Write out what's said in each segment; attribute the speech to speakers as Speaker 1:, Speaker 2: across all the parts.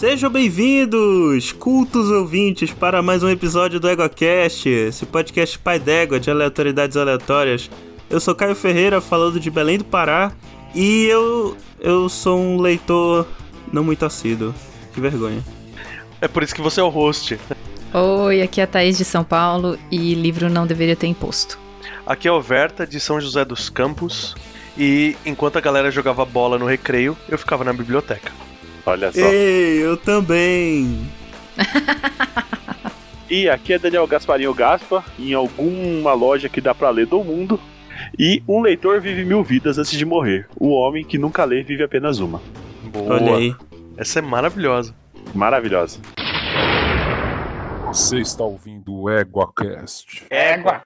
Speaker 1: Sejam bem-vindos, cultos ouvintes, para mais um episódio do EgoCast, esse podcast pai d'égua de aleatoriedades aleatórias. Eu sou Caio Ferreira, falando de Belém do Pará, e eu, eu sou um leitor não muito assíduo. Que vergonha.
Speaker 2: É por isso que você é o host.
Speaker 3: Oi, aqui é a Thaís de São Paulo e livro não deveria ter imposto.
Speaker 2: Aqui é o Verta de São José dos Campos e enquanto a galera jogava bola no recreio, eu ficava na biblioteca.
Speaker 4: Olha só.
Speaker 1: Ei, eu também.
Speaker 4: e aqui é Daniel Gasparinho Gaspa, em alguma loja que dá pra ler do mundo. E um leitor vive mil vidas antes de morrer. O homem que nunca lê vive apenas uma.
Speaker 2: Boa.
Speaker 1: Olha aí.
Speaker 2: Essa é maravilhosa.
Speaker 4: Maravilhosa.
Speaker 5: Você está ouvindo o EguaCast.
Speaker 4: Égua.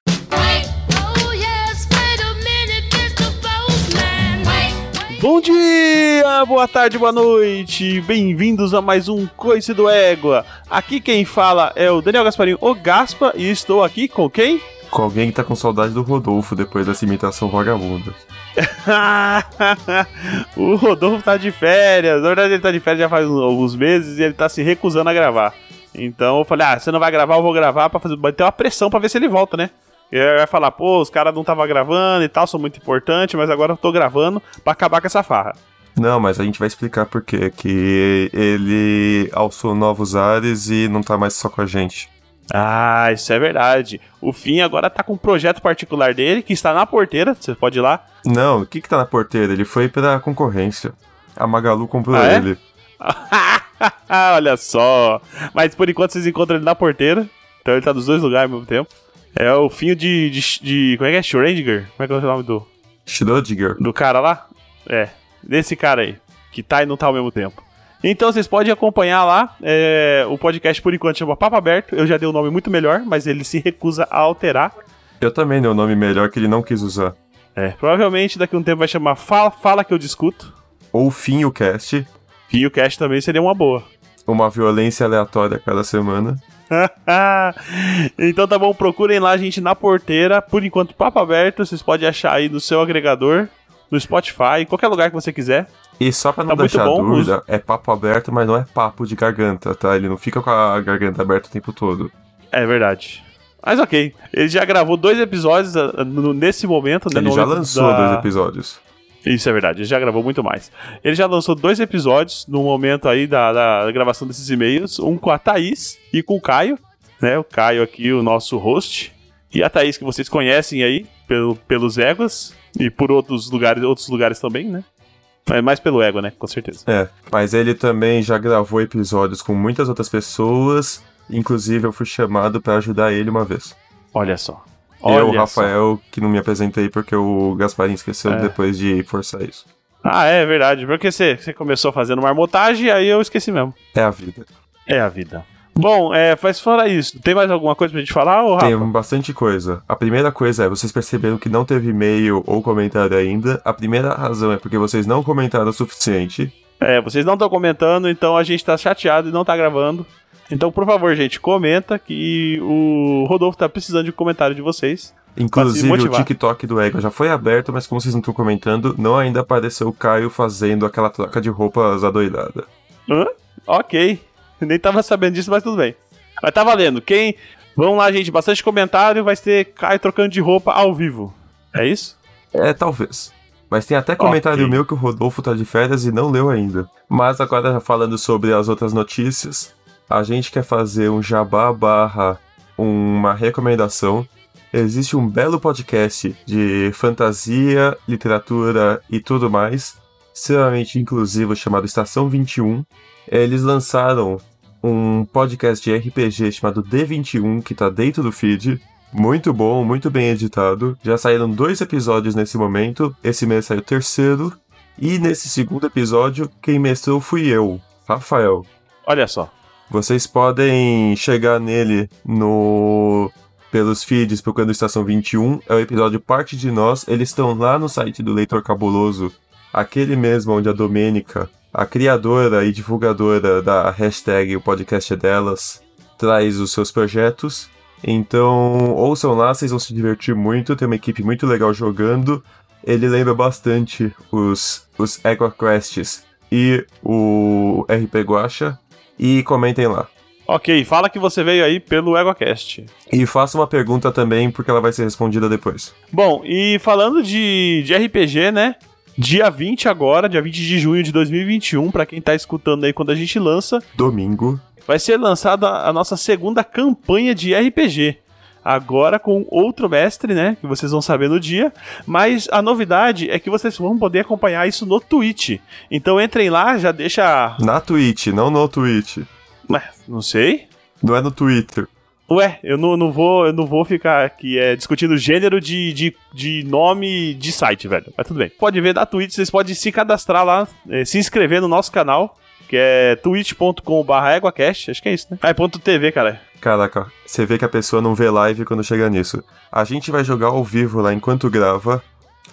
Speaker 4: Bom dia, boa tarde, boa noite. Bem-vindos a mais um Coice do Égua. Aqui quem fala é o Daniel Gasparinho, o Gaspa, e estou aqui com quem?
Speaker 5: Com alguém que tá com saudade do Rodolfo depois dessa imitação vagabunda.
Speaker 4: o Rodolfo tá de férias. Na verdade, ele tá de férias já faz alguns meses e ele tá se recusando a gravar. Então eu falei: ah, você não vai gravar, eu vou gravar pra fazer. ter uma pressão pra ver se ele volta, né? Ele vai falar, pô, os caras não tava gravando e tal, são muito importantes, mas agora eu tô gravando pra acabar com essa farra.
Speaker 5: Não, mas a gente vai explicar por quê. Que ele alçou novos ares e não tá mais só com a gente.
Speaker 4: Ah, isso é verdade. O Fim agora tá com um projeto particular dele que está na porteira. Você pode ir lá.
Speaker 5: Não, o que que tá na porteira? Ele foi pra concorrência. A Magalu comprou
Speaker 4: Ah, é?
Speaker 5: ele.
Speaker 4: Olha só. Mas por enquanto vocês encontram ele na porteira. Então ele tá dos dois lugares ao mesmo tempo. É o Finho de, de, de- Como é que é? Schrödinger? Como é que é o nome do,
Speaker 5: Schrödinger.
Speaker 4: do cara lá? É, desse cara aí. Que tá e não tá ao mesmo tempo. Então vocês podem acompanhar lá. é, o podcast por enquanto chama Papo Aberto. Eu já dei um nome muito melhor, mas ele se recusa a alterar.
Speaker 5: Eu também dei um nome melhor que ele não quis usar.
Speaker 4: É, provavelmente daqui a um tempo vai chamar Fala, Fala que eu discuto.
Speaker 5: Ou Fim o Cast.
Speaker 4: E o cast também seria uma boa.
Speaker 5: Uma violência aleatória cada semana.
Speaker 4: então tá bom, procurem lá a gente na porteira. Por enquanto, papo aberto. Vocês podem achar aí no seu agregador, no Spotify, em qualquer lugar que você quiser.
Speaker 5: E só pra não
Speaker 4: Tá
Speaker 5: deixar
Speaker 4: bom,
Speaker 5: dúvida, é papo aberto, mas não é papo de garganta, tá? Ele não fica com a garganta aberta o tempo todo.
Speaker 4: É verdade. Mas ok, ele já gravou dois episódios ah, nesse momento, né?
Speaker 5: Ele já lançou
Speaker 4: da-
Speaker 5: dois episódios.
Speaker 4: Isso é verdade, ele já gravou muito mais. Ele já lançou dois episódios no momento aí da, da gravação desses e-mails, um com a Thaís e com o Caio, né? O Caio aqui, o nosso host, e a Thaís que vocês conhecem aí pelo, pelos Éguas e por outros lugares, outros lugares também, né? Mas mais pelo Égua, né? Com certeza.
Speaker 5: É, mas ele também já gravou episódios com muitas outras pessoas. Inclusive, eu fui chamado pra ajudar ele uma vez.
Speaker 4: Olha só.
Speaker 5: E eu, o
Speaker 4: Olha só.
Speaker 5: Rafael, que não me apresentei porque o Gasparinho esqueceu
Speaker 4: É.
Speaker 5: depois de forçar isso.
Speaker 4: Ah, é verdade. Porque você, você começou fazendo marmotagem, aí eu esqueci mesmo.
Speaker 5: É a vida.
Speaker 4: É a vida. Bom, é, mas fora isso, tem mais alguma coisa pra gente falar, ô Rafa?
Speaker 5: Tem bastante coisa. A primeira coisa é, vocês perceberam que não teve e-mail ou comentário ainda. A primeira razão é porque vocês não comentaram o suficiente.
Speaker 4: É, vocês não estão comentando, então a gente tá chateado e não tá gravando. Então, por favor, gente, comenta que o Rodolfo tá precisando de comentário de vocês.
Speaker 5: Inclusive, o. TikTok do Ego já foi aberto, mas como vocês não estão comentando, não ainda apareceu o Caio fazendo aquela troca de roupas adoidada.
Speaker 4: Hã? Ok. Nem tava sabendo disso, mas tudo bem. Mas tá valendo. Quem. Vamos lá, gente. Bastante comentário. Vai ter Caio trocando de roupa ao vivo. É isso?
Speaker 5: É, talvez. Mas tem até comentário
Speaker 4: Ok.
Speaker 5: meu que o Rodolfo tá de férias e não leu ainda. Mas agora, já falando sobre as outras notícias, a gente quer fazer um jabá barra uma recomendação. Existe um belo podcast de fantasia, literatura e tudo mais, extremamente inclusivo, chamado Estação 21. Eles lançaram um podcast de RPG chamado D21, que tá dentro do feed. Muito bom, muito bem editado. Já saíram dois episódios nesse momento. Esse mês saiu o terceiro. E nesse segundo episódio, quem mestrou fui eu, Rafael.
Speaker 4: Olha só.
Speaker 5: Vocês podem chegar nele no pelos feeds procurando Estação 21. É o episódio Parte de Nós. Eles estão lá no site do Leitor Cabuloso, aquele mesmo onde a Domênica, a criadora e divulgadora da hashtag O Podcast é Delas, traz os seus projetos. Então, ouçam lá, vocês vão se divertir muito. Tem uma equipe muito legal jogando. Ele lembra bastante os, os EgoQuests e o RP Guacha. E comentem lá.
Speaker 4: Ok, fala que você veio aí pelo EgoCast.
Speaker 5: E faça uma pergunta também, porque ela vai ser respondida depois.
Speaker 4: Bom, e falando de, de RPG, né? Dia 20 agora, dia 20 de junho de 2021, pra quem tá escutando aí quando a gente lança,
Speaker 5: Domingo.
Speaker 4: vai ser lançada a nossa segunda campanha de RPG. Agora com outro mestre, né? Que vocês vão saber no dia. Mas a novidade é que vocês vão poder acompanhar isso no Twitch. Então entrem lá, já deixa.
Speaker 5: Na Twitch, não no Twitch.
Speaker 4: Ué, não sei.
Speaker 5: Não é no Twitter.
Speaker 4: Ué, eu não, não vou, eu não vou ficar aqui é, discutindo gênero de, de, de nome de site, velho. Mas tudo bem. Pode ver na Twitch, vocês podem se cadastrar lá, é, se inscrever no nosso canal, que é twitch.com/eguacast. Acho que é isso, né? Ah, é ponto .tv, cara.
Speaker 5: Caraca, você vê que a pessoa não vê live quando chega nisso. A gente vai jogar ao vivo lá enquanto grava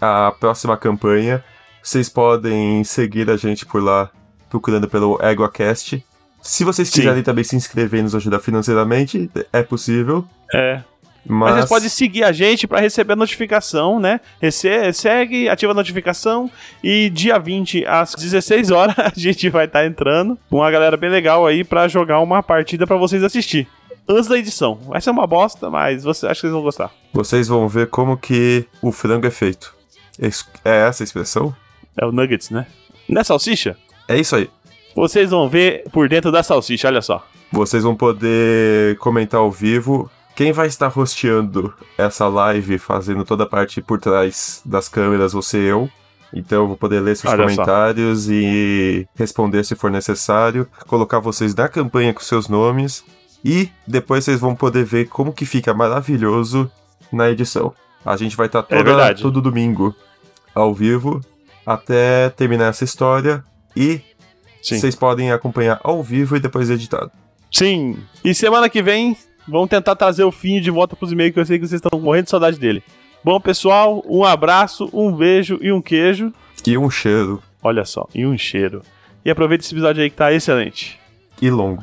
Speaker 5: a próxima campanha. Vocês podem seguir a gente por lá, procurando pelo EgoCast. Se vocês
Speaker 4: Sim.
Speaker 5: quiserem também se inscrever e nos ajudar financeiramente, é possível.
Speaker 4: É.
Speaker 5: Mas,
Speaker 4: Mas vocês podem seguir a gente pra receber a notificação, né? Rece segue, ativa a notificação e dia 20 às 16 horas a gente vai estar entrando com uma galera bem legal aí pra jogar uma partida pra vocês assistir. Antes da edição. Vai ser uma bosta, mas você, acho que vocês vão gostar.
Speaker 5: vocês vão ver como que o frango é feito. Es- É essa a expressão?
Speaker 4: É o Nuggets, né? Não é salsicha?
Speaker 5: É isso aí.
Speaker 4: Vocês vão ver por dentro da salsicha, olha só.
Speaker 5: Vocês vão poder comentar ao vivo. Quem vai estar hosteando essa live, fazendo toda a parte por trás das câmeras, você e eu. Então eu vou poder ler seus
Speaker 4: Olha só.
Speaker 5: comentários e responder se for necessário. Colocar vocês na campanha com seus nomes. E depois vocês vão poder ver como que fica maravilhoso na edição. A gente vai estar
Speaker 4: É
Speaker 5: toda,
Speaker 4: verdade.
Speaker 5: todo domingo ao vivo até terminar essa história. E
Speaker 4: Sim.
Speaker 5: vocês podem acompanhar ao vivo e depois editado.
Speaker 4: Sim. E semana que vem, vamos tentar trazer o fim de volta pros e-mails que eu sei que vocês estão morrendo de saudade dele. Bom, pessoal, um abraço, um beijo e um queijo.
Speaker 5: E um cheiro.
Speaker 4: Olha só, e um cheiro. E aproveita esse episódio aí que tá excelente.
Speaker 5: e longo.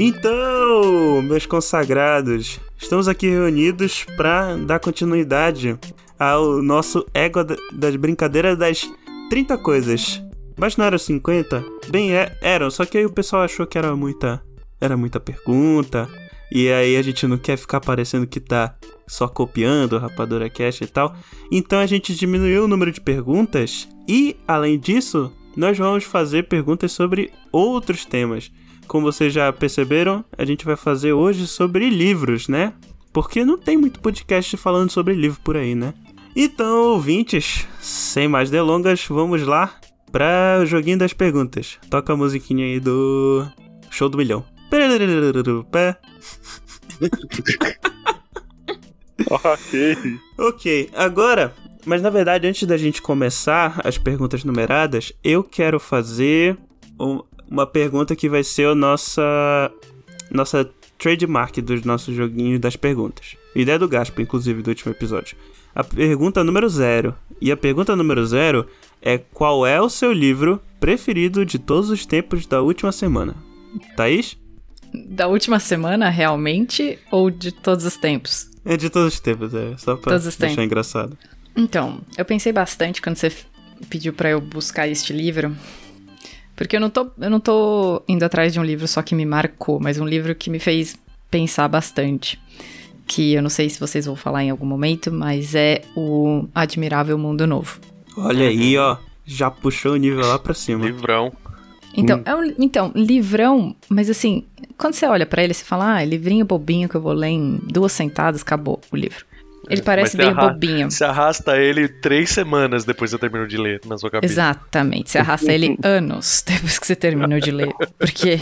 Speaker 1: Então, meus consagrados, estamos aqui reunidos para dar continuidade ao nosso ego da- das brincadeiras das 30 coisas. Mas não eram 50? Bem, é, eram, só que aí o pessoal achou que era muita, era muita pergunta. E aí a gente não quer ficar parecendo que tá só copiando o Rapadura Cash e tal. Então a gente diminuiu o número de perguntas e, além disso, nós vamos fazer perguntas sobre outros temas. Como vocês já perceberam, a gente vai fazer hoje sobre livros, né? Porque não tem muito podcast falando sobre livro por aí, né? Então, ouvintes, sem mais delongas, vamos lá para o joguinho das perguntas. Toca a musiquinha aí do Show do Milhão.
Speaker 4: Ok.
Speaker 1: Ok, agora, mas na verdade, antes da gente começar as perguntas numeradas, eu quero fazer um- uma pergunta que vai ser a nossa, nossa trademark dos nossos joguinhos das perguntas. Ideia do Gaspo, inclusive, do último episódio. A pergunta número zero. E a pergunta número zero é qual é o seu livro preferido de todos os tempos da última semana? Thaís?
Speaker 3: Da última semana, realmente? Ou de todos os tempos?
Speaker 1: É de todos os tempos, é. Só pra
Speaker 3: Todos os
Speaker 1: deixar
Speaker 3: tempos.
Speaker 1: engraçado.
Speaker 3: Então, eu pensei bastante quando você pediu pra eu buscar este livro. Porque eu não, tô, eu não tô indo atrás de um livro só que me marcou, mas um livro que me fez pensar bastante. Que eu não sei se vocês vão falar em algum momento, mas é o Admirável Mundo Novo.
Speaker 1: Olha aí, ó. Já puxou o nível lá pra cima.
Speaker 2: Livrão.
Speaker 3: Então, é um, então, livrão, mas assim, quando você olha pra ele, você fala, ah, livrinho bobinho que eu vou ler em duas sentadas, acabou o livro. Ele parece bem bobinho.
Speaker 2: Você arrasta ele três semanas depois que você terminou de ler na sua cabeça.
Speaker 3: Exatamente, você arrasta ele anos depois que você terminou de ler, porque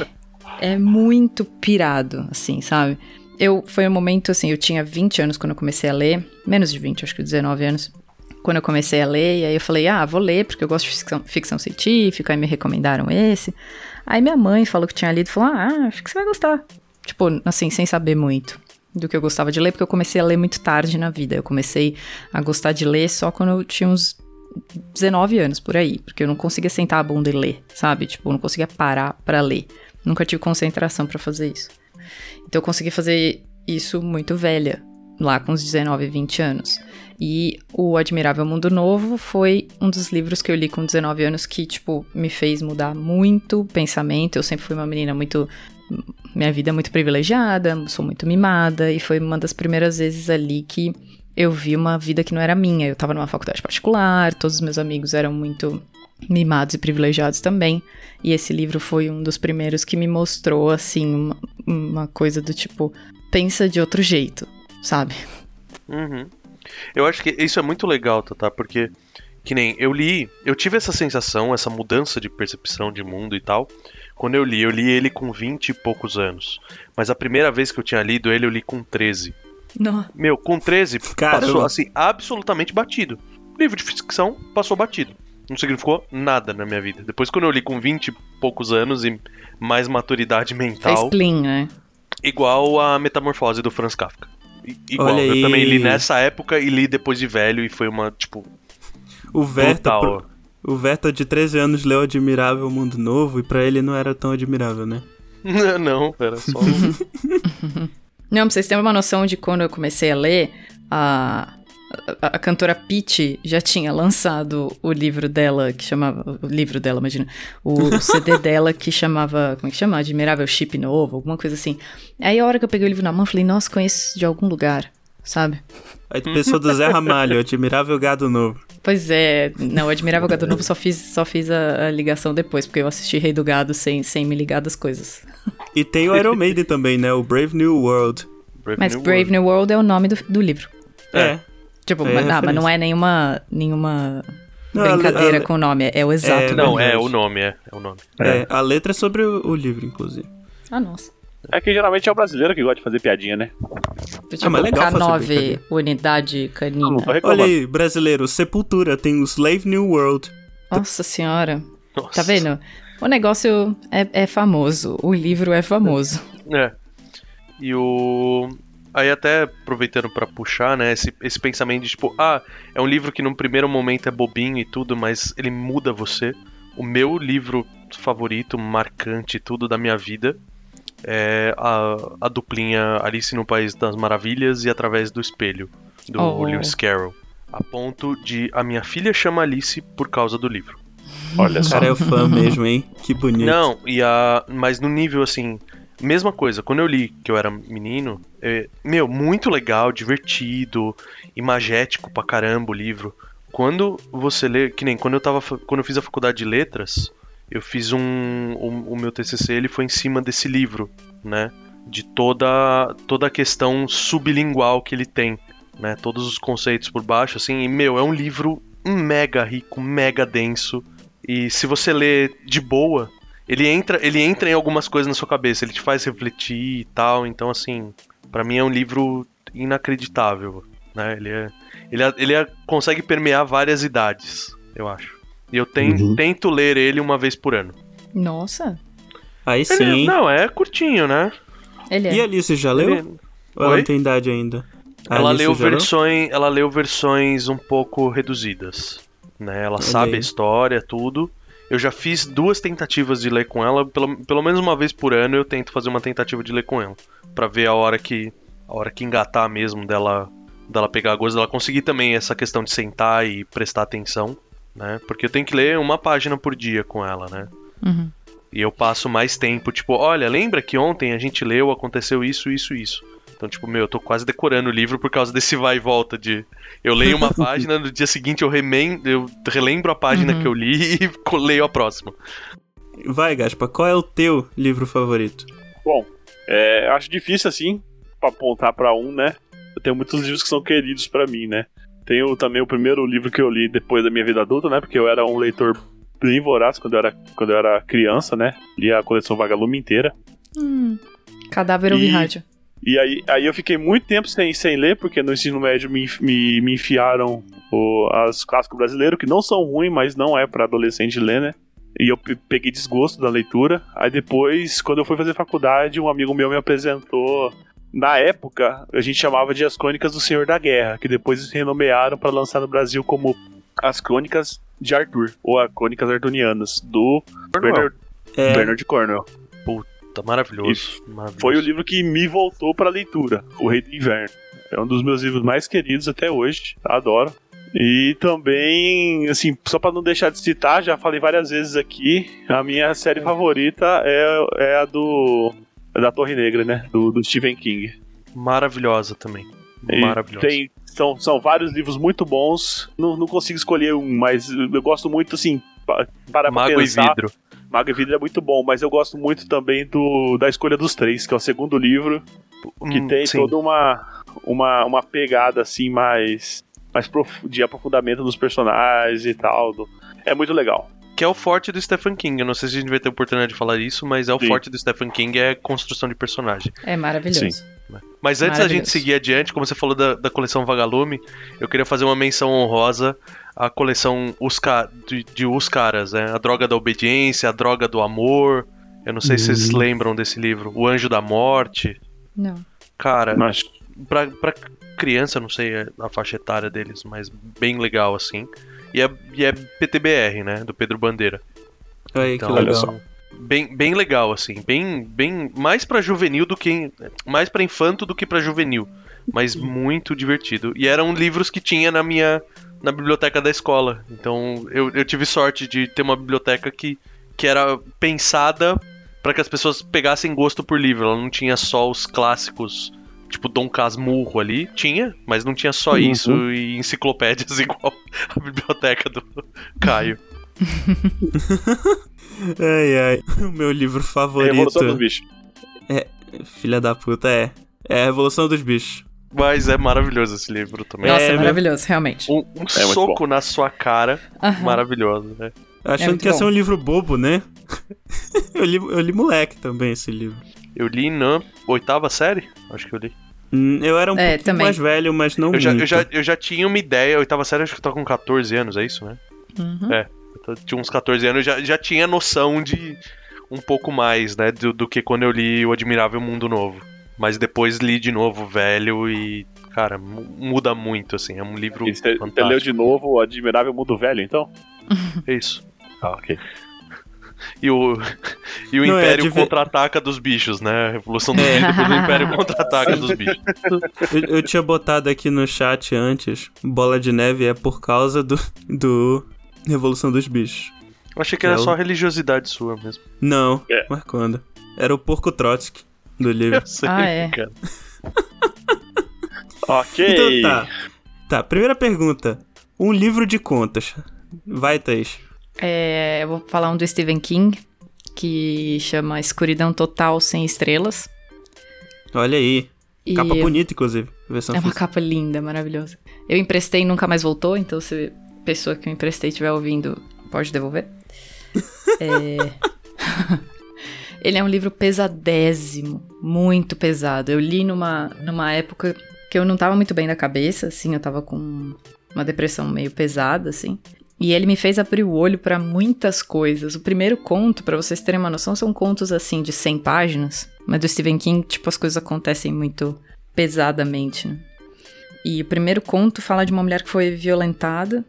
Speaker 3: é muito pirado, assim, sabe? Eu, foi um momento, assim, eu tinha 20 anos quando eu comecei a ler, menos de 20, acho que 19 anos, quando eu comecei a ler, e aí eu falei, ah, vou ler, porque eu gosto de ficção, ficção científica, aí me recomendaram esse. Aí minha mãe falou que tinha lido, falou, ah, acho que você vai gostar. Tipo, assim, sem saber muito do que eu gostava de ler, porque eu comecei a ler muito tarde na vida. Eu comecei a gostar de ler só quando eu tinha uns 19 anos por aí, porque eu não conseguia sentar a bunda e ler, sabe? Tipo, eu não conseguia parar pra ler. Nunca tive concentração pra fazer isso. Então eu consegui fazer isso muito velha. lá com uns 19, 20 anos. E O Admirável Mundo Novo foi um dos livros que eu li com 19 anos que, tipo, me fez mudar muito o pensamento. Eu sempre fui uma menina muito. Minha vida é muito privilegiada, sou muito mimada, e foi uma das primeiras vezes ali que eu vi uma vida que não era minha. Eu tava numa faculdade particular, todos os meus amigos eram muito mimados e privilegiados também. E esse livro foi um dos primeiros que me mostrou, assim, uma, uma coisa do tipo: pensa de outro jeito, sabe?
Speaker 2: Uhum. Eu acho que isso é muito legal, Tata, porque que nem eu li, eu tive essa sensação, essa mudança de percepção de mundo e tal. Quando eu li, eu li ele com 20 e poucos anos. Mas a primeira vez que eu tinha lido ele, eu li com 13.
Speaker 3: Não.
Speaker 2: Meu, com 13
Speaker 1: Caramba.
Speaker 2: passou assim, absolutamente batido. Livro de ficção passou batido. Não significou nada na minha vida. Depois, quando eu li com 20 e poucos anos e mais maturidade mental,
Speaker 3: clean, né?
Speaker 2: igual a Metamorfose do Franz Kafka. I- Igual,
Speaker 1: Olha
Speaker 2: eu
Speaker 1: aí.
Speaker 2: também li nessa época e li depois de velho e foi uma, tipo,
Speaker 1: O Verta,
Speaker 2: brutal.
Speaker 1: pro- o Verta de 13 anos leu Admirável Mundo Novo e pra ele não era tão admirável, né?
Speaker 2: Não, era só. um-
Speaker 3: Não, pra vocês terem uma noção de quando eu comecei a ler, a, a, a cantora Pitty já tinha lançado o livro dela, que chamava. O livro dela, imagina. O CD dela que chamava. Como é que chama? Admirável Chip Novo, alguma coisa assim. Aí a hora que eu peguei o livro na mão, eu falei, nossa, conheço de algum lugar, sabe?
Speaker 1: Aí tu pensou do Zé Ramalho, Admirável Gado Novo.
Speaker 3: Pois é, não, o Admirável Gado Novo só fiz, só fiz a, a ligação depois, porque eu assisti Rei do Gado sem, sem me ligar das coisas.
Speaker 1: E tem o Iron Maiden também, né? O Brave New World.
Speaker 2: Brave
Speaker 3: Mas
Speaker 2: New
Speaker 3: Brave
Speaker 2: World.
Speaker 3: New World é o nome do, do livro.
Speaker 1: É.
Speaker 3: Tipo,
Speaker 1: É
Speaker 3: mas, ah, mas não é nenhuma, nenhuma
Speaker 1: Não, a le-
Speaker 3: brincadeira
Speaker 1: a le-
Speaker 3: com o nome, é, é o exato.
Speaker 1: É,
Speaker 3: nome.
Speaker 2: Não, é o nome, é, é o nome.
Speaker 1: É, a letra é sobre o, o livro, inclusive.
Speaker 3: Ah, nossa.
Speaker 4: É que geralmente é o brasileiro que gosta de fazer piadinha, né?
Speaker 3: Tipo,
Speaker 1: Ah, mas é legal fazer
Speaker 3: K9,
Speaker 1: brincadeira.
Speaker 3: unidade canina.
Speaker 4: Reclamando.
Speaker 1: Olha aí, brasileiro, Sepultura tem o Slave New World.
Speaker 3: Nossa senhora.
Speaker 2: Nossa.
Speaker 3: Tá vendo? O negócio é, é famoso, o livro é famoso.
Speaker 2: É. E o. Aí até aproveitando pra puxar, né, esse, esse pensamento de tipo, ah, é um livro que num primeiro momento é bobinho e tudo, mas ele muda você. O meu livro favorito, marcante, tudo da minha vida é a, a duplinha Alice no País das Maravilhas e Através do Espelho, do
Speaker 3: Oh.
Speaker 2: Lewis Carroll. A ponto de a minha filha chama Alice por causa do livro.
Speaker 4: Olha
Speaker 1: O
Speaker 4: só.
Speaker 1: cara é fã mesmo, hein? Que bonito.
Speaker 2: Não, e a. Mas no nível assim. Mesma coisa, quando eu li que eu era menino, é, meu, muito legal, divertido, imagético pra caramba o livro. Quando você lê, que nem quando eu tava. Quando eu fiz a faculdade de letras, eu fiz um. O, meu TCC ele foi em cima desse livro, né? De toda, toda a questão sublingual que ele tem, né? Todos os conceitos por baixo, assim. E, meu, é um livro mega rico, mega denso. E se você lê de boa, ele entra, ele entra em algumas coisas na sua cabeça, ele te faz refletir e tal. Então, assim, pra mim é um livro inacreditável, né? Ele é, ele, é- ele é- consegue permear várias idades, eu acho. E eu ten-
Speaker 5: Uhum.
Speaker 2: tento ler ele uma vez por ano.
Speaker 3: Nossa,
Speaker 1: Aí
Speaker 2: Ele-
Speaker 1: sim, hein?
Speaker 2: não, é curtinho, né?
Speaker 3: ele é.
Speaker 1: E a Alice já leu?
Speaker 2: Ele-
Speaker 1: Ou ela
Speaker 2: Oi?
Speaker 1: tem idade ainda? A
Speaker 2: ela
Speaker 1: Alice
Speaker 2: leu
Speaker 1: já leu?
Speaker 2: versões, ela leu versões um pouco reduzidas, né? Ela sabe
Speaker 1: aí.
Speaker 2: a história, tudo. Eu já fiz duas tentativas de ler com ela, pelo, pelo menos uma vez por ano eu tento fazer uma tentativa de ler com ela, Pra ver a hora que a hora que engatar mesmo dela dela pegar a gosto, dela conseguir também essa questão de sentar e prestar atenção, né? Porque eu tenho que ler uma página por dia com ela, né?
Speaker 3: Uhum.
Speaker 2: E eu passo mais tempo, tipo, olha, lembra que ontem a gente leu, aconteceu isso, isso, isso. Então, tipo, meu, eu tô quase decorando o livro por causa desse vai e volta de. Eu leio uma página, no dia seguinte eu, remen... eu relembro a página
Speaker 3: Uhum.
Speaker 2: que eu li e leio a próxima.
Speaker 1: Vai, Gaspa, qual é o teu livro favorito?
Speaker 4: Bom, é, acho difícil assim pra apontar pra um, né? Eu tenho muitos livros que são queridos pra mim, né? Tenho também o primeiro livro que eu li depois da minha vida adulta, né? Porque eu era um leitor bem voraz quando eu era, quando eu era criança, né? Li a coleção Vagalume inteira.
Speaker 3: Hum. Cadáver ouvir
Speaker 4: E-
Speaker 3: rádio.
Speaker 4: E aí, aí eu fiquei muito tempo sem, sem ler, porque no ensino médio me, me, me enfiaram o, as clássicos brasileiros, que não são ruins, mas não é pra adolescente ler, né? E eu pe- peguei desgosto da leitura. Aí depois, quando eu fui fazer faculdade, um amigo meu me apresentou. Na época, a gente chamava de As Crônicas do Senhor da Guerra, que depois eles renomearam para lançar no Brasil como As Crônicas de Arthur, ou As Crônicas Artunianas, do Bernard,
Speaker 1: É,
Speaker 4: Bernard Cornwell.
Speaker 2: Tá maravilhoso. maravilhoso.
Speaker 4: Foi o livro que me voltou pra leitura, O Rei do Inverno. É um dos meus livros mais queridos até hoje. Adoro. E também, assim, só para não deixar de citar, já falei várias vezes aqui, a minha série favorita é, é a do. Da Torre Negra, né? Do, do Stephen King.
Speaker 2: Maravilhosa também.
Speaker 4: E
Speaker 2: Maravilhosa.
Speaker 4: Tem, são, são vários livros muito bons. Não, não consigo escolher um, mas eu gosto muito, assim, pa- para pra
Speaker 2: Mago
Speaker 4: pensar.
Speaker 2: e vidro.
Speaker 4: Mago e Vidro é muito bom, mas eu gosto muito também do da Escolha dos Três, que é o segundo livro, que
Speaker 2: Hum,
Speaker 4: tem
Speaker 2: sim.
Speaker 4: toda uma, uma, uma pegada assim mais, mais prof- de aprofundamento dos personagens e tal. do- É muito legal.
Speaker 2: Que é o forte do Stephen King. Eu não sei se a gente vai ter oportunidade de falar isso, mas é o
Speaker 4: Sim.
Speaker 2: forte do Stephen King é construção de personagem.
Speaker 3: É maravilhoso.
Speaker 2: Mas antes da gente seguir adiante, como você falou da, da coleção Vagalume, eu queria fazer uma menção honrosa à coleção Os Ca- de, de Os Caras, né? A Droga da Obediência, A Droga do Amor. Eu não sei se vocês lembram desse livro. O Anjo da Morte.
Speaker 3: Não.
Speaker 2: Cara,
Speaker 4: Mas
Speaker 2: pra, pra criança, não sei a faixa etária deles, mas bem legal assim. E é, e é PTBR, né? Do Pedro Bandeira.
Speaker 1: Aí,
Speaker 2: Então,
Speaker 1: que legal.
Speaker 2: Bem, bem legal, assim. Bem, bem mais pra juvenil do que. Mais pra infanto do que pra juvenil. Mas muito divertido. E eram livros que tinha na minha. Na biblioteca da escola. Então eu, eu tive sorte de ter uma biblioteca que, que era pensada pra que as pessoas pegassem gosto por livro. Ela não tinha só os clássicos. Tipo Dom Casmurro ali, tinha, mas não tinha só
Speaker 4: Uhum.
Speaker 2: isso e enciclopédias igual a biblioteca do Caio.
Speaker 1: Ai, ai. O meu livro
Speaker 4: é a
Speaker 1: favorito.
Speaker 4: Revolução dos Bichos.
Speaker 1: Filha da puta, é. É a Revolução dos Bichos.
Speaker 2: Mas é maravilhoso esse livro também.
Speaker 3: Nossa, é,
Speaker 1: meu-
Speaker 3: maravilhoso, realmente.
Speaker 2: Um, um
Speaker 4: muito
Speaker 2: soco na sua cara,
Speaker 3: Aham.
Speaker 2: maravilhoso, né?
Speaker 1: Achando
Speaker 3: muito
Speaker 1: que ia
Speaker 3: bom.
Speaker 1: ser um livro bobo, né? eu, li, eu li moleque também esse livro.
Speaker 2: Eu li na oitava série, acho que eu li.
Speaker 1: Hum, Eu era um
Speaker 3: É,
Speaker 1: pouco
Speaker 3: também.
Speaker 1: mais velho, mas não
Speaker 2: Eu já,
Speaker 1: muito.
Speaker 2: eu, já, eu já tinha uma ideia, oitava série acho que eu tava com 14 anos, é isso, né?
Speaker 3: Uhum.
Speaker 2: É, eu tinha uns 14 anos, eu já, já tinha noção de um pouco mais, né, do, do que quando eu li O Admirável Mundo Novo. Mas depois li de novo, velho, e, cara, mu- muda muito, assim, é um livro
Speaker 4: E Você leu de novo o Admirável Mundo Velho, então?
Speaker 2: É isso.
Speaker 4: Ah, ok.
Speaker 2: E o, e o
Speaker 1: Não, é
Speaker 2: Império
Speaker 1: ver-
Speaker 2: contra-ataca dos bichos, né? A Revolução dos
Speaker 1: É.
Speaker 2: bichos, depois o Império contra-ataca dos bichos.
Speaker 1: Eu, eu tinha botado aqui no chat antes, Bola de Neve é por causa do, do Revolução dos Bichos.
Speaker 2: Eu achei que era
Speaker 1: É o-
Speaker 2: só religiosidade sua mesmo.
Speaker 1: Não,
Speaker 4: É.
Speaker 1: mas quando? Era o Porco Trotsky do livro.
Speaker 2: Eu sei,
Speaker 3: Ah, é.
Speaker 2: cara.
Speaker 4: Ok.
Speaker 1: Então tá. Tá, primeira pergunta. Um livro de contas. Vai, Thaís.
Speaker 3: É, eu vou falar um do Stephen King, que chama Escuridão Total Sem Estrelas.
Speaker 1: Olha aí.
Speaker 3: E
Speaker 1: Capa bonita, inclusive.
Speaker 3: É uma
Speaker 1: física.
Speaker 3: capa linda, maravilhosa. Eu emprestei e nunca mais voltou, então se a pessoa que eu emprestei estiver ouvindo, pode devolver. É... Ele é um livro pesadésimo, muito pesado. Eu li numa, numa época que eu não tava muito bem da cabeça, assim, eu tava com uma depressão meio pesada, assim. E ele me fez abrir o olho pra muitas coisas. O primeiro conto, pra vocês terem uma noção, são contos assim de 100 páginas, mas do Stephen King, tipo, as coisas acontecem muito pesadamente, né? E o primeiro conto fala de uma mulher que foi violentada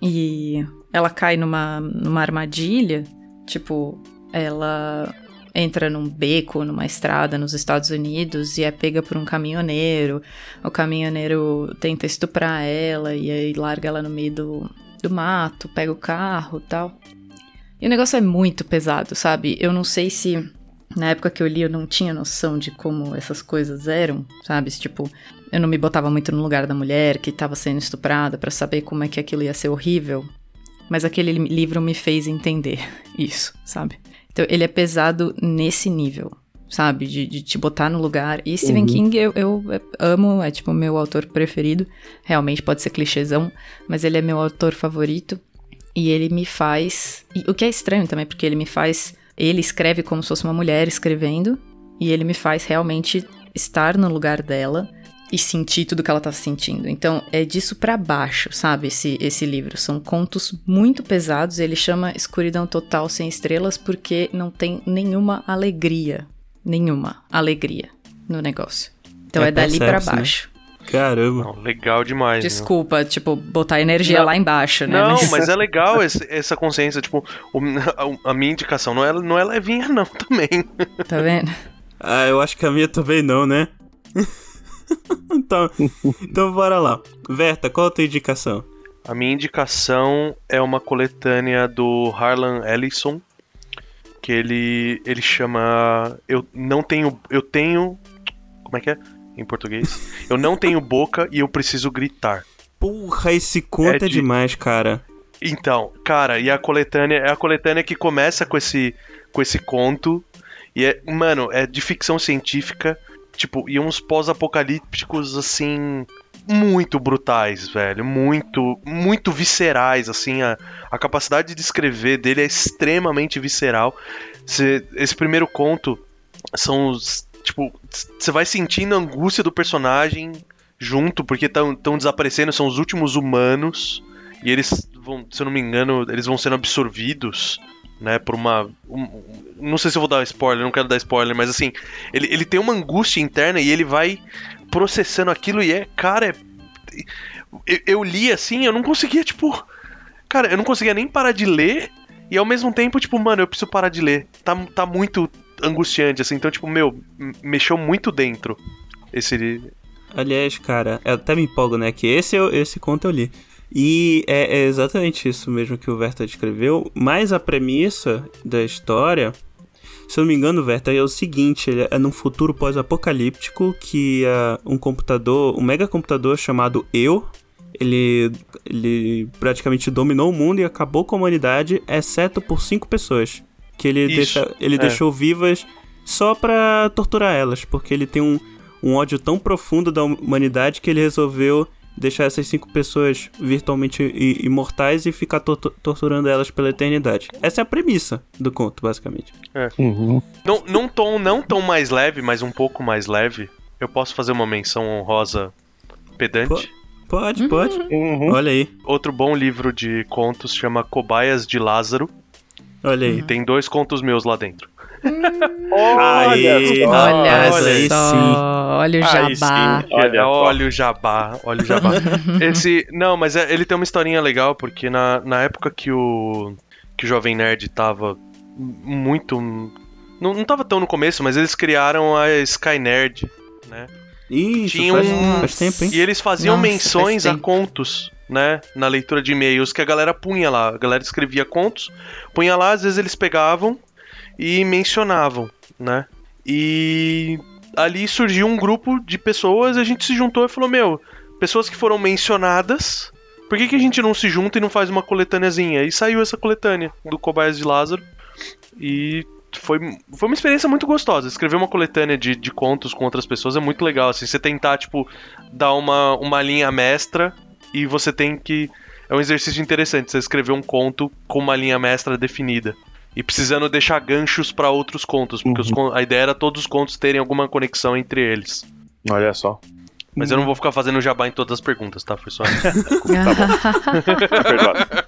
Speaker 3: e ela cai numa, numa armadilha, tipo, ela entra num beco, numa estrada nos Estados Unidos e é pega por um caminhoneiro. O caminhoneiro tenta estuprar ela e aí larga ela no meio do, do mato, pega o carro tal. E o negócio é muito pesado, sabe? Eu não sei se na época que eu li eu não tinha noção de como essas coisas eram, sabe? Tipo, eu não me botava muito no lugar da mulher que estava sendo estuprada pra saber como é que aquilo ia ser horrível. Mas aquele li- livro me fez entender isso, sabe? Então ele é pesado nesse nível, sabe? De, de te botar no lugar. E Stephen
Speaker 1: Uhum.
Speaker 3: King eu, eu amo, é tipo meu autor preferido. Realmente pode ser clichêzão, mas ele é meu autor favorito. E ele me faz. E o que é estranho também, porque ele me faz. Ele escreve como se fosse uma mulher escrevendo. E ele me faz realmente estar no lugar dela e sentir tudo que ela tá sentindo. Então, é disso pra baixo, sabe? Esse, esse livro. São contos muito pesados. Ele chama Escuridão Total Sem Estrelas porque não tem nenhuma alegria. Nenhuma alegria no negócio. Então
Speaker 1: É
Speaker 3: é, dali pra
Speaker 1: percebe-se, né?
Speaker 3: baixo.
Speaker 1: Caramba.
Speaker 2: Não, legal demais. né?
Speaker 3: Desculpa, tipo, botar energia
Speaker 2: Não.
Speaker 3: lá embaixo, né?
Speaker 2: Não, mas é legal esse- essa consciência, tipo, o- a, a minha indicação não é, não é levinha não também.
Speaker 3: Tá vendo?
Speaker 1: Ah, eu acho que a minha também não, né? então, então bora lá. Verta, qual a tua indicação?
Speaker 2: A minha indicação é uma coletânea do Harlan Ellison, que ele ele chama eu não tenho eu tenho como é que é em português? Eu não tenho boca e eu preciso gritar.
Speaker 1: Porra, esse conto é,
Speaker 2: é de-
Speaker 1: demais, cara.
Speaker 2: Então, cara, e a coletânea é a coletânea que começa com esse com esse conto e é, mano, é de ficção científica, tipo, e uns pós-apocalípticos assim muito brutais, velho, muito muito viscerais assim, a, a capacidade de escrever dele é extremamente visceral. Cê- esse primeiro conto são os tipo, você vai sentindo a angústia do personagem junto, porque estão desaparecendo, são os últimos humanos. E eles vão, se eu não me engano, eles vão sendo absorvidos, né, por uma. um- não sei se eu vou dar spoiler, não quero dar spoiler, mas assim, ele, ele tem uma angústia interna e ele vai processando aquilo e é, cara, é, eu, eu li assim, eu não conseguia, tipo. Cara, eu não conseguia nem parar de ler e ao mesmo tempo, tipo, mano, eu preciso parar de ler. Tá, tá muito angustiante, assim, então, tipo, meu, mexeu muito dentro esse.
Speaker 1: Aliás, cara, eu até me empolgo, né? Que esse, eu- esse conto eu li. E é, é exatamente isso mesmo que o Verta descreveu. Mas a premissa da história, se eu não me engano, Verta, é o seguinte: ele é num futuro pós-apocalíptico que ah, um computador, um megacomputador chamado Eu, ele, ele praticamente dominou o mundo e acabou com a humanidade, exceto por cinco pessoas. Que ele, deixa, ele
Speaker 2: é.
Speaker 1: deixou vivas só pra torturar elas, porque ele tem um, um ódio tão profundo da humanidade que ele resolveu deixar essas cinco pessoas virtualmente imortais e ficar to- torturando elas pela eternidade. Essa é a premissa do conto, basicamente.
Speaker 4: Uhum.
Speaker 2: Não, num tom não tão mais leve, mas um pouco mais leve, eu posso fazer uma menção honrosa pedante.
Speaker 1: Pode, pode.
Speaker 4: Uhum.
Speaker 1: Olha aí,
Speaker 2: Outro bom livro de contos chama Cobaias de Lázaro.
Speaker 1: olha aí.
Speaker 2: E tem dois contos meus lá dentro.
Speaker 1: Aí,
Speaker 4: só.
Speaker 3: Olha
Speaker 1: aí
Speaker 3: só,
Speaker 1: sim.
Speaker 3: olha o
Speaker 4: Aí
Speaker 3: jabá.
Speaker 4: Olha,
Speaker 2: olha o jabá, olha o jabá. Esse, não, mas é- ele tem uma historinha legal, porque na, na época que o, que o Jovem Nerd tava muito... Não, não tava tão no começo, mas eles criaram a Sky Nerd, né?
Speaker 1: Isso,
Speaker 2: Tinha
Speaker 1: faz,
Speaker 2: um-
Speaker 1: faz tempo, hein?
Speaker 2: E eles faziam
Speaker 3: Nossa,
Speaker 2: menções
Speaker 3: faz
Speaker 2: a contos, né? Na leitura de e-mails que a galera punha lá. A galera escrevia contos, punha lá, às vezes eles pegavam e mencionavam, né? E ali surgiu um grupo de pessoas, a gente se juntou e falou: Meu, pessoas que foram mencionadas, por que, que a gente não se junta e não faz uma coletâneazinha? E saiu essa coletânea do Cobaias de Lázaro. E foi, foi uma experiência muito gostosa. Escrever uma coletânea de, de contos com outras pessoas é muito legal. Assim, você tentar, tipo, dar uma, uma linha mestra e você tem que. É um exercício interessante você escrever um conto com uma linha mestra definida. E precisando deixar ganchos pra outros contos, porque os con- a ideia era todos os contos terem alguma conexão entre eles.
Speaker 4: Olha só.
Speaker 2: Mas eu não vou ficar fazendo jabá em todas as perguntas, tá? Foi só.
Speaker 4: Tá.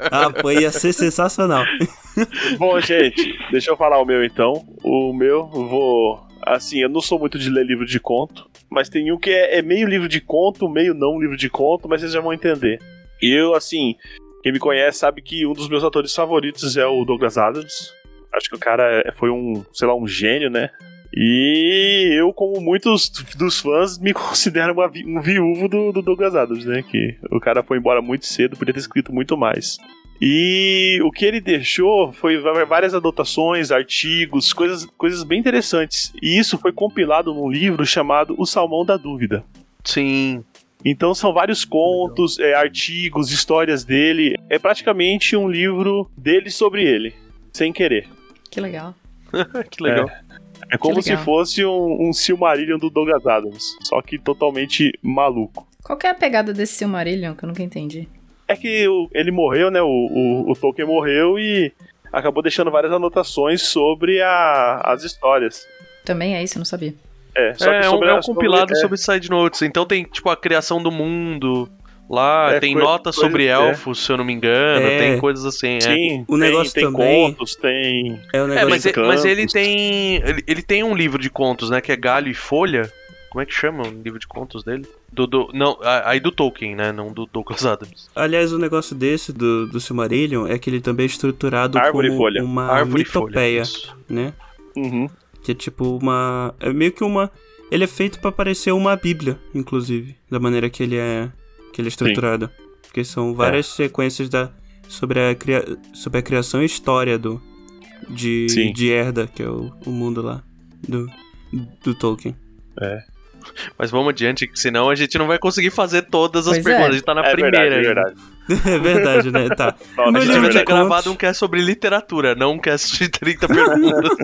Speaker 1: Ah, pô, ia ser sensacional.
Speaker 4: Bom, gente, deixa eu falar o meu então. O meu, eu vou. Assim, eu não sou muito de ler livro de conto, mas tem um que é, é meio livro de conto, meio não livro de conto, mas vocês já vão entender. Eu, assim, quem me conhece sabe que um dos meus atores favoritos é o Douglas Adams. Acho que o cara foi um, sei lá, um gênio, né? E eu, como muitos dos fãs, me considero uma um viúvo do, do Douglas Adams, né? Que o cara foi embora muito cedo, podia ter escrito muito mais. E o que ele deixou foi várias anotações, artigos, coisas, coisas bem interessantes. E isso foi compilado num livro chamado O Salmão da Dúvida.
Speaker 2: Sim.
Speaker 4: Então são vários contos, é, artigos, histórias dele. É praticamente um livro dele sobre ele, sem querer.
Speaker 3: Que legal.
Speaker 2: que legal.
Speaker 4: É como se
Speaker 3: legal.
Speaker 4: fosse um, um Silmarillion do Douglas Adams, só que totalmente maluco.
Speaker 3: Qual que é a pegada desse Silmarillion que eu nunca entendi?
Speaker 4: É que o- ele morreu, né? O, o, o Tolkien morreu e acabou deixando várias anotações sobre a- as histórias.
Speaker 3: Também é isso, eu não sabia.
Speaker 4: É, só
Speaker 2: é,
Speaker 4: que
Speaker 2: é um,
Speaker 4: sobre
Speaker 2: é
Speaker 4: a-
Speaker 2: um compilado
Speaker 4: é,
Speaker 2: sobre side notes. Então tem, tipo, a criação do mundo. Lá
Speaker 4: É,
Speaker 2: tem
Speaker 4: coisa-
Speaker 2: notas
Speaker 4: coisa-
Speaker 2: sobre
Speaker 4: é.
Speaker 2: elfos, se eu não me engano.
Speaker 1: É.
Speaker 2: Tem coisas assim. é.
Speaker 4: Sim,
Speaker 1: O
Speaker 4: tem-
Speaker 1: negócio
Speaker 4: tem,
Speaker 1: também-
Speaker 4: contos, tem.
Speaker 1: É o
Speaker 2: É,
Speaker 1: negócio.
Speaker 2: mas,
Speaker 4: de
Speaker 2: e- mas ele tem. Ele, ele tem um livro de contos, né? Que é Galho e Folha. Como é que chama o livro de contos dele? Do, do- não, aí do Tolkien, né? Não do Douglas Adams.
Speaker 1: Aliás, o negócio desse do, do Silmarillion é que ele também é estruturado
Speaker 4: Árvore
Speaker 1: como
Speaker 4: folha.
Speaker 1: uma
Speaker 2: Árvore e folha.
Speaker 1: mitopeia,
Speaker 2: isso.
Speaker 1: né?
Speaker 4: Uhum.
Speaker 1: Que é tipo uma. É meio que uma. Ele é feito pra parecer uma bíblia, inclusive, da maneira que ele é que ele é estruturado. Porque são várias sequências da sobre a, cria, sobre a criação e história do de,
Speaker 4: Sim.
Speaker 1: de Erda, que é o, o mundo lá do, do Tolkien.
Speaker 4: É.
Speaker 2: Mas vamos adiante, que senão a gente não vai conseguir fazer todas as
Speaker 3: Pois é.
Speaker 2: perguntas. A gente tá na
Speaker 4: é
Speaker 2: primeira
Speaker 4: verdade, é verdade.
Speaker 1: é verdade, né? Tá.
Speaker 4: Não,
Speaker 2: A gente
Speaker 1: livro
Speaker 2: vai
Speaker 1: de
Speaker 2: ter gravado um cast sobre literatura, não um cast de 30 perguntas.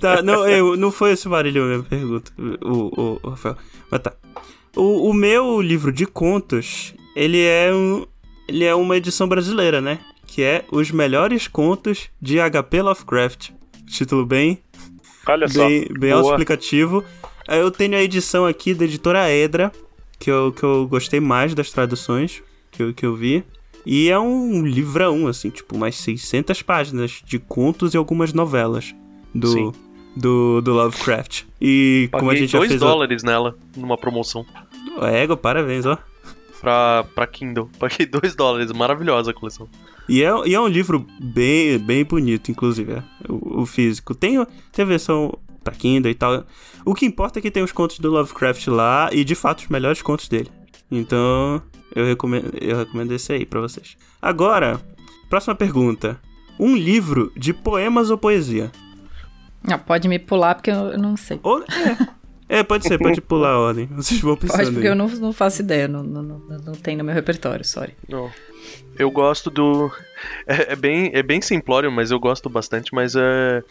Speaker 1: Tá, não, eu, não foi esse Marílio a minha pergunta, o, o, o Rafael. Mas tá. O, o meu livro de contos, ele é um. Ele é uma edição brasileira, né? Que é Os Melhores Contos de HP Lovecraft. Título bem,
Speaker 4: Olha só.
Speaker 1: bem, bem
Speaker 2: boa.
Speaker 1: Aí Eu tenho a edição aqui da editora Edra, que eu, que eu gostei mais das traduções que eu, que eu vi. E é um livrão, assim, tipo, umas 600 páginas de contos e algumas novelas do,
Speaker 2: Sim.
Speaker 1: do, do Lovecraft. E como a
Speaker 2: Paguei
Speaker 1: gente já
Speaker 2: 2
Speaker 1: fez.
Speaker 2: dólares nela, numa promoção.
Speaker 1: Ego, parabéns, ó.
Speaker 2: Pra, pra Kindle. Paguei 2 dólares, maravilhosa a coleção.
Speaker 1: E é, e é um livro bem, bem bonito, inclusive, é, o, o físico. Tem, tem a versão pra Kindle e tal. O que importa é que tem os contos do Lovecraft lá e, de fato, os melhores contos dele. Então, eu recomendo, eu recomendo esse aí pra vocês. Agora, próxima pergunta. Um livro de poemas ou poesia?
Speaker 3: Não, pode me pular porque eu não sei.
Speaker 1: Ou, é. é, pode ser, pode pular a ordem. Vocês vão pensando
Speaker 3: Pode, porque
Speaker 1: aí.
Speaker 3: eu não, não faço ideia, não, não, não, não tem no meu repertório, sorry.
Speaker 2: Não. Eu gosto do. É, é bem, é bem simplório, mas eu gosto bastante. Mas é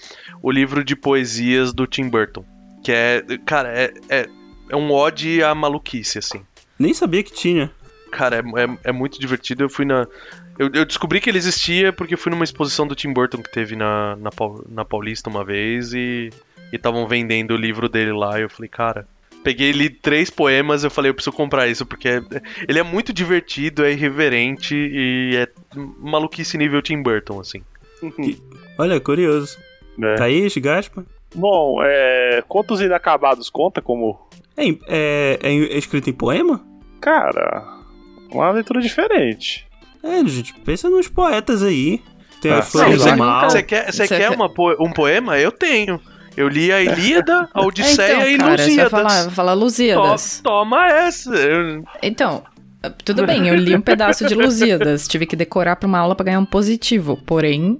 Speaker 2: o livro de poesias do Tim Burton. Que é. Cara, é, é, é um ode à maluquice, assim.
Speaker 1: Nem sabia que tinha.
Speaker 2: Cara, é, é, é muito divertido. Eu fui na. Eu, eu descobri que ele existia porque eu fui numa exposição do Tim Burton que teve na, na, na Paulista uma vez e estavam vendendo o livro dele lá. E eu falei, cara. Peguei li três poemas eu falei, eu preciso comprar isso, porque é- ele é muito divertido, é irreverente e é maluquice nível Tim Burton, assim.
Speaker 1: Olha, curioso.
Speaker 4: né?
Speaker 1: Thaís, Gaspa?
Speaker 4: Bom, é, Contos Inacabados conta como.
Speaker 1: É, é, é em- é escrito em poema?
Speaker 4: Cara, uma leitura diferente.
Speaker 1: É, gente, pensa nos poetas aí. Tem
Speaker 4: Ah,
Speaker 1: flores do
Speaker 3: mas
Speaker 1: mal.
Speaker 2: Você quer, você
Speaker 3: Você
Speaker 2: quer uma um poema? Eu tenho. Eu li a Ilíada, a Odisseia
Speaker 3: É,
Speaker 2: e
Speaker 3: então, cara, você vai
Speaker 2: Lusíadas.
Speaker 3: falar, vai falar
Speaker 2: To-
Speaker 3: Lusíadas.
Speaker 2: Toma essa. Eu-
Speaker 3: Então, tudo bem, eu li um pedaço de Lusíadas, tive que decorar pra uma aula pra ganhar um positivo, porém,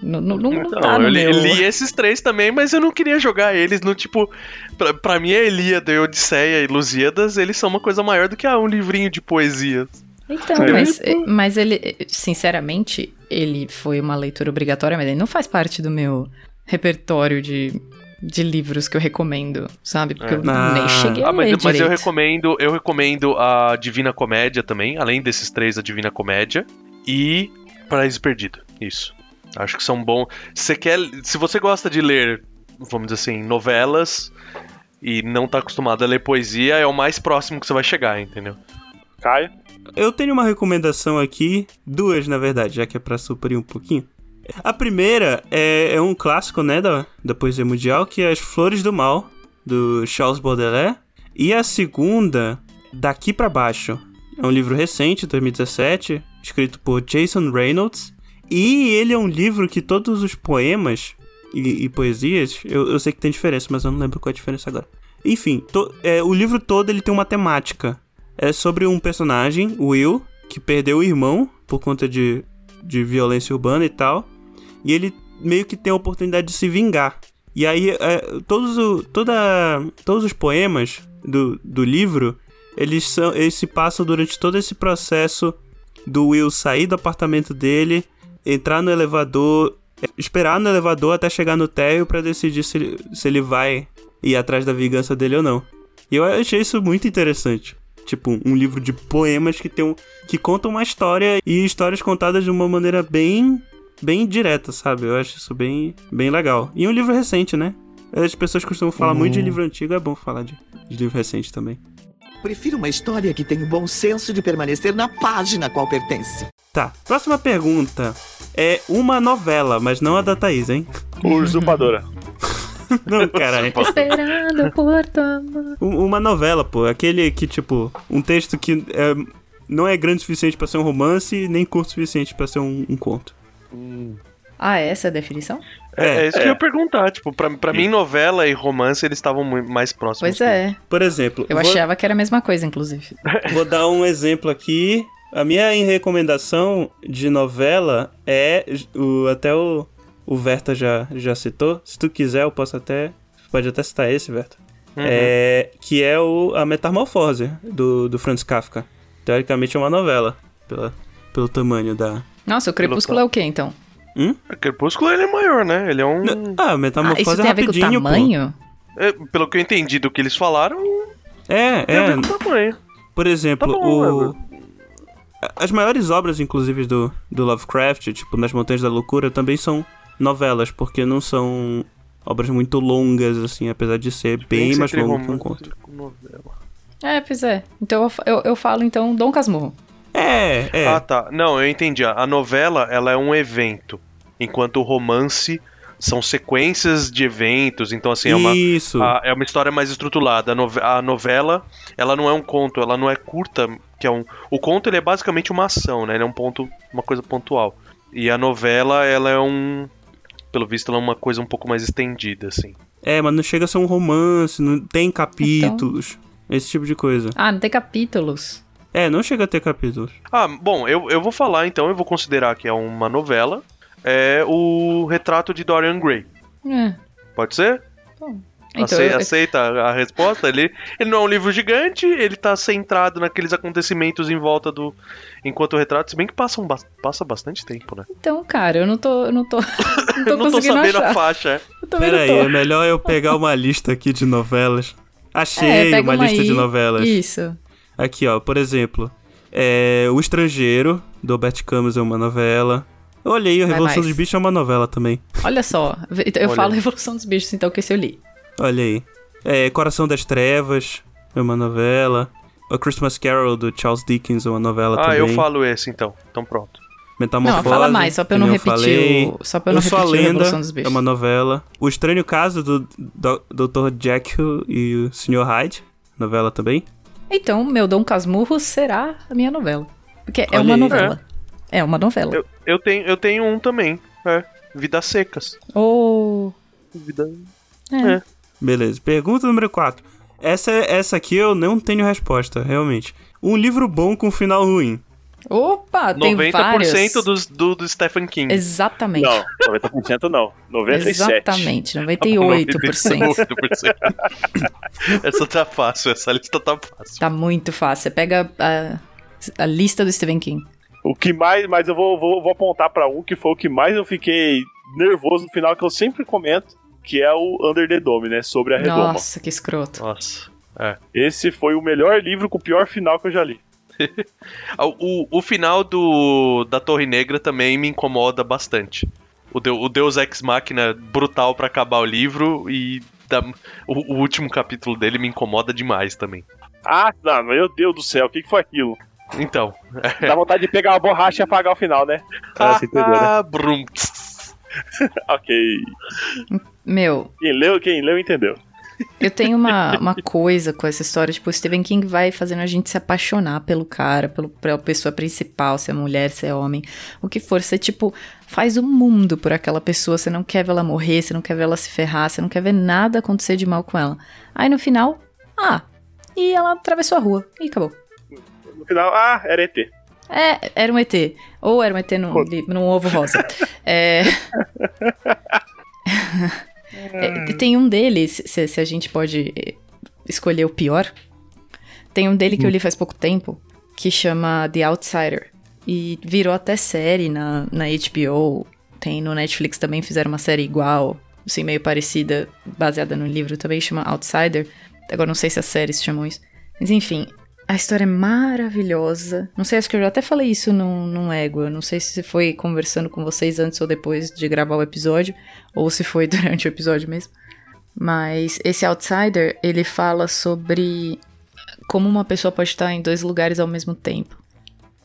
Speaker 3: não, não, não, não tá no
Speaker 2: eu li,
Speaker 3: meu...
Speaker 2: li esses três também, mas eu não queria jogar eles no tipo. Pra, pra mim, a Ilíada, e Odisseia e Lusíadas, eles são uma coisa maior do que ah, um livrinho de poesias.
Speaker 3: Então,
Speaker 4: É.
Speaker 3: mas, mas ele, sinceramente, ele foi uma leitura obrigatória, mas ele não faz parte do meu repertório de, de livros que eu recomendo, sabe? Porque
Speaker 2: É.
Speaker 3: eu
Speaker 1: Ah.
Speaker 3: nem cheguei a
Speaker 2: Ah, mas,
Speaker 3: ler
Speaker 2: mas eu recomendo, eu recomendo a Divina Comédia também, além desses três, a Divina Comédia e Paraíso Perdido. Isso. Acho que são bons. Você quer, se você gosta de ler, vamos dizer assim, novelas e não tá acostumado a ler poesia, é o mais próximo que você vai chegar, entendeu?
Speaker 4: Caio?
Speaker 1: Eu tenho uma recomendação aqui, duas na verdade, já que é pra suprir um pouquinho. A primeira é, é um clássico, né, da, da poesia mundial, que é As Flores do Mal, do Charles Baudelaire. E a segunda, Daqui pra Baixo. É um livro recente, 2017, escrito por Jason Reynolds. E ele é um livro que todos os poemas e, e poesias, eu, eu sei que tem diferença, mas eu não lembro qual é a diferença agora. Enfim, to- é, o livro todo ele tem uma temática. É sobre um personagem, Will, que perdeu o irmão por conta de, de violência urbana e tal. E ele meio que tem a oportunidade de se vingar. E aí, é, todos, o, toda, todos os poemas do, do livro, eles, são, eles se passam durante todo esse processo do Will sair do apartamento dele, entrar no elevador, esperar no elevador até chegar no térreo pra decidir se, se ele vai ir atrás da vingança dele ou não. E eu achei isso muito interessante. Tipo, um livro de poemas que tem um, que conta uma história e histórias contadas de uma maneira bem bem direta, sabe? Eu acho isso bem bem legal. E um livro recente, né? As pessoas costumam falar muito de livro antigo, é bom falar de, de livro recente também.
Speaker 6: Prefiro uma história que tenha o bom senso de permanecer na página a qual pertence.
Speaker 1: Tá, próxima pergunta. É uma novela, mas não a da Thaís, hein?
Speaker 4: Usurpadora.
Speaker 1: Não, caralho.
Speaker 3: Esperando por tua mão.
Speaker 1: Um- Uma novela, pô. Aquele que, tipo, um texto que é, não é grande o suficiente pra ser um romance, nem curto o suficiente pra ser um, um conto.
Speaker 3: Ah, essa é a definição?
Speaker 2: É,
Speaker 1: É,
Speaker 2: é isso que eu ia perguntar. Tipo, pra, pra mim, novela e romance, eles estavam mais próximos.
Speaker 3: Pois é.
Speaker 1: Por exemplo,
Speaker 3: Eu
Speaker 1: vou,
Speaker 3: achava que era a mesma coisa, inclusive.
Speaker 1: vou dar um exemplo aqui. A minha recomendação de novela é o, até o, o Verta já, já citou. Se tu quiser, eu posso até. Pode até citar esse, Verta.
Speaker 2: Uhum.
Speaker 1: É, que é o, a Metamorfose do, do Franz Kafka. Teoricamente é uma novela, pela, pelo tamanho da.
Speaker 3: Nossa, o Crepúsculo é o quê, então?
Speaker 2: O Crepúsculo, ele é maior, né? Ele é um...
Speaker 1: Ah, a
Speaker 3: Ah,
Speaker 1: Metamorfose
Speaker 3: isso
Speaker 1: é
Speaker 3: tem a ver com o
Speaker 1: rapidinho,
Speaker 3: tamanho?
Speaker 2: é, pelo que eu entendi do que eles falaram,
Speaker 1: É,
Speaker 2: tem a
Speaker 1: é.
Speaker 2: ver com o tamanho.
Speaker 1: Por exemplo,
Speaker 2: Tá bom,
Speaker 1: o. As maiores obras, inclusive, do, do Lovecraft, tipo Nas Montanhas da Loucura, também são novelas, porque não são obras muito longas, assim, apesar de ser bem
Speaker 2: Diferença
Speaker 1: mais longo que um conto.
Speaker 2: novela.
Speaker 3: É, pois é. Então eu, eu falo, então, Dom Casmurro.
Speaker 1: É, é.
Speaker 2: Ah, tá. Não, eu entendi. A novela, ela é um evento, enquanto o romance são sequências de eventos. Então, assim, é uma,
Speaker 1: Isso.
Speaker 2: a- é uma história mais estruturada. A, nove- a novela, ela não é um conto, ela não é curta, que é um... O conto, ele é basicamente uma ação, né? Ele é um ponto, uma coisa pontual. E a novela, ela é um... Pelo visto, ela é uma coisa um pouco mais estendida, assim.
Speaker 1: É, mas não chega a ser um romance, não tem capítulos, esse tipo de coisa.
Speaker 3: Ah, não tem capítulos.
Speaker 1: É, não chega a ter capítulos.
Speaker 2: Ah, bom, eu, eu vou falar então, eu vou considerar que é uma novela. É o retrato de Dorian Gray.
Speaker 3: É.
Speaker 2: Pode ser?
Speaker 3: Então,
Speaker 2: Ace-
Speaker 3: eu-
Speaker 2: Aceita a resposta? Ele, ele não é um livro gigante, ele tá centrado naqueles acontecimentos em volta do. Enquanto o retrato, se bem que passa, um, passa bastante tempo, né?
Speaker 3: então, cara, eu não tô, eu não tô, não tô
Speaker 2: não tô
Speaker 3: conseguindo
Speaker 2: sabendo
Speaker 3: achar.
Speaker 2: a faixa. é.
Speaker 3: Eu também
Speaker 1: Pera
Speaker 3: não
Speaker 1: aí,
Speaker 3: tô.
Speaker 1: é melhor eu pegar uma lista aqui de novelas. Achei
Speaker 3: É, pega
Speaker 1: uma, lista
Speaker 3: aí.
Speaker 1: de novelas.
Speaker 3: Isso.
Speaker 1: Aqui, ó, por exemplo, é, O Estrangeiro, do Albert Camus é uma novela. Eu olhei, a Revolução
Speaker 3: mais.
Speaker 1: dos Bichos é uma novela também.
Speaker 3: Olha só. Eu
Speaker 2: Olha.
Speaker 3: falo Revolução dos Bichos, então, que esse eu li.
Speaker 1: Olha aí. É, Coração das Trevas é uma novela. A Christmas Carol, do Charles Dickens, é uma novela
Speaker 2: Ah,
Speaker 1: também.
Speaker 2: eu falo esse então. Então pronto.
Speaker 1: Metamorfose.
Speaker 3: Não, fala mais, só pra eu não repetir
Speaker 1: falei.
Speaker 3: o- só pra eu não
Speaker 1: a
Speaker 3: repetir a
Speaker 1: Lenda,
Speaker 3: Revolução dos Bichos.
Speaker 1: é uma novela. O Estranho Caso, do, do Dr. Jekyll e o Sr. Hyde, novela também.
Speaker 3: Então, meu Dom Casmurro será a minha novela. Porque é
Speaker 1: Olha
Speaker 3: uma
Speaker 1: aí.
Speaker 3: novela. É, uma novela.
Speaker 2: Eu, eu, tenho, eu tenho um também. É. Vidas Secas.
Speaker 3: Oh.
Speaker 2: Vida...
Speaker 3: É.
Speaker 1: Beleza. Pergunta número 4. Essa, essa aqui eu não tenho resposta, realmente. Um livro bom com final ruim.
Speaker 3: Opa, tem
Speaker 2: 90%
Speaker 3: vários.
Speaker 2: dos, do, do Stephen King.
Speaker 3: Exatamente.
Speaker 4: Não, 90% não. 97%.
Speaker 3: Exatamente, 98%.
Speaker 2: 98%. essa tá fácil, essa lista tá fácil.
Speaker 3: Tá muito fácil. Você pega a, a lista do Stephen King.
Speaker 4: O que mais, mas eu vou, vou, vou apontar pra um que foi o que mais eu fiquei nervoso no final, que eu sempre comento, que é o Under the Dome, né? Sobre a redoma.
Speaker 3: Nossa, que escroto.
Speaker 2: Nossa.
Speaker 4: Esse foi o melhor livro com o pior final que eu já li.
Speaker 2: Ah, O, o final do, da Torre Negra também me incomoda bastante. O, Deu- o Deus Ex Machina brutal pra acabar o livro e da- o, o último capítulo dele me incomoda demais também.
Speaker 4: Ah, não, meu Deus do céu, o que, que foi aquilo?
Speaker 2: Então.
Speaker 4: Dá vontade de pegar uma borracha e apagar o final, né? Ah, você entendeu, né?
Speaker 2: Ah, brum, tss.
Speaker 4: Ok.
Speaker 3: Meu,
Speaker 4: Quem leu, quem leu entendeu.
Speaker 3: eu tenho uma, uma coisa com essa história. Tipo, o Stephen King vai fazendo a gente se apaixonar pelo cara, pelo, pela pessoa principal, se é mulher, se é homem, o que for. Você, tipo, faz o mundo por aquela pessoa. Você não quer ver ela morrer, você não quer ver ela se ferrar, você não quer ver nada acontecer de mal com ela. Aí no final, ah, e ela atravessou a rua e acabou.
Speaker 4: No final, ah, era ET.
Speaker 3: É, era um ET. Ou era um ET num, num ovo rosa. É... É, tem um deles, se, se a gente pode eh, escolher o pior. Tem um dele que eu li faz pouco tempo, que chama The Outsider. E virou até série na, na HBO. Tem no Netflix também, fizeram uma série igual, assim, meio parecida, baseada no livro também, chama Outsider. Agora não sei se a série se chamou isso. Mas enfim, a história é maravilhosa. Não sei, acho que eu já até falei isso num, num égua. Não sei se foi conversando com vocês antes ou depois de gravar o episódio, ou se foi durante o episódio mesmo. Mas esse Outsider, ele fala sobre como uma pessoa pode estar em dois lugares ao mesmo tempo.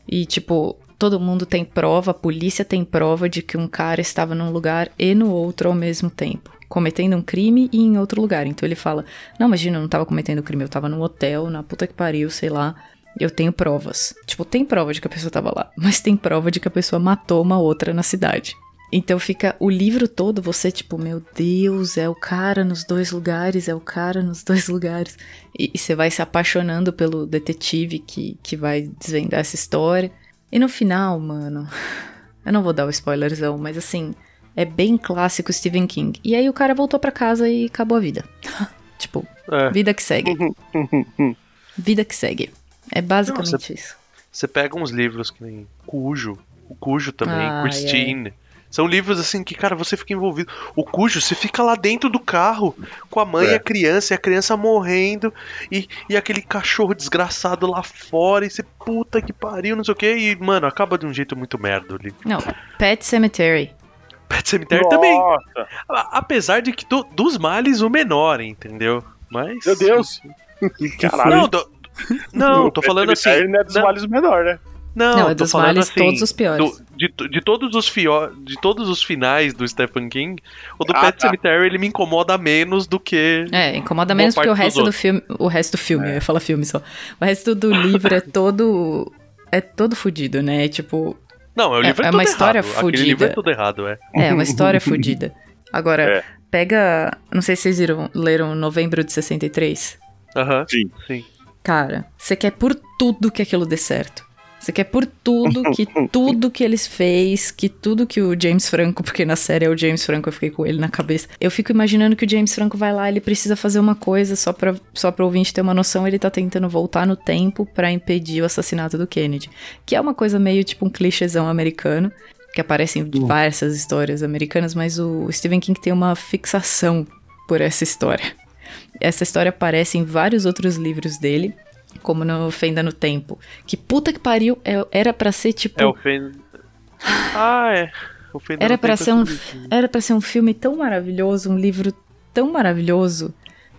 Speaker 3: E, tipo, todo mundo tem prova, a polícia tem prova de que um cara estava num lugar e no outro ao mesmo tempo. Cometendo um crime e em outro lugar. Então ele fala: Não, imagina, eu não tava cometendo crime, eu tava num hotel, na puta que pariu, sei lá. Eu tenho provas. Tipo, tem prova de que a pessoa tava lá, mas tem prova de que a pessoa matou uma outra na cidade. Então fica o livro todo, você tipo, meu Deus, é o cara nos dois lugares, é o cara nos dois lugares. E, e você vai se apaixonando pelo detetive que, que vai desvendar essa história. E no final, mano, eu não vou dar o spoilerzão, mas assim, é bem clássico Stephen King. E aí o cara voltou pra casa e acabou a vida. tipo,
Speaker 2: É.
Speaker 3: vida que segue. vida que segue. É basicamente
Speaker 2: Nossa.
Speaker 3: isso.
Speaker 2: Você pega uns livros que nem Cujo, o Cujo também,
Speaker 3: Ai,
Speaker 2: Christine. São livros assim que, cara, você fica envolvido. O Cujo, você fica lá dentro do carro com a mãe e
Speaker 5: É.
Speaker 2: a criança, e a criança morrendo, e, e aquele cachorro desgraçado lá fora, e você, puta que pariu, não sei o que, e, mano, acaba de um jeito muito merda ali.
Speaker 3: Não, Pet Cemetery.
Speaker 2: Pet Cemetery também.
Speaker 4: Nossa,
Speaker 2: A- Apesar de que do- dos males o menor, entendeu? Mas.
Speaker 4: meu Deus. Caralho.
Speaker 2: Não, do- não, tô falando assim.
Speaker 4: Não é dos
Speaker 2: não-
Speaker 4: males menor, né?
Speaker 2: Não,
Speaker 3: Não, é dos
Speaker 2: falando
Speaker 3: males
Speaker 2: assim,
Speaker 3: todos os piores.
Speaker 2: do- de, de todos os fio, de todos os finais do Stephen King, o do
Speaker 4: Ah,
Speaker 2: Pet
Speaker 4: tá.
Speaker 2: Cemetery ele me incomoda menos do que.
Speaker 3: É, incomoda menos porque o resto do filme. O resto do filme, eu ia falar filme só. O resto do livro é todo. É todo fudido, né? Tipo,
Speaker 2: Não, é o
Speaker 3: É-
Speaker 2: livro é,
Speaker 3: é uma história
Speaker 2: errado. Aquele livro é
Speaker 3: fodida.
Speaker 2: tudo errado, é.
Speaker 3: é uma história fodida. Agora,
Speaker 4: É.
Speaker 3: pega. Não sei se vocês viram, leram Novembro de 63.
Speaker 2: Aham.
Speaker 4: Sim.
Speaker 2: Sim.
Speaker 3: Cara, você quer por tudo que aquilo dê certo. Você quer por tudo que tudo que eles fez, que tudo que o James Franco, porque na série é o James Franco, eu fiquei com ele na cabeça. Eu fico imaginando que o James Franco vai lá, ele precisa fazer uma coisa só pra, só pra ouvinte ter uma noção, ele tá tentando voltar no tempo pra impedir o assassinato do Kennedy. Que é uma coisa meio tipo um clichêzão americano, que aparece em diversas histórias americanas, mas o Stephen King tem uma fixação por essa história. Essa história aparece em vários outros livros dele, como no Fenda no Tempo. Que puta que pariu, é- era pra ser tipo.
Speaker 2: É o Fen. Ah, é. O Fen
Speaker 3: Era pra
Speaker 2: tem
Speaker 3: ser um,
Speaker 2: bichinho.
Speaker 3: era para ser um filme tão maravilhoso, um livro tão maravilhoso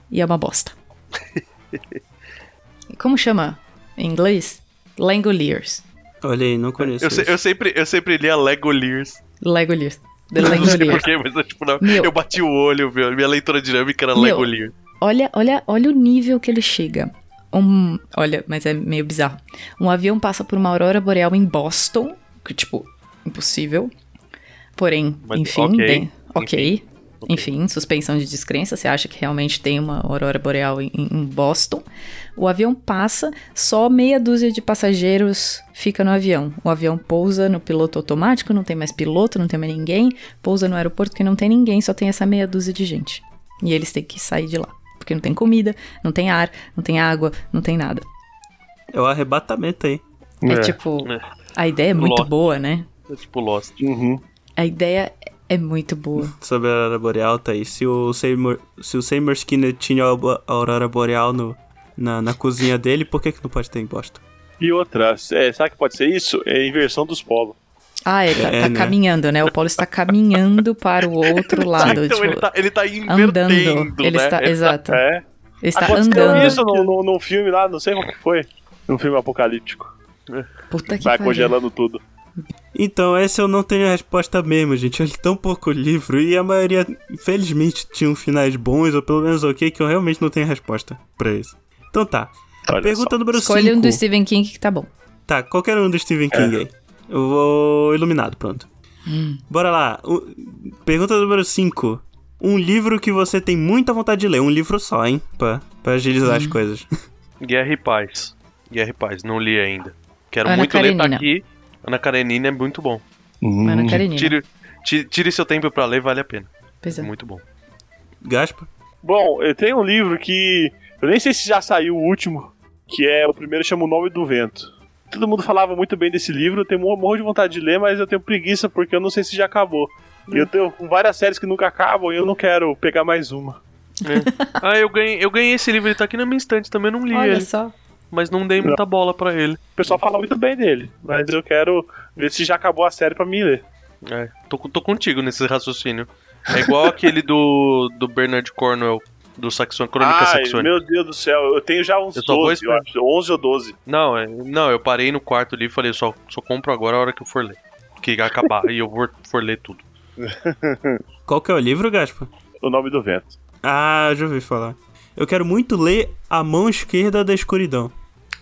Speaker 3: e é uma bosta. Como chama em inglês? Langoliers.
Speaker 1: Olha aí, não conheço.
Speaker 2: Eu, se- eu sempre, eu sempre lia Legoliers.
Speaker 3: Legoliers. The
Speaker 2: Não sei porquê, mas eu, tipo, não,
Speaker 3: Meu.
Speaker 2: eu bati o olho, meu, minha leitura dinâmica era
Speaker 3: Meu.
Speaker 2: Legoliers.
Speaker 3: Olha, olha, olha o nível que ele chega. Um, olha, mas é meio bizarro. Um avião passa por uma aurora boreal em Boston, que tipo, impossível. Porém,
Speaker 2: Mas,
Speaker 3: enfim,
Speaker 2: ok,
Speaker 3: bem, ok.
Speaker 2: Ok.
Speaker 3: Enfim, suspensão de descrença, você acha que realmente tem uma aurora boreal em, em Boston. O avião passa, só meia dúzia de passageiros fica no avião. O avião pousa no piloto automático, não tem mais piloto, não tem mais ninguém. Pousa no aeroporto que não tem ninguém, só tem essa meia dúzia de gente. E eles têm que sair de lá. Porque não tem comida, não tem ar, não tem água, não tem nada.
Speaker 1: É o arrebatamento aí.
Speaker 3: É,
Speaker 4: É.
Speaker 3: tipo,
Speaker 2: É.
Speaker 3: a ideia é muito
Speaker 2: Lost.
Speaker 3: boa, né?
Speaker 2: É tipo Lost.
Speaker 4: Uhum.
Speaker 3: A ideia é muito boa.
Speaker 1: Sobre a Aurora Boreal, tá aí. Se o Seymour, se o Seymour Skinner tinha a Aurora Boreal no, na, na cozinha dele, por que, que não pode ter em Boston?
Speaker 4: E outra, é, sabe que pode ser isso? É a inversão dos polos.
Speaker 3: Ah, ele tá,
Speaker 1: É,
Speaker 3: tá
Speaker 1: né?
Speaker 3: caminhando, né? O Paulo está caminhando para o outro lado.
Speaker 2: então
Speaker 3: tipo,
Speaker 2: ele, tá, ele tá invertendo,
Speaker 3: andando. Ele
Speaker 2: né?
Speaker 3: está, exato.
Speaker 4: É.
Speaker 3: Ele está
Speaker 4: Aconteceu
Speaker 3: andando.
Speaker 4: isso num, num, num filme lá, não sei qual que foi. Num filme apocalíptico.
Speaker 3: Puta que
Speaker 4: Vai
Speaker 3: pariu.
Speaker 4: congelando tudo.
Speaker 1: Então, essa eu não tenho a resposta mesmo, gente. Eu li tão pouco livro e a maioria, infelizmente, tinham finais bons, ou pelo menos ok, que eu realmente não tenho resposta pra isso. Então tá.
Speaker 4: Olha
Speaker 1: Pergunta número 5.
Speaker 3: Escolha um do Stephen King que tá bom.
Speaker 1: Tá, qualquer um do Stephen King aí. Eu vou iluminado, pronto. Bora lá. O- Pergunta número 5. Um livro que você tem muita vontade de ler. Um livro só, hein? Pra, pra agilizar as coisas.
Speaker 2: Guerra e Paz. Guerra e Paz, não li ainda. Quero
Speaker 3: Ana
Speaker 2: muito ler, tá
Speaker 3: Karenina.
Speaker 2: aqui. Ana Karenina é muito bom.
Speaker 3: Ana Karenina.
Speaker 2: Tire, tire, tire seu tempo pra ler, vale a pena.
Speaker 3: Pois é.
Speaker 2: É muito bom.
Speaker 1: Gaspa?
Speaker 4: Bom, eu tenho um livro que. Eu nem sei se já saiu o último, que é o primeiro chama O Nome do Vento. Todo mundo falava muito bem desse livro, eu tenho um morro de vontade de ler, mas eu tenho preguiça porque eu não sei se já acabou. E eu tenho várias séries que nunca acabam e eu não quero pegar mais uma.
Speaker 2: Ah, eu ganhei, eu ganhei esse livro, ele tá aqui na minha estante, também não li
Speaker 3: Olha
Speaker 2: ele.
Speaker 3: só.
Speaker 2: Mas não dei muita bola pra ele.
Speaker 4: O pessoal fala muito bem dele, mas eu quero ver se já acabou a série pra mim ler.
Speaker 2: É, tô, tô contigo nesse raciocínio. É igual aquele do, do Bernard Cornwell, do Saxon, Crônica
Speaker 4: Ai,
Speaker 2: Saxônica.
Speaker 4: meu Deus do céu, eu tenho já uns
Speaker 2: Eu só vou
Speaker 4: 12, eu acho, 11 ou 12.
Speaker 2: Não, é, não, eu parei no quarto ali e falei, só, só compro agora a hora que eu for ler. Que acabar e eu vou, for ler tudo.
Speaker 1: Qual que é o livro, Gaspa?
Speaker 4: O Nome do Vento.
Speaker 1: Ah, já ouvi falar. Eu quero muito ler A Mão Esquerda da Escuridão.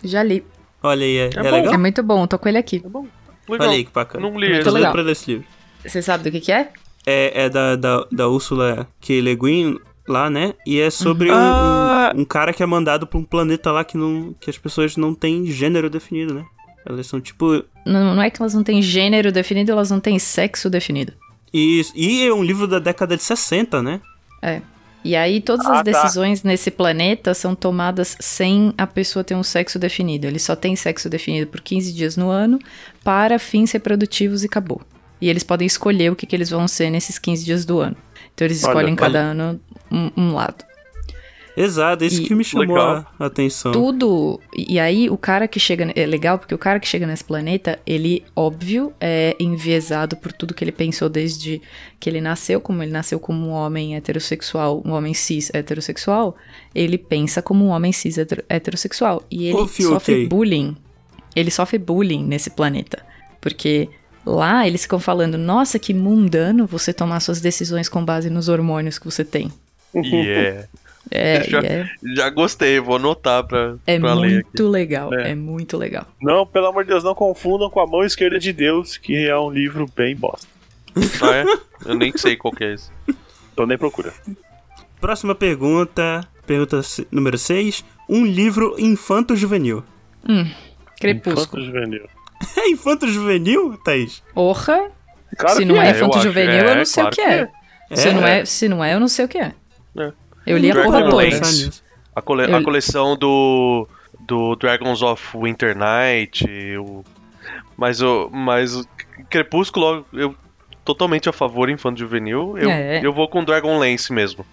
Speaker 3: Já li.
Speaker 1: Olha aí, é, é
Speaker 2: bom.
Speaker 1: legal?
Speaker 3: É muito bom, tô com ele aqui.
Speaker 2: Legal.
Speaker 1: Olha aí que bacana.
Speaker 2: Não li
Speaker 3: Muito
Speaker 2: esse.
Speaker 1: Tô
Speaker 3: legal.
Speaker 1: lendo pra ler esse livro.
Speaker 3: Você sabe do que que é?
Speaker 1: É, é da, da, da Ursula K. Le Guin lá, né? E é sobre um,
Speaker 2: Ah!
Speaker 1: um, um cara que é mandado pra um planeta lá que, não, que as pessoas não têm gênero definido, né? Elas são tipo.
Speaker 3: Não, não é que elas não têm gênero definido, elas não têm sexo definido.
Speaker 1: E, e é um livro da década de 60, né?
Speaker 3: É. E aí todas
Speaker 4: Ah,
Speaker 3: as
Speaker 4: tá.
Speaker 3: decisões nesse planeta são tomadas sem a pessoa ter um sexo definido. Ele só tem sexo definido por 15 dias no ano para fins reprodutivos e acabou. E eles podem escolher o que, que eles vão ser nesses 15 dias do ano. Então eles
Speaker 4: Olha,
Speaker 3: escolhem
Speaker 4: olha.
Speaker 3: cada ano um, um lado.
Speaker 1: Exato, isso
Speaker 3: E-
Speaker 1: que me chamou
Speaker 2: Legal.
Speaker 1: a atenção.
Speaker 3: Tudo. E aí, o cara que chega. É legal porque o cara que chega nesse planeta, ele, óbvio, é enviesado por tudo que ele pensou desde que ele nasceu, como ele nasceu como um homem heterossexual, um homem cis heterossexual, ele pensa como um homem cis hetero- heterossexual. E ele sofre
Speaker 1: aí.
Speaker 3: bullying. Ele sofre bullying nesse planeta. Porque lá eles ficam falando: nossa, que mundano você tomar suas decisões com base nos hormônios que você tem.
Speaker 2: Yeah.
Speaker 3: É,
Speaker 2: Já-
Speaker 3: e é,
Speaker 2: Já gostei, vou anotar pra,
Speaker 3: é
Speaker 2: pra ler aqui.
Speaker 3: muito legal.
Speaker 4: É.
Speaker 3: é muito legal.
Speaker 4: Não, pelo amor de Deus, não confundam com A Mão Esquerda de Deus, que é um livro bem bosta.
Speaker 2: Ah, é? Eu nem sei qual que é esse.
Speaker 4: Então nem procura.
Speaker 1: Próxima pergunta. Pergunta número 6. Um livro infanto-juvenil.
Speaker 3: Crepúsculo.
Speaker 4: Infanto Juvenil.
Speaker 1: É infanto-juvenil, Thaís?
Speaker 3: Orra,
Speaker 4: Claro
Speaker 3: se não é,
Speaker 2: é, eu
Speaker 3: infanto juvenil,
Speaker 2: É,
Speaker 3: eu não sei
Speaker 2: claro
Speaker 3: o que
Speaker 2: que
Speaker 3: é. Se,
Speaker 1: É.
Speaker 3: não é. se não é, eu não sei o que é.
Speaker 2: É.
Speaker 3: Eu li a
Speaker 2: Dragon
Speaker 3: porra toda.
Speaker 2: A, cole-
Speaker 3: Eu-
Speaker 2: a coleção do, do Dragons of Winter Night, o, mas o mas o Crepúsculo, eu totalmente a favor infanto juvenil. Eu,
Speaker 3: É.
Speaker 2: eu vou com Dragon Lance mesmo.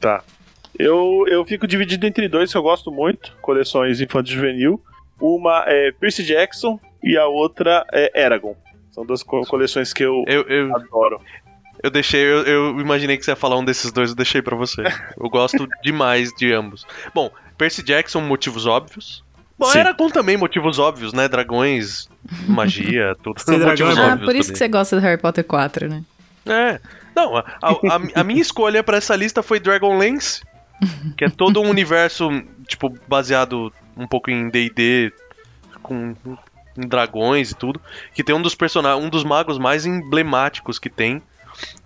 Speaker 4: Tá. Eu, eu fico dividido entre dois que eu gosto muito, coleções infanto juvenil. Uma é Percy Jackson e a outra é Eragon. São duas co- coleções que eu
Speaker 2: Eu, eu,
Speaker 4: adoro.
Speaker 2: eu deixei, eu, eu imaginei que você ia falar um desses dois, eu deixei pra você. Eu gosto demais de ambos. Bom, Percy Jackson, motivos óbvios. Bom,
Speaker 4: Sim.
Speaker 2: Eragon também, motivos óbvios, né? Dragões, magia, tudo.
Speaker 1: Dragão
Speaker 2: motivos
Speaker 1: é.
Speaker 3: Ah, por isso que
Speaker 2: também.
Speaker 3: você gosta do Harry Potter 4, né?
Speaker 2: É. Não, a, a- a minha escolha pra essa lista foi Dragonlance, que é todo um universo, tipo, baseado um pouco em D&D, com em dragões e tudo, que tem um dos personagens, um dos magos mais emblemáticos que tem,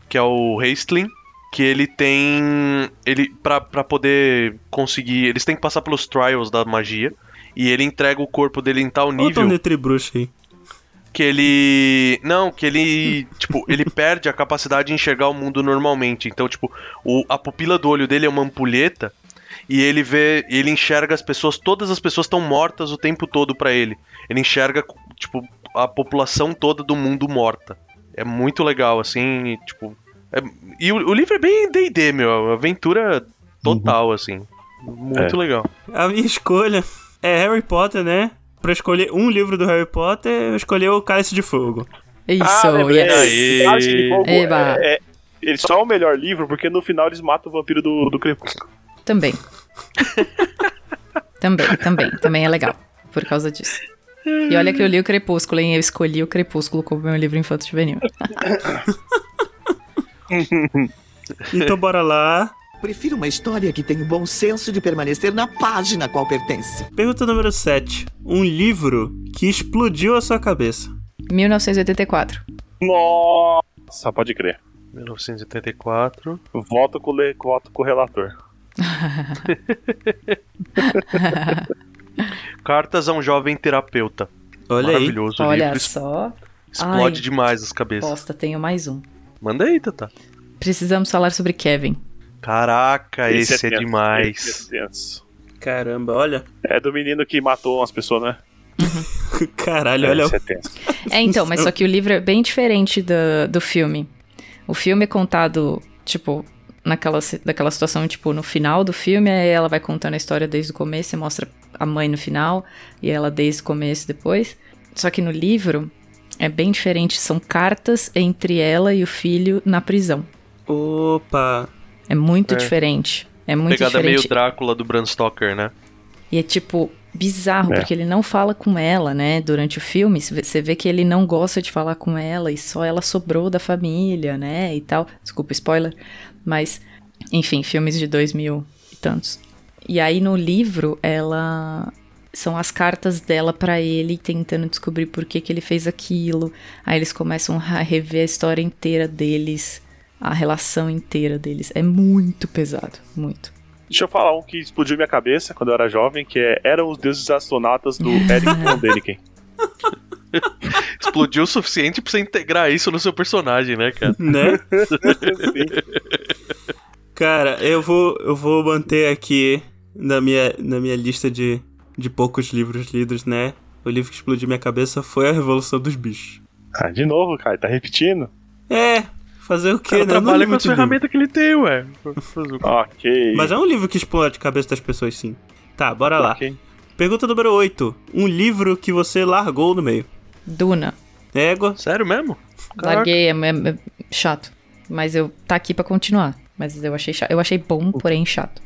Speaker 2: que é o Hastling, que ele tem, ele pra, pra poder conseguir, eles têm que passar pelos trials da magia, e ele entrega o corpo dele em tal
Speaker 1: Olha o
Speaker 2: nível
Speaker 1: tom de tribruxo aí.
Speaker 2: que ele. Não, que ele. Tipo, ele perde a capacidade de enxergar o mundo normalmente. Então, tipo, o, a pupila do olho dele é uma ampulheta. E ele vê. Ele enxerga as pessoas. Todas as pessoas estão mortas o tempo todo pra ele. Ele enxerga, tipo, a população toda do mundo morta. É muito legal, assim, e, tipo. é- e o, o livro é bem DD, meu. é Aventura total, assim. Muito legal.
Speaker 1: A minha escolha é Harry Potter, né? Pra escolher um livro do Harry Potter, eu escolhi o Cálice de Fogo.
Speaker 3: Isso,
Speaker 4: Ah,
Speaker 3: yes.
Speaker 4: Cálice de Fogo é, é- ele só é o melhor livro porque no final eles matam o vampiro do, do Crepúsculo.
Speaker 3: Também. também, também. Também é legal. Por causa disso. E olha que eu li o Crepúsculo, hein? Eu escolhi o Crepúsculo como meu livro infanto juvenil.
Speaker 1: Então bora lá.
Speaker 6: Prefiro uma história que tenha o bom senso de permanecer na página a qual pertence.
Speaker 1: Pergunta número 7. Um livro que explodiu a sua cabeça.
Speaker 3: 1984.
Speaker 4: Nossa, pode crer.
Speaker 2: 1984.
Speaker 4: Voto com, o le- voto com o relator.
Speaker 2: Cartas a um jovem terapeuta.
Speaker 1: Olha aí.
Speaker 2: Maravilhoso o
Speaker 3: Olha só.
Speaker 2: Explode
Speaker 3: Ai.
Speaker 2: demais as cabeças.
Speaker 3: Bosta, tenho mais um.
Speaker 2: Manda aí, Tata.
Speaker 3: Precisamos falar sobre Kevin.
Speaker 2: Caraca, esse, é,
Speaker 4: tenso,
Speaker 2: demais.
Speaker 4: Esse é tenso.
Speaker 1: Caramba, olha.
Speaker 4: É do menino que matou umas pessoas, né?
Speaker 1: Caralho, olha.
Speaker 4: Esse é tenso.
Speaker 3: É, então, mas só que o livro é bem diferente do, do filme. O filme é contado, tipo, naquela, daquela situação, tipo, no final do filme, aí ela vai contando a história desde o começo, e mostra a mãe no final, e ela desde o começo depois. Só que no livro é bem diferente, são cartas entre ela e o filho na prisão.
Speaker 1: Opa.
Speaker 3: É muito
Speaker 2: É.
Speaker 3: diferente. É muito
Speaker 2: Pegada meio
Speaker 3: diferente.
Speaker 2: Drácula do Bram Stoker, né?
Speaker 3: E é tipo bizarro,
Speaker 4: É.
Speaker 3: porque ele não fala com ela, né? Durante o filme, você vê- você vê que ele não gosta de falar com ela e só ela sobrou da família, né? E tal. Desculpa, spoiler. Mas, enfim, filmes de 2000 e tantos. E aí no livro, ela são as cartas dela pra ele tentando descobrir por que, que ele fez aquilo. Aí eles começam a rever a história inteira deles, a relação inteira deles. É muito pesado, muito.
Speaker 4: Deixa eu falar um que explodiu minha cabeça quando eu era jovem, que é Eram os Deuses Astronautas do Eric von Däniken.
Speaker 2: Explodiu o suficiente pra você integrar isso no seu personagem, né, cara?
Speaker 1: Né?
Speaker 4: Sim.
Speaker 1: Cara, eu vou, eu vou manter aqui na minha, na minha lista de, de poucos livros lidos, né? O livro que explodiu minha cabeça foi A Revolução dos Bichos.
Speaker 4: Ah, de novo, cara, tá repetindo?
Speaker 1: É, fazer o quê,
Speaker 2: cara
Speaker 1: né?
Speaker 2: Trabalha com as ferramentas que ele tem, ué.
Speaker 4: Ok.
Speaker 1: Mas é um livro que explode a cabeça das pessoas, sim. Tá, bora lá. Pergunta número 8. Um livro que você largou no meio.
Speaker 3: Duna.
Speaker 1: Égua.
Speaker 2: Sério mesmo? Caraca.
Speaker 3: Larguei, é, é- é chato. Mas eu tá aqui pra continuar. Mas eu achei chato. Eu achei bom, porém chato.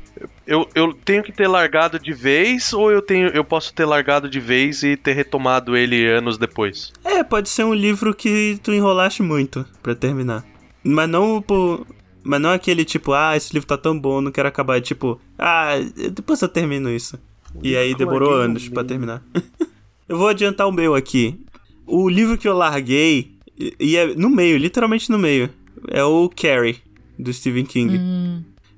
Speaker 2: Eu, eu tenho que ter largado de vez ou eu tenho eu posso ter largado de vez e ter retomado ele anos depois?
Speaker 1: É, pode ser um livro que tu enrolaste muito pra terminar. Mas não por. Mas não aquele tipo, ah, esse livro tá tão bom, não quero acabar. É Tipo, ah, depois eu termino isso. E aí demorou anos pra
Speaker 2: meio.
Speaker 1: terminar. eu vou adiantar o meu aqui. O livro que eu larguei, e- é no meio, literalmente no meio, é o Carrie, do Stephen King.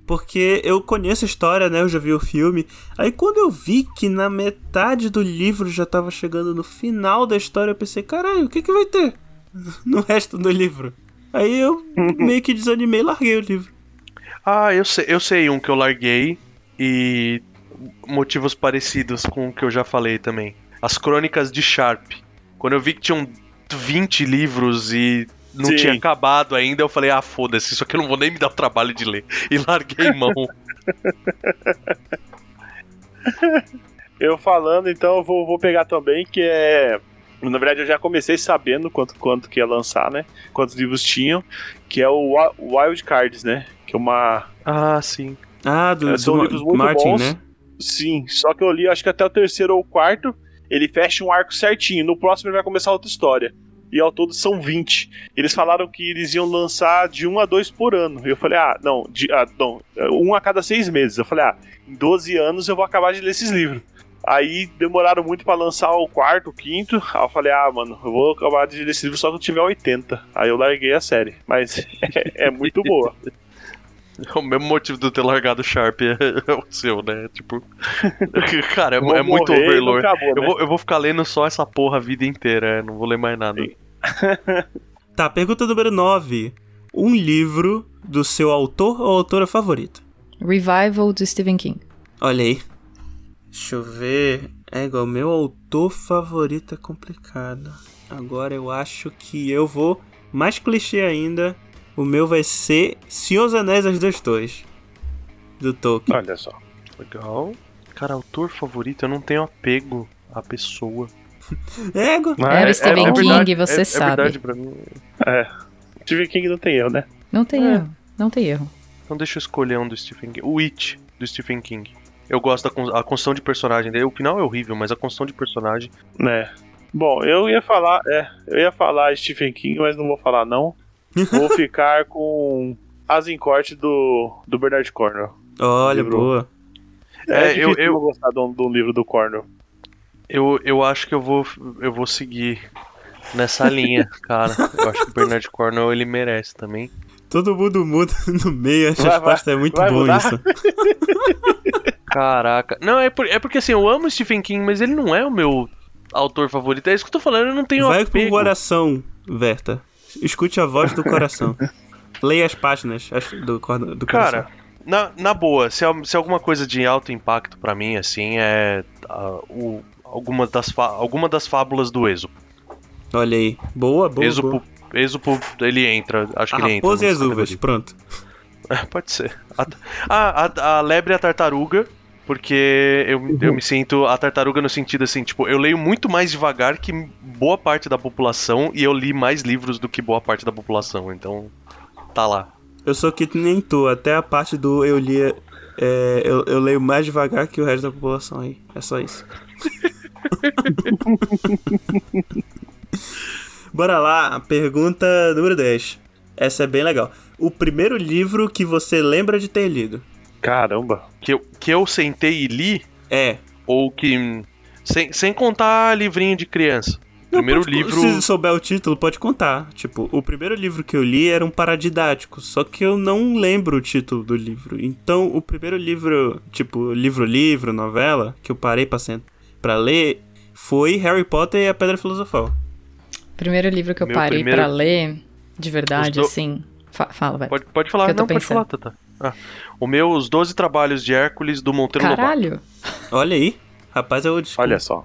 Speaker 1: Porque eu conheço a história, né? Eu já vi o filme. Aí quando eu vi que na metade do livro já tava chegando no final da história, eu pensei, caralho, o que que vai ter no resto do livro? Aí eu meio que desanimei e larguei o livro.
Speaker 2: Ah, eu sei, eu sei um que eu larguei e motivos parecidos com o que eu já falei também. As Crônicas de Sharp. Quando eu vi que tinham 20 livros e não
Speaker 4: Sim.
Speaker 2: tinha acabado ainda, eu falei, ah, foda-se, isso aqui eu não vou nem me dar o trabalho de ler. E larguei mão.
Speaker 4: Eu falando, então, eu vou, vou pegar também, que é. Na verdade, eu já comecei sabendo quanto, quanto que ia lançar, né? Quantos livros tinham, que é o Wi- Wild Cards, né? Que é uma.
Speaker 2: ah, sim.
Speaker 1: Ah, do,
Speaker 4: É, são
Speaker 1: do
Speaker 4: livros muito
Speaker 1: Martin,
Speaker 4: bons.
Speaker 1: né?
Speaker 4: Sim, só que eu li, acho que até o terceiro ou o quarto, ele fecha um arco certinho. No próximo ele vai começar outra história. E ao todo são 20. Eles falaram que eles iam lançar de um a dois por ano. Eu falei, ah, não, de, ah, não, um a cada seis meses. Eu falei, ah, em 12 anos eu vou acabar de ler esses livros. Aí demoraram muito pra lançar o quarto, o quinto. Aí eu falei, ah, mano, eu vou acabar de ler esse livro só quando tiver 80. Aí eu larguei a série. Mas é, é muito boa.
Speaker 2: É o mesmo motivo de eu ter largado o Sharp é, é o seu, né? Tipo. Cara, é,
Speaker 4: Vou
Speaker 2: é muito overlord.
Speaker 4: acabou,
Speaker 2: Eu
Speaker 4: né?
Speaker 2: vou, eu vou ficar lendo só essa porra a vida inteira, é, não vou ler mais nada.
Speaker 1: Tá, pergunta número 9. Um livro do seu autor ou autora favorito?
Speaker 3: Revival do Stephen King.
Speaker 1: Olha aí. Deixa eu ver. É igual, meu autor favorito é complicado. Agora eu acho que eu vou. Mais clichê ainda. O meu vai ser Senhor dos Anéis As Duas Torres. Do Tolkien.
Speaker 4: Olha só.
Speaker 2: Legal. Cara, autor favorito, eu não tenho apego à pessoa.
Speaker 1: Égua.
Speaker 3: Era o Stephen King,
Speaker 2: verdade,
Speaker 3: você
Speaker 2: é,
Speaker 3: sabe.
Speaker 2: É verdade pra mim.
Speaker 4: Stephen King não tem eu, né?
Speaker 3: Não tem
Speaker 2: É.
Speaker 3: erro. Não tem erro.
Speaker 2: Então deixa eu escolher um do Stephen King. O It, do Stephen King. Eu gosto da con- a construção de personagem dele. O final é horrível, mas a construção de personagem.
Speaker 4: Né. Bom, eu ia falar, é, eu ia falar Stephen King, mas não vou falar não. Vou ficar com As em Corte do, do Bernard Cornwell.
Speaker 1: Olha,
Speaker 4: Livro.
Speaker 1: boa.
Speaker 2: É,
Speaker 4: É,
Speaker 2: eu- eu-
Speaker 4: não gostar de um, de um livro do Cornwell.
Speaker 2: Eu, eu acho que eu vou, eu vou seguir nessa linha, cara. Eu acho que o Bernard Cornwell ele merece também.
Speaker 1: Todo mundo muda no meio, a
Speaker 4: Vai,
Speaker 1: resposta é muito
Speaker 4: vai
Speaker 1: bom
Speaker 4: mudar?
Speaker 1: isso.
Speaker 2: Caraca. Não, é, por- é porque assim, eu amo Stephen King, mas ele não é o meu autor favorito. É isso que eu tô falando, eu não tenho
Speaker 1: Vai pro
Speaker 2: apego.
Speaker 1: coração, Verta. Escute a voz do coração. Leia as páginas as- do, do coração.
Speaker 2: Cara, na, na boa, se, se alguma coisa de alto impacto pra mim, assim, é ah, o, alguma, das alguma das fábulas do Êxopo.
Speaker 1: Olha aí. Boa, boa.
Speaker 2: Êxopo,
Speaker 1: boa.
Speaker 2: Êxopo, ele entra, acho
Speaker 1: A
Speaker 2: que ele entra.
Speaker 1: raposa e as uvas, pronto.
Speaker 2: É, pode ser. A, ah, a, a lebre e a tartaruga, porque eu, eu me sinto a tartaruga no sentido assim, tipo, eu leio muito mais devagar que boa parte da população e eu li mais livros do que boa parte da população, então tá lá.
Speaker 1: Eu sou que nem tu, até a parte do eu lia. é, eu, eu leio mais devagar que o resto da população aí. É só isso. Bora lá, pergunta número 10. Essa é bem legal. O primeiro livro que você lembra de ter lido?
Speaker 4: Caramba.
Speaker 2: Que eu, que eu sentei e li,
Speaker 1: É.
Speaker 2: ou que. Sem, sem contar livrinho de criança.
Speaker 1: Não,
Speaker 2: Primeiro
Speaker 1: pode-
Speaker 2: livro.
Speaker 1: Se souber o título, pode contar. Tipo, o primeiro livro que eu li era um paradidático, só que eu não lembro o título do livro. Então, o primeiro livro, tipo, livro-livro, novela, que eu parei pra, sent... pra ler, foi Harry Potter e a Pedra Filosofal.
Speaker 3: O primeiro livro que eu
Speaker 2: Meu
Speaker 3: parei
Speaker 2: primeiro-
Speaker 3: pra ler, de verdade,
Speaker 2: do-
Speaker 3: assim. fa- fala, vai.
Speaker 2: Pode, pode falar, não, pode falar, Tata. Ah, o meu, Os Doze Trabalhos de Hércules do Monteiro Lobato.
Speaker 3: Caralho!
Speaker 1: Olha aí, rapaz, o desculpa.
Speaker 4: Olha só.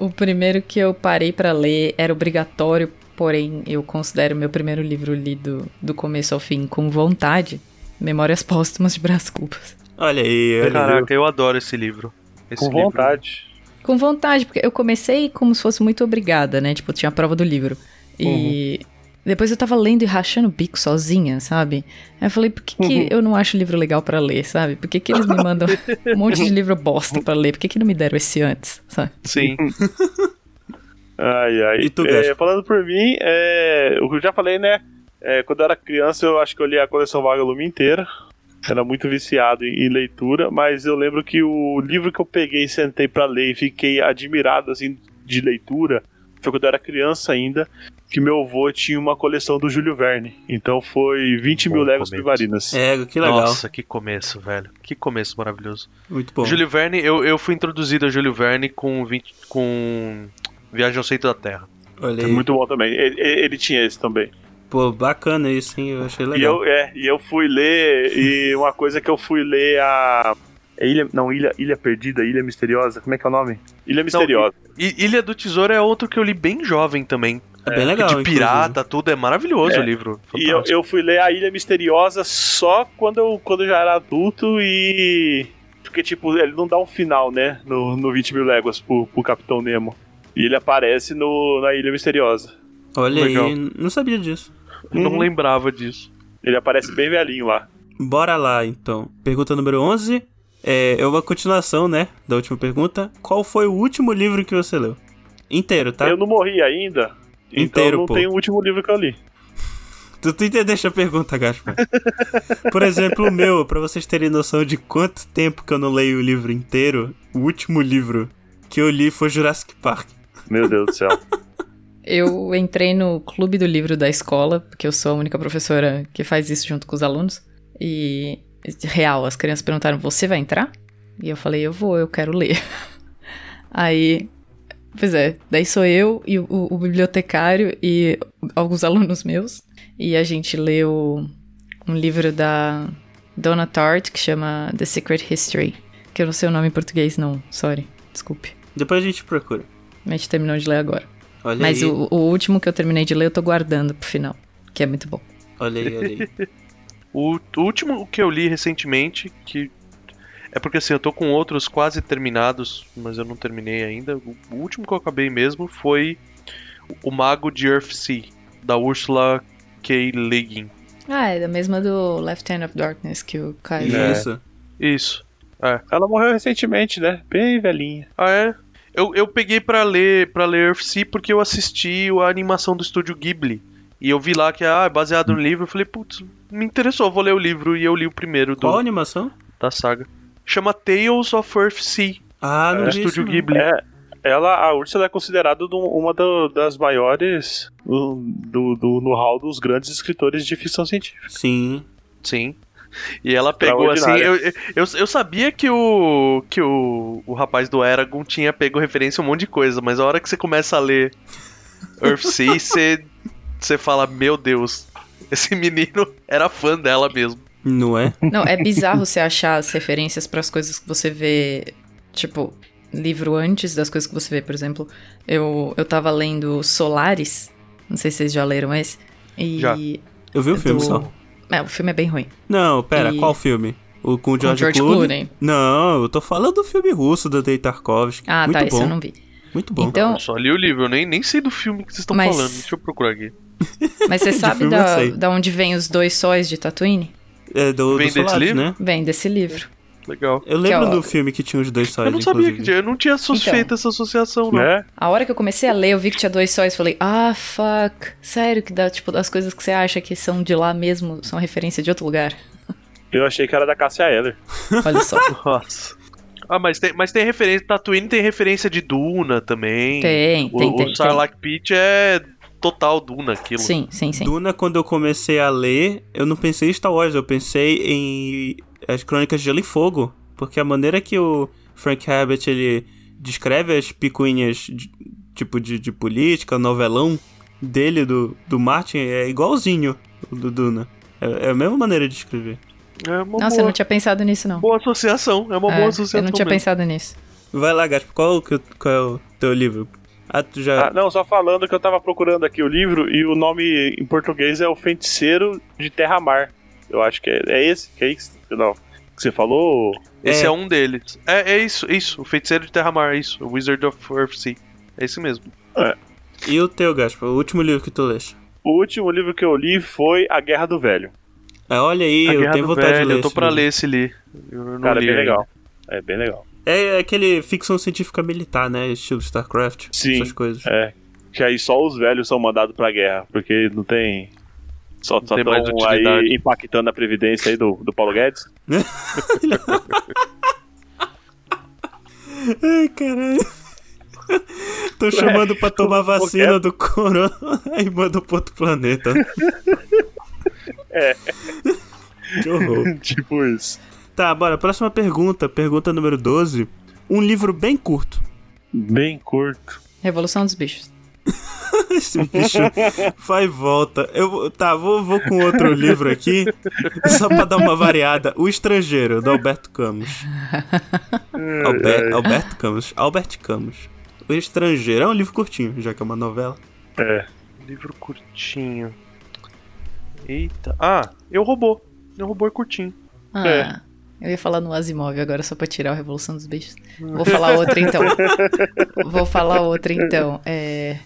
Speaker 3: O primeiro que eu parei pra ler era obrigatório, porém eu considero meu primeiro livro lido do começo ao fim com vontade. Memórias Póstumas de Brás Cubas.
Speaker 1: Olha aí, olha.
Speaker 2: Caraca, eu adoro esse livro. Esse
Speaker 4: Com
Speaker 2: livro.
Speaker 4: vontade.
Speaker 3: Com vontade, porque eu comecei como se fosse muito obrigada, né? Tipo, tinha a prova do livro. E depois eu tava lendo e rachando o bico sozinha, sabe? Aí eu falei, por que, que eu não acho livro legal pra ler, sabe? Por que, que eles me mandam um monte de livro bosta pra ler? Por que, que não me deram esse antes, sabe?
Speaker 2: Sim.
Speaker 4: Ai, ai.
Speaker 1: E tu,
Speaker 4: É, falando por mim, é, o que eu já falei, né? É, quando eu era criança, eu acho que eu li a coleção Vagalume inteira. Era muito viciado em, em leitura, mas eu lembro que o livro que eu peguei e sentei pra ler e fiquei admirado, assim, de leitura, foi quando eu era criança ainda, que meu avô tinha uma coleção do Júlio Verne. Então foi 20 mil
Speaker 2: Bom
Speaker 4: léguas
Speaker 2: começo.
Speaker 4: submarinas.
Speaker 1: É, que legal.
Speaker 2: Nossa, que começo, velho. Que começo maravilhoso.
Speaker 1: Muito bom.
Speaker 2: Júlio Verne, eu, eu fui introduzido a Júlio Verne com, 20, com Viagem ao Centro da Terra.
Speaker 1: Olha
Speaker 4: É
Speaker 1: aí.
Speaker 4: muito bom também. Ele, ele tinha esse também.
Speaker 1: Pô, bacana isso, hein? Eu achei
Speaker 4: E
Speaker 1: legal.
Speaker 4: eu, é, e eu fui ler, e uma coisa que eu fui ler a. É Ilha. Não, Ilha, Ilha Perdida, Ilha Misteriosa, como é que é o nome? Ilha Misteriosa.
Speaker 2: E Ilha do Tesouro é outro que eu li bem jovem também.
Speaker 1: É bem legal,
Speaker 2: de
Speaker 1: inclusive.
Speaker 2: pirata, tudo. É maravilhoso
Speaker 4: É.
Speaker 2: o livro.
Speaker 4: E eu,
Speaker 2: Fantástico.
Speaker 4: eu fui ler a Ilha Misteriosa só quando eu, quando eu já era adulto e. Porque, tipo, ele não dá um final, né? No, no 20 mil léguas pro, pro Capitão Nemo. E ele aparece no, na Ilha Misteriosa.
Speaker 1: Olha
Speaker 2: Legal.
Speaker 1: aí, não sabia disso.
Speaker 2: Não
Speaker 4: Uhum.
Speaker 2: lembrava disso.
Speaker 4: Ele aparece bem velhinho lá.
Speaker 1: Bora lá, então. Pergunta número 11. É, é uma continuação, né? Da última pergunta. Qual foi o último livro que você leu? Inteiro, tá?
Speaker 4: Eu não morri ainda. Então
Speaker 1: Inteiro,
Speaker 4: não
Speaker 1: pô.
Speaker 4: tem o último livro que eu li.
Speaker 1: Tu, tu entendeste a pergunta, Gaspar? Por exemplo, o meu, pra vocês terem noção de quanto tempo que eu não leio o livro inteiro, o último livro que eu li foi Jurassic Park.
Speaker 4: Meu Deus do céu.
Speaker 3: Eu entrei no clube do livro da escola, porque eu sou a única professora que faz isso junto com os alunos. E, real, as crianças perguntaram: Você vai entrar? E eu falei: Eu vou, eu quero ler. Aí, pois é, daí sou eu e o, o bibliotecário e alguns alunos meus. E a gente leu um livro da Donna Tartt que chama The Secret History. Que eu não sei o nome em português, não, sorry, desculpe.
Speaker 1: Depois a gente procura.
Speaker 3: A gente terminou de ler agora.
Speaker 1: Olha
Speaker 3: Mas
Speaker 1: aí.
Speaker 3: o, o último que eu terminei de ler eu tô guardando pro final, que é muito bom.
Speaker 1: Olha aí, olha aí.
Speaker 2: O, o último que eu li recentemente, que. É porque assim, eu tô com outros quase terminados, mas eu não terminei ainda. O, último que eu acabei mesmo foi O Mago de Earthsea, da Ursula K. Le Guin.
Speaker 3: Ah, é da mesma do Left Hand of Darkness que o Caio.
Speaker 4: É.
Speaker 1: Isso.
Speaker 2: Isso.
Speaker 4: Ela morreu recentemente, né? Bem velhinha.
Speaker 2: Ah, é? Eu, eu peguei pra ler para ler Earthsea porque eu assisti a animação do estúdio Ghibli. E eu vi lá que ah, é baseado no livro. Eu falei, putz, me interessou, vou ler o livro. E eu li o primeiro do,
Speaker 1: Qual a animação?
Speaker 2: da saga. Chama Tales of Earthsea,
Speaker 1: Ah, não vi isso,
Speaker 2: estúdio. Ghibli.
Speaker 4: É, ela, a Ursula é considerada do- uma do- das maiores do, do, do- no hall dos grandes escritores de ficção científica.
Speaker 1: Sim.
Speaker 2: Sim. E ela pegou assim. Eu, eu, eu sabia que o. que o, o rapaz do Eragon tinha pego referência a um monte de coisa, mas a hora que você começa a ler Earthsea, você, você fala, meu Deus, esse menino era fã dela mesmo.
Speaker 1: Não é?
Speaker 3: Não, é bizarro você achar as referências pras coisas que você vê, tipo, livro antes das coisas que você vê, por exemplo. Eu, eu tava lendo Solaris, não sei se vocês já leram esse. E.
Speaker 2: Já.
Speaker 1: Eu vi o filme
Speaker 3: do-
Speaker 1: só.
Speaker 3: É, o filme é bem ruim.
Speaker 1: Não, pera,
Speaker 3: E-
Speaker 1: qual filme? O com o
Speaker 3: Com
Speaker 1: George,
Speaker 3: George
Speaker 1: Clooney?
Speaker 3: Clooney.
Speaker 1: Não, eu tô falando do filme russo do Andrei Tarkovsky.
Speaker 3: Ah,
Speaker 1: Muito
Speaker 3: tá,
Speaker 1: bom.
Speaker 3: esse eu não vi.
Speaker 1: Muito bom.
Speaker 3: Então,
Speaker 2: Eu só li o livro, eu nem, nem sei do filme que vocês estão
Speaker 3: Mas-
Speaker 2: falando. Deixa eu procurar aqui.
Speaker 3: Mas você sabe da, da onde vem os dois sóis de Tatooine?
Speaker 1: É do,
Speaker 2: Vem
Speaker 1: do
Speaker 2: desse
Speaker 1: Solaris,
Speaker 2: livro?
Speaker 1: né?
Speaker 3: Vem desse livro.
Speaker 2: Legal.
Speaker 1: Eu lembro
Speaker 3: ó,
Speaker 1: do filme que tinha os dois sóis,
Speaker 2: Eu não sabia que
Speaker 1: inclusive.
Speaker 2: tinha, eu não tinha suspeito essa associação, não.
Speaker 4: Né?
Speaker 3: A hora que eu comecei a ler, eu vi que tinha dois sóis. Falei, ah, fuck. Sério que dá, tipo, das coisas que você acha que são de lá mesmo, são referência de outro lugar.
Speaker 4: Eu achei que era da Cássia Eller.
Speaker 3: Olha só.
Speaker 2: Nossa. Ah, mas tem, mas tem referência. Tatooine tem referência de Duna também.
Speaker 3: Tem,
Speaker 2: O,
Speaker 3: tem,
Speaker 2: o
Speaker 3: tem. tem.
Speaker 2: Sarlacc Pit é total Duna aquilo.
Speaker 3: Sim, sim, sim.
Speaker 1: Duna, quando eu comecei a ler, eu não pensei em Star Wars, eu pensei em as Crônicas de Gelo e Fogo. Porque a maneira que o Frank Herbert ele descreve as picuinhas de- tipo de, de política, novelão dele, do, do Martin, é igualzinho o do Duna. É, é a mesma maneira de escrever.
Speaker 2: É uma
Speaker 3: Nossa, eu
Speaker 2: boa,
Speaker 3: não tinha pensado nisso, não.
Speaker 2: boa associação. É uma
Speaker 3: É,
Speaker 2: boa associação.
Speaker 3: eu não tinha
Speaker 2: mesmo.
Speaker 3: pensado nisso.
Speaker 1: Vai lá, Gaspa, qual, qual é o teu livro? Ah, tu já.
Speaker 4: Ah, não, só falando que eu tava procurando aqui o livro e o nome em português é O Feiticeiro de Terra-Mar. Eu acho que é, é esse, que é isso, não, que você falou.
Speaker 2: Esse
Speaker 1: É.
Speaker 2: é. um deles. É, é isso, isso. O Feiticeiro de Terra-Mar, isso. O Wizard of Earthsea. É esse mesmo.
Speaker 1: E o teu, Gaspa? O último livro que tu leste?
Speaker 4: O último livro que eu li foi A Guerra do Velho.
Speaker 1: Ah, olha aí,
Speaker 2: A
Speaker 1: eu
Speaker 2: Guerra
Speaker 1: tenho vontade
Speaker 2: Velho,
Speaker 1: de ler.
Speaker 2: Eu tô
Speaker 1: esse
Speaker 2: pra
Speaker 1: livro.
Speaker 2: ler esse li. Eu não
Speaker 4: Cara, é
Speaker 2: li
Speaker 4: bem
Speaker 2: ainda.
Speaker 4: legal. É bem legal.
Speaker 1: É aquele ficção científica militar, né? Estilo StarCraft.
Speaker 4: Sim.
Speaker 1: Essas coisas.
Speaker 4: É. Que aí só os velhos são mandados pra guerra, porque não tem. Só
Speaker 2: Não tem mais
Speaker 4: estão aí impactando a previdência aí do, do Paulo Guedes.
Speaker 1: Ai, caralho. Tô chamando pra tomar vacina do corona e manda pro outro planeta.
Speaker 4: É.
Speaker 1: Que horror.
Speaker 4: tipo isso.
Speaker 1: Tá, bora. Próxima pergunta. Pergunta número 12. Um livro bem curto.
Speaker 4: Bem curto.
Speaker 3: Revolução dos Bichos.
Speaker 1: Esse bicho vai e volta. Eu, vou- tá, vou, vou com outro livro aqui, só pra dar uma variada. O Estrangeiro, do Alberto Camus. Alber- Alberto Camus. Albert Camus. O Estrangeiro é um livro curtinho, já que é uma novela.
Speaker 4: É.
Speaker 2: Livro curtinho. Eita. Ah, eu robô. Eu robô é curtinho.
Speaker 3: Ah,
Speaker 4: É.
Speaker 3: eu ia falar no Asimov agora só pra tirar a Revolução dos Bichos. Vou falar outra então. Vou falar outra então. É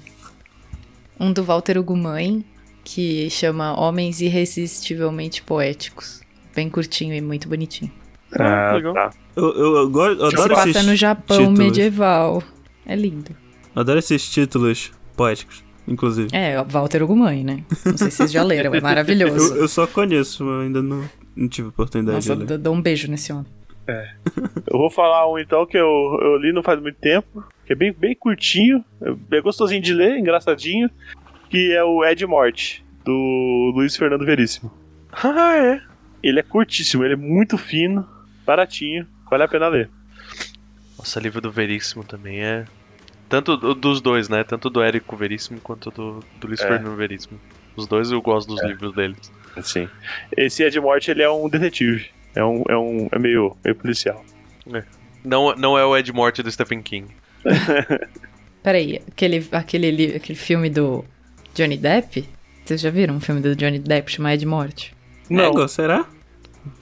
Speaker 3: um do Walter Ugumãe que chama Homens Irresistivelmente Poéticos. Bem curtinho e muito bonitinho.
Speaker 2: Ah,
Speaker 4: Ah,
Speaker 2: legal.
Speaker 4: tá.
Speaker 1: Eu, eu, eu go- eu
Speaker 3: Se
Speaker 1: adoro
Speaker 3: passa no Japão
Speaker 1: títulos.
Speaker 3: medieval. É lindo.
Speaker 1: Adoro esses títulos poéticos, inclusive.
Speaker 3: É, Walter Ugumãe, né? Não sei se vocês já leram, é maravilhoso.
Speaker 1: Eu, eu só conheço, mas ainda não, não tive oportunidade
Speaker 3: Nossa,
Speaker 1: de ler.
Speaker 3: eu dou um beijo nesse homem.
Speaker 4: Eu vou falar um então que eu, eu li não faz muito tempo, que é bem, bem curtinho, é gostosinho de ler, engraçadinho, que é o Ed Morte, do Luiz Fernando Veríssimo.
Speaker 2: Ah, é.
Speaker 4: Ele é curtíssimo, ele é muito fino, baratinho, vale a pena ler.
Speaker 2: Nossa, livro do Veríssimo também é. Tanto do- dos dois, né? Tanto do Érico Veríssimo quanto do, do Luiz
Speaker 4: É.
Speaker 2: Fernando Veríssimo. Os dois eu gosto dos livros deles.
Speaker 4: Sim. Esse Ed Morte, ele é um detetive, é um, é um é meio, meio policial.
Speaker 2: Não, não é o Ed Morte do Stephen King.
Speaker 3: Peraí, aquele, aquele, aquele filme do Johnny Depp? Vocês já viram um filme do Johnny Depp chamado Ed Morte?
Speaker 4: Não,
Speaker 1: Ego, será?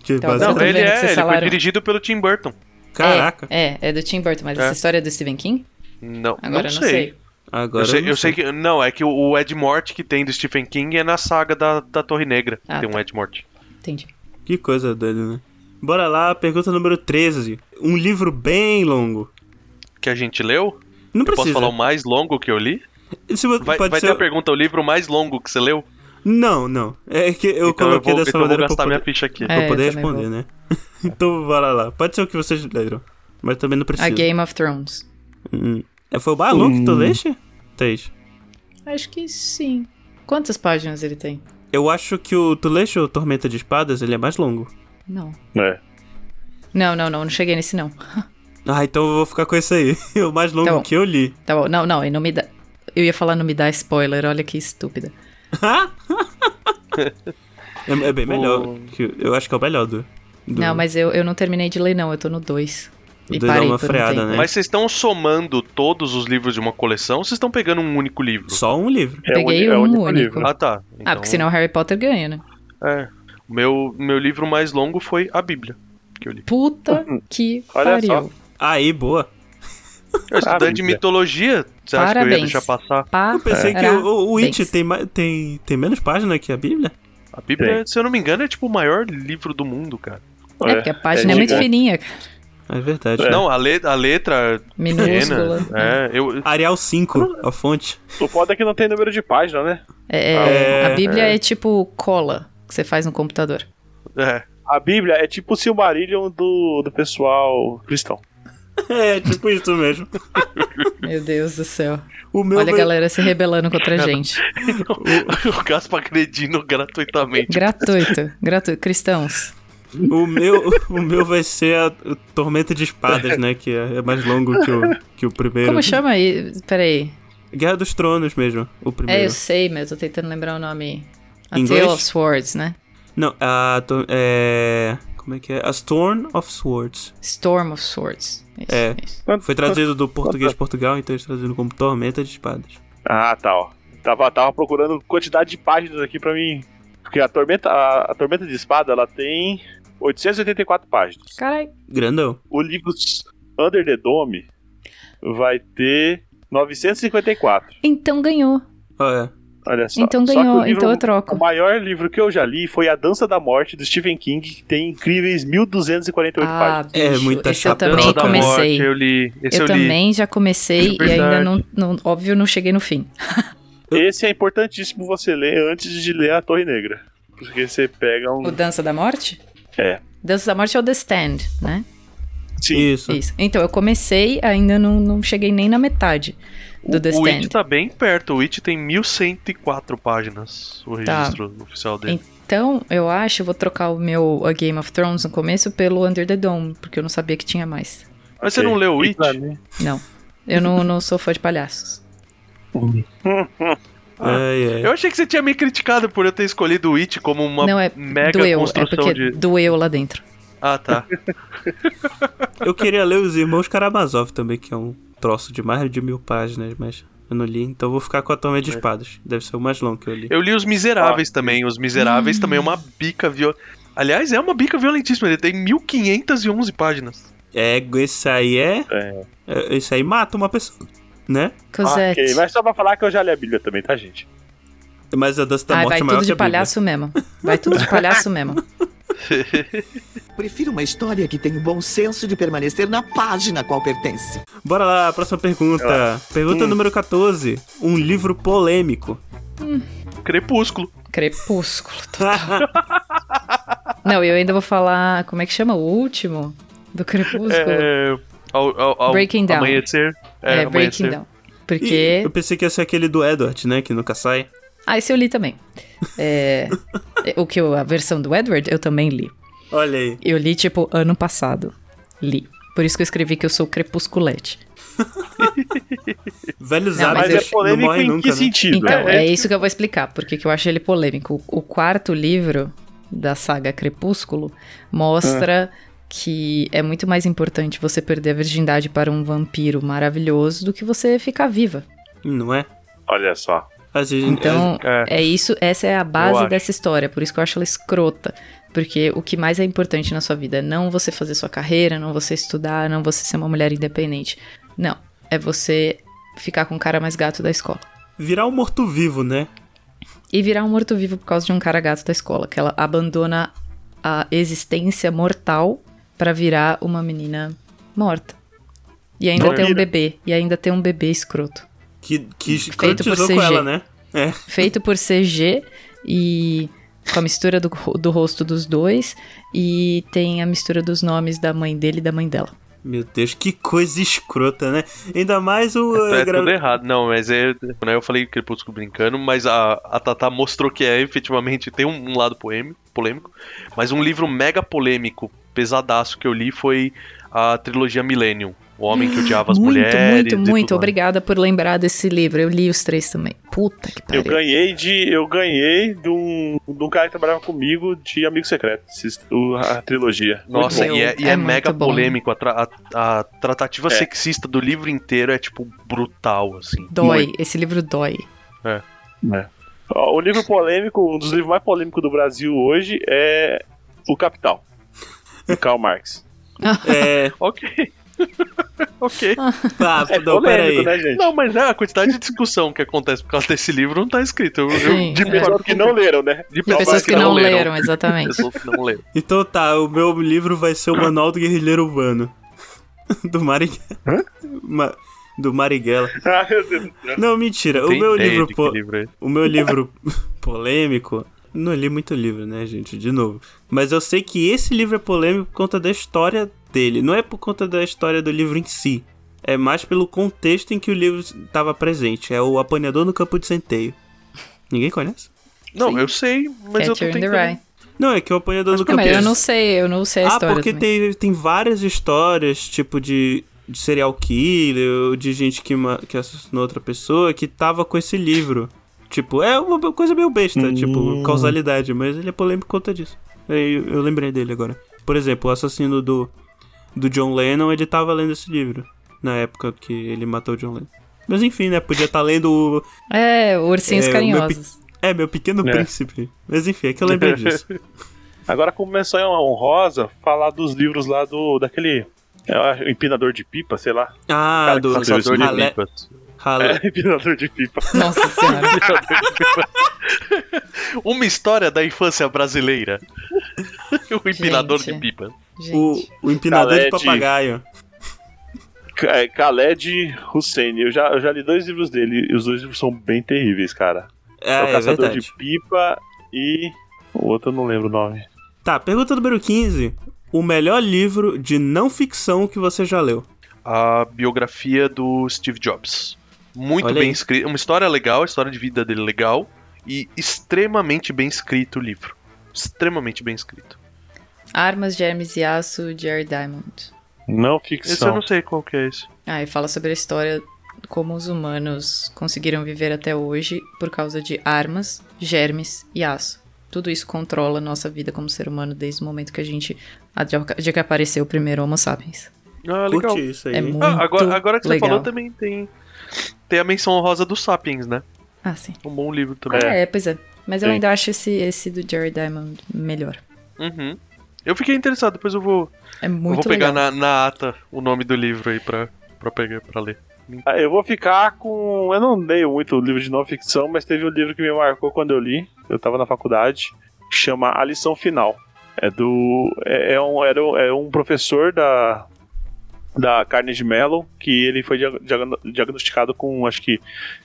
Speaker 3: Eu
Speaker 2: Não, ele é.
Speaker 3: vocês
Speaker 2: Ele foi
Speaker 3: falaram.
Speaker 2: dirigido pelo Tim Burton.
Speaker 1: Caraca.
Speaker 3: É, é, é do Tim Burton, mas
Speaker 2: É.
Speaker 3: essa história é do Stephen King?
Speaker 2: Não,
Speaker 3: Agora
Speaker 2: não
Speaker 3: eu não sei.
Speaker 1: Agora
Speaker 2: Eu sei, eu sei que. Não, é que o- Ed Morte que tem do Stephen King é na saga da, da Torre Negra.
Speaker 3: Ah,
Speaker 2: tem um
Speaker 3: tá.
Speaker 2: Ed Morte.
Speaker 3: Entendi.
Speaker 1: Que coisa doida, né? Bora lá, pergunta número 13. Um livro bem longo.
Speaker 2: Que a gente leu?
Speaker 1: Não
Speaker 2: Eu posso
Speaker 1: precisa.
Speaker 2: falar o mais longo que eu li?
Speaker 1: Se
Speaker 2: Vai,
Speaker 1: pode
Speaker 2: vai
Speaker 1: ser...
Speaker 2: ter a pergunta, o livro mais longo que você leu?
Speaker 1: Não, não. É que eu
Speaker 2: então eu
Speaker 1: coloquei
Speaker 2: vou,
Speaker 1: dessa
Speaker 2: então eu vou
Speaker 1: maneira pra
Speaker 2: gastar minha
Speaker 1: poder,
Speaker 2: ficha aqui.
Speaker 3: É,
Speaker 1: pra poder
Speaker 3: eu
Speaker 1: responder,
Speaker 3: vou.
Speaker 1: né? então bora lá. Pode ser o que vocês leram. Mas também não precisa.
Speaker 3: A Game of Thrones.
Speaker 1: Hum. É, foi o mais longo que tu
Speaker 4: Hum.
Speaker 1: Três.
Speaker 3: Acho que sim. Quantas páginas ele tem?
Speaker 1: Eu acho que o tu leste o Tormenta de Espadas, ele é mais longo.
Speaker 3: Não.
Speaker 4: é.
Speaker 3: Não, não, não, não cheguei nesse não.
Speaker 1: Ah, então eu vou ficar com esse aí. o mais longo
Speaker 3: Tá
Speaker 1: que eu li.
Speaker 3: Tá bom, não, não, e não me dá. Eu ia falar não me dá spoiler, olha que estúpida.
Speaker 1: É, é bem melhor. que- eu acho que é o melhor do. do
Speaker 3: Não, mas eu, eu não terminei de ler, não, eu tô no 2. E parei
Speaker 1: uma
Speaker 3: por um
Speaker 1: freada,
Speaker 3: tempo.
Speaker 1: né?
Speaker 2: Mas vocês estão somando todos os livros de uma coleção ou vocês estão pegando um único livro?
Speaker 1: Só um livro.
Speaker 4: É
Speaker 3: Peguei
Speaker 4: uni- é
Speaker 3: um
Speaker 4: único
Speaker 3: único.
Speaker 4: livro.
Speaker 2: Ah, tá.
Speaker 3: Ah, porque senão Harry Potter ganha, né?
Speaker 2: É. O meu, meu livro mais longo foi a Bíblia. Que eu li.
Speaker 3: Puta que
Speaker 4: Olha
Speaker 3: pariu.
Speaker 4: só.
Speaker 1: Aí, boa.
Speaker 2: Eu estudante de mitologia. Você acha que eu ia
Speaker 3: Parabéns.
Speaker 2: deixar passar?
Speaker 1: Eu pensei que o, o It
Speaker 3: Parabéns.
Speaker 1: tem, tem, tem menos página que a Bíblia.
Speaker 2: A Bíblia, se eu não me engano, é tipo o maior livro do mundo, cara.
Speaker 3: É, porque a página é,
Speaker 4: é
Speaker 3: muito fininha, cara.
Speaker 1: É verdade.
Speaker 4: É.
Speaker 2: Não, a, le a letra
Speaker 3: Minúscula.
Speaker 2: pequena. É, eu,
Speaker 1: Arial 5, a fonte.
Speaker 4: O foda é que não tem número de página, né?
Speaker 3: É, é,
Speaker 1: É,
Speaker 3: a Bíblia é. tipo cola que você faz no computador.
Speaker 2: é.
Speaker 4: A Bíblia é tipo o Silmarillion do, do pessoal cristão.
Speaker 1: É, tipo isso mesmo.
Speaker 3: Meu Deus do céu.
Speaker 1: O meu
Speaker 3: Olha a galera se rebelando contra a gente.
Speaker 2: o Gaspa agredindo gratuitamente.
Speaker 3: Gratuito, gratuito. Cristãos.
Speaker 1: O meu, o meu vai ser a Tormenta de Espadas, né? Que é, é mais longo que o, que o primeiro.
Speaker 3: Como chama aí? Peraí.
Speaker 1: Guerra dos Tronos mesmo, o
Speaker 3: É,
Speaker 1: primeiro.
Speaker 3: eu sei, mas eu tô tentando lembrar o nome. A
Speaker 1: Inglês?
Speaker 3: Tale of Swords, né?
Speaker 1: Não, a. É. Como é que é? A Storm of Swords.
Speaker 3: Storm of Swords. Isso,
Speaker 1: É.
Speaker 3: isso.
Speaker 1: Foi traduzido do português de Portugal, então eles traduziram como Tormenta de Espadas.
Speaker 4: Ah, tá, ó. Tava, tava procurando quantidade de páginas aqui pra mim. Porque a Tormenta, a, a Tormenta de Espada, ela tem 884 páginas.
Speaker 3: Caralho.
Speaker 1: Grandão.
Speaker 4: O livro Under the Dome vai ter 954.
Speaker 3: Então ganhou.
Speaker 1: Olha.
Speaker 4: Olha só.
Speaker 3: Então
Speaker 4: Só
Speaker 3: ganhou,
Speaker 4: o livro-
Speaker 3: então eu
Speaker 4: O
Speaker 3: troco.
Speaker 4: maior livro que eu já li foi A Dança da Morte, do Stephen King, que tem incríveis 1248
Speaker 3: Ah,
Speaker 4: páginas.
Speaker 1: É,
Speaker 3: bicho,
Speaker 1: muita
Speaker 3: esse eu
Speaker 1: chapa.
Speaker 3: também
Speaker 2: Dança da
Speaker 3: comecei.
Speaker 2: Morte, eu li. Esse
Speaker 3: eu,
Speaker 2: eu, li.
Speaker 3: também já comecei e
Speaker 2: Verdade.
Speaker 3: ainda não, não- óbvio, não cheguei no fim.
Speaker 4: Esse é importantíssimo você ler antes de ler A Torre Negra. Porque você pega um.
Speaker 3: O Dança da Morte?
Speaker 4: É.
Speaker 3: Dança da Morte é o The Stand, né?
Speaker 4: Sim.
Speaker 1: Isso.
Speaker 3: Isso. Então, eu comecei, ainda não, não cheguei nem na metade do The
Speaker 2: O
Speaker 3: Stand.
Speaker 2: It tá bem perto. O It tem 1104 páginas. O
Speaker 3: Tá.
Speaker 2: registro oficial dele.
Speaker 3: Então, eu acho, eu vou trocar o meu A Game of Thrones no começo pelo Under the Dome, porque eu não sabia que tinha mais.
Speaker 2: Mas você não leu o It?
Speaker 3: Não. Eu não, não sou fã de palhaços.
Speaker 1: Ai, ai.
Speaker 2: Eu achei que você tinha me criticado por eu ter escolhido o It como uma
Speaker 3: não, é
Speaker 2: mega
Speaker 3: doeu. É
Speaker 2: construção
Speaker 3: porque
Speaker 2: de.
Speaker 3: doeu lá dentro.
Speaker 2: Ah, tá.
Speaker 1: Eu queria ler Os Irmãos Karamazov também, que é um troço de mais de mil páginas, mas eu não li, então eu vou ficar com a Tormenta de Espadas. Deve ser o mais longo que eu li.
Speaker 2: Eu li Os Miseráveis também. Os Miseráveis também é uma bica viol... Aliás, é uma bica violentíssima. Ele tem 1511 páginas.
Speaker 1: É, esse aí é.
Speaker 4: É.
Speaker 1: é, Esse aí mata uma pessoa, né?
Speaker 3: Cosette.
Speaker 4: Ok, mas só pra falar que eu já li a Bíblia também, tá, gente?
Speaker 1: Mas a dança da
Speaker 3: Ai,
Speaker 1: morte
Speaker 3: vai
Speaker 1: é maior
Speaker 3: tudo
Speaker 1: que a
Speaker 3: de palhaço mesmo. Vai tudo de palhaço mesmo.
Speaker 6: Prefiro uma história que tem o bom senso de permanecer na página a qual pertence.
Speaker 1: Bora lá, próxima pergunta. Pergunta número 14. Um livro polêmico.
Speaker 2: Crepúsculo.
Speaker 3: Crepúsculo. Não, eu ainda vou falar. Como é que chama? O último? Do Crepúsculo?
Speaker 2: É. Ao, ao, ao
Speaker 3: Breaking Down.
Speaker 2: Amanhecer.
Speaker 3: É,
Speaker 2: É,
Speaker 3: Breaking
Speaker 2: amanhecer.
Speaker 3: Down. Porque.
Speaker 1: Eu pensei que ia ser aquele do Edward, né? Que nunca sai.
Speaker 3: Ah, esse eu li também. É, o que eu, a versão do Edward, eu também li.
Speaker 1: Olha aí.
Speaker 3: Eu li, tipo, ano passado. Li. Por isso que eu escrevi que eu sou crepusculete.
Speaker 1: Velhos
Speaker 3: Não, mas
Speaker 4: é polêmico em
Speaker 1: nunca,
Speaker 4: que
Speaker 1: né?
Speaker 4: sentido?
Speaker 3: Então,
Speaker 4: é,
Speaker 3: é isso que eu vou explicar, porque que eu acho ele polêmico. O quarto livro da saga Crepúsculo mostra que é muito mais importante você perder a virgindade para um vampiro maravilhoso do que você ficar viva.
Speaker 1: Não é?
Speaker 4: Olha só.
Speaker 3: Então,
Speaker 2: É.
Speaker 3: é isso, essa é a base dessa história, por isso que eu acho ela escrota. Porque o que mais é importante na sua vida é não você fazer sua carreira, não você estudar, não você ser uma mulher independente. Não, é você ficar com o cara mais gato da escola.
Speaker 1: Virar um morto-vivo, né?
Speaker 3: E virar um morto-vivo por causa de um cara gato da escola, que ela abandona a existência mortal pra virar uma menina morta. E ainda tem um bebê, e ainda tem um bebê escroto.
Speaker 1: Que, que
Speaker 3: Feito por CG.
Speaker 1: ela, né? É.
Speaker 3: feito por CG e com a mistura do, do rosto dos dois e tem a mistura dos nomes da mãe dele e da mãe dela.
Speaker 1: Meu Deus, que coisa escrota, né? Ainda mais o.
Speaker 2: É,
Speaker 1: eh, gra-
Speaker 2: tudo errado. Não, mas é. Né, eu falei Crepúsculo brincando, mas a, a Tatá mostrou que é efetivamente tem um, um lado poêmico, polêmico. Mas um livro mega polêmico, pesadaço que eu li foi a trilogia Millennium. O Homem que Odiava as
Speaker 3: muito,
Speaker 2: Mulheres.
Speaker 3: muito, muito
Speaker 2: mais.
Speaker 3: obrigada por lembrar desse livro. Eu li os três também. Puta que
Speaker 4: Eu
Speaker 3: pariu.
Speaker 4: ganhei de. Eu ganhei de um, de um cara que trabalhava comigo de Amigo Secreto. A trilogia. Muito
Speaker 2: Nossa, e é, e
Speaker 3: É
Speaker 2: é
Speaker 3: muito
Speaker 2: mega
Speaker 3: bom.
Speaker 2: polêmico. A, tra- a- a tratativa
Speaker 4: É.
Speaker 2: sexista do livro inteiro é, tipo, brutal, assim.
Speaker 3: Dói, esse livro dói.
Speaker 4: É. Ó, O livro polêmico, um dos livros mais polêmicos do Brasil hoje é O Capital. De Karl Marx.
Speaker 1: É.
Speaker 2: Ok. ok.
Speaker 1: Ah,
Speaker 4: É
Speaker 1: não, peraí.
Speaker 4: polêmico, né, gente?
Speaker 2: Não, mas é a quantidade de discussão que acontece por causa desse livro não tá escrito. Eu, eu-
Speaker 3: Sim,
Speaker 4: De
Speaker 3: é.
Speaker 4: pessoas que não leram, né?
Speaker 2: de
Speaker 3: De pessoas que não leram, exatamente.
Speaker 2: Pessoas que não leram.
Speaker 1: Então tá, o meu livro vai ser o Manual do Guerrilheiro Urbano. do Marighella. Ma- do Marighella.
Speaker 4: Ah, meu Deus do.
Speaker 1: Não, mentira. O meu livro, po-
Speaker 2: livro é.
Speaker 1: o meu livro polêmico. Não li muito livro, né, gente? De novo. Mas eu sei que esse livro é polêmico por conta da história dele. Não é por conta da história do livro em si. É mais pelo contexto em que o livro estava presente. É o Apanhador no Campo de Centeio. Ninguém conhece?
Speaker 2: Não,
Speaker 3: Sim.
Speaker 2: eu sei, mas eu tô
Speaker 3: Catcher in the
Speaker 2: tentando...
Speaker 3: Rye.
Speaker 1: Não, é que o Apanhador no
Speaker 3: É,
Speaker 1: Campo
Speaker 3: mas
Speaker 1: de
Speaker 3: eu não sei, eu não sei a
Speaker 1: Ah,
Speaker 3: história.
Speaker 1: porque
Speaker 3: também.
Speaker 1: tem, tem várias histórias, tipo, de, de serial killer, ou de gente que, que assassinou outra pessoa, que tava com esse livro. Tipo, é uma coisa meio besta,
Speaker 4: Hum.
Speaker 1: tipo, causalidade, mas ele é polêmico por conta disso. Eu, eu lembrei dele agora. Por exemplo, o assassino do, do John Lennon, ele tava lendo esse livro, na época que ele matou o John Lennon. Mas enfim, né, podia estar lendo o...
Speaker 3: É, ursinhos
Speaker 1: É, o meu
Speaker 3: carinhosos.
Speaker 1: É, meu Pequeno
Speaker 4: É.
Speaker 1: Príncipe. Mas enfim, é que eu lembrei disso.
Speaker 4: Agora, como menção honrosa, falar dos livros lá do. daquele. Acho, empinador de pipa, sei lá.
Speaker 1: Ah, do
Speaker 4: que
Speaker 2: Lançador de pipas.
Speaker 1: Halé-
Speaker 4: É, empinador de pipa.
Speaker 3: Nossa senhora.
Speaker 2: Uma história da infância brasileira. o empinador
Speaker 3: Gente.
Speaker 2: de pipa.
Speaker 1: O, o empinador de
Speaker 4: Khaled.
Speaker 1: papagaio.
Speaker 4: É, Khaled Hussein. Eu já, eu já li dois livros dele e os dois livros são bem terríveis, cara.
Speaker 1: É,
Speaker 4: É, o
Speaker 1: é
Speaker 4: Caçador
Speaker 1: verdade.
Speaker 4: de Pipa e. O outro eu não lembro o nome.
Speaker 1: Tá, pergunta número 15. O melhor livro de não ficção que você já leu?
Speaker 2: A biografia do Steve Jobs. Muito
Speaker 1: Olha
Speaker 2: bem
Speaker 1: aí.
Speaker 2: escrito. Uma história legal, a história de vida dele legal. E extremamente bem escrito o livro. Extremamente bem escrito.
Speaker 3: Armas, Germes e Aço, Jerry Diamond.
Speaker 4: Não
Speaker 2: Esse eu
Speaker 4: ficção.
Speaker 2: não sei qual que é esse.
Speaker 3: Ah, e fala sobre a história como os humanos conseguiram viver até hoje por causa de armas, germes e aço. Tudo isso controla a nossa vida como ser humano desde o momento que a gente. de que apareceu o primeiro Homo sapiens.
Speaker 2: Ah, legal.
Speaker 1: Curte isso aí.
Speaker 3: É muito
Speaker 2: Ah, agora, agora que você
Speaker 3: legal.
Speaker 2: falou também tem. Tem a menção honrosa do Sapiens, né?
Speaker 3: Ah, sim.
Speaker 2: Um bom livro também.
Speaker 3: Ah, é, pois é. Mas eu
Speaker 4: Sim.
Speaker 3: ainda acho esse, esse do Jerry Diamond melhor.
Speaker 2: Uhum. Eu fiquei interessado, depois eu vou,
Speaker 3: É
Speaker 2: eu
Speaker 3: muito
Speaker 2: vou pegar na, na ata o nome do livro aí pra, pra, pegar, pra ler.
Speaker 4: Ah, Eu vou ficar com. Eu não leio muito livro de não ficção, mas teve um livro que me marcou quando eu li. Eu tava na faculdade. que Chama A Lição Final. É do. É, é um, era um- é um professor da. Da Carnegie Mellon, que ele foi dia- diagno- diagnosticado com, acho que,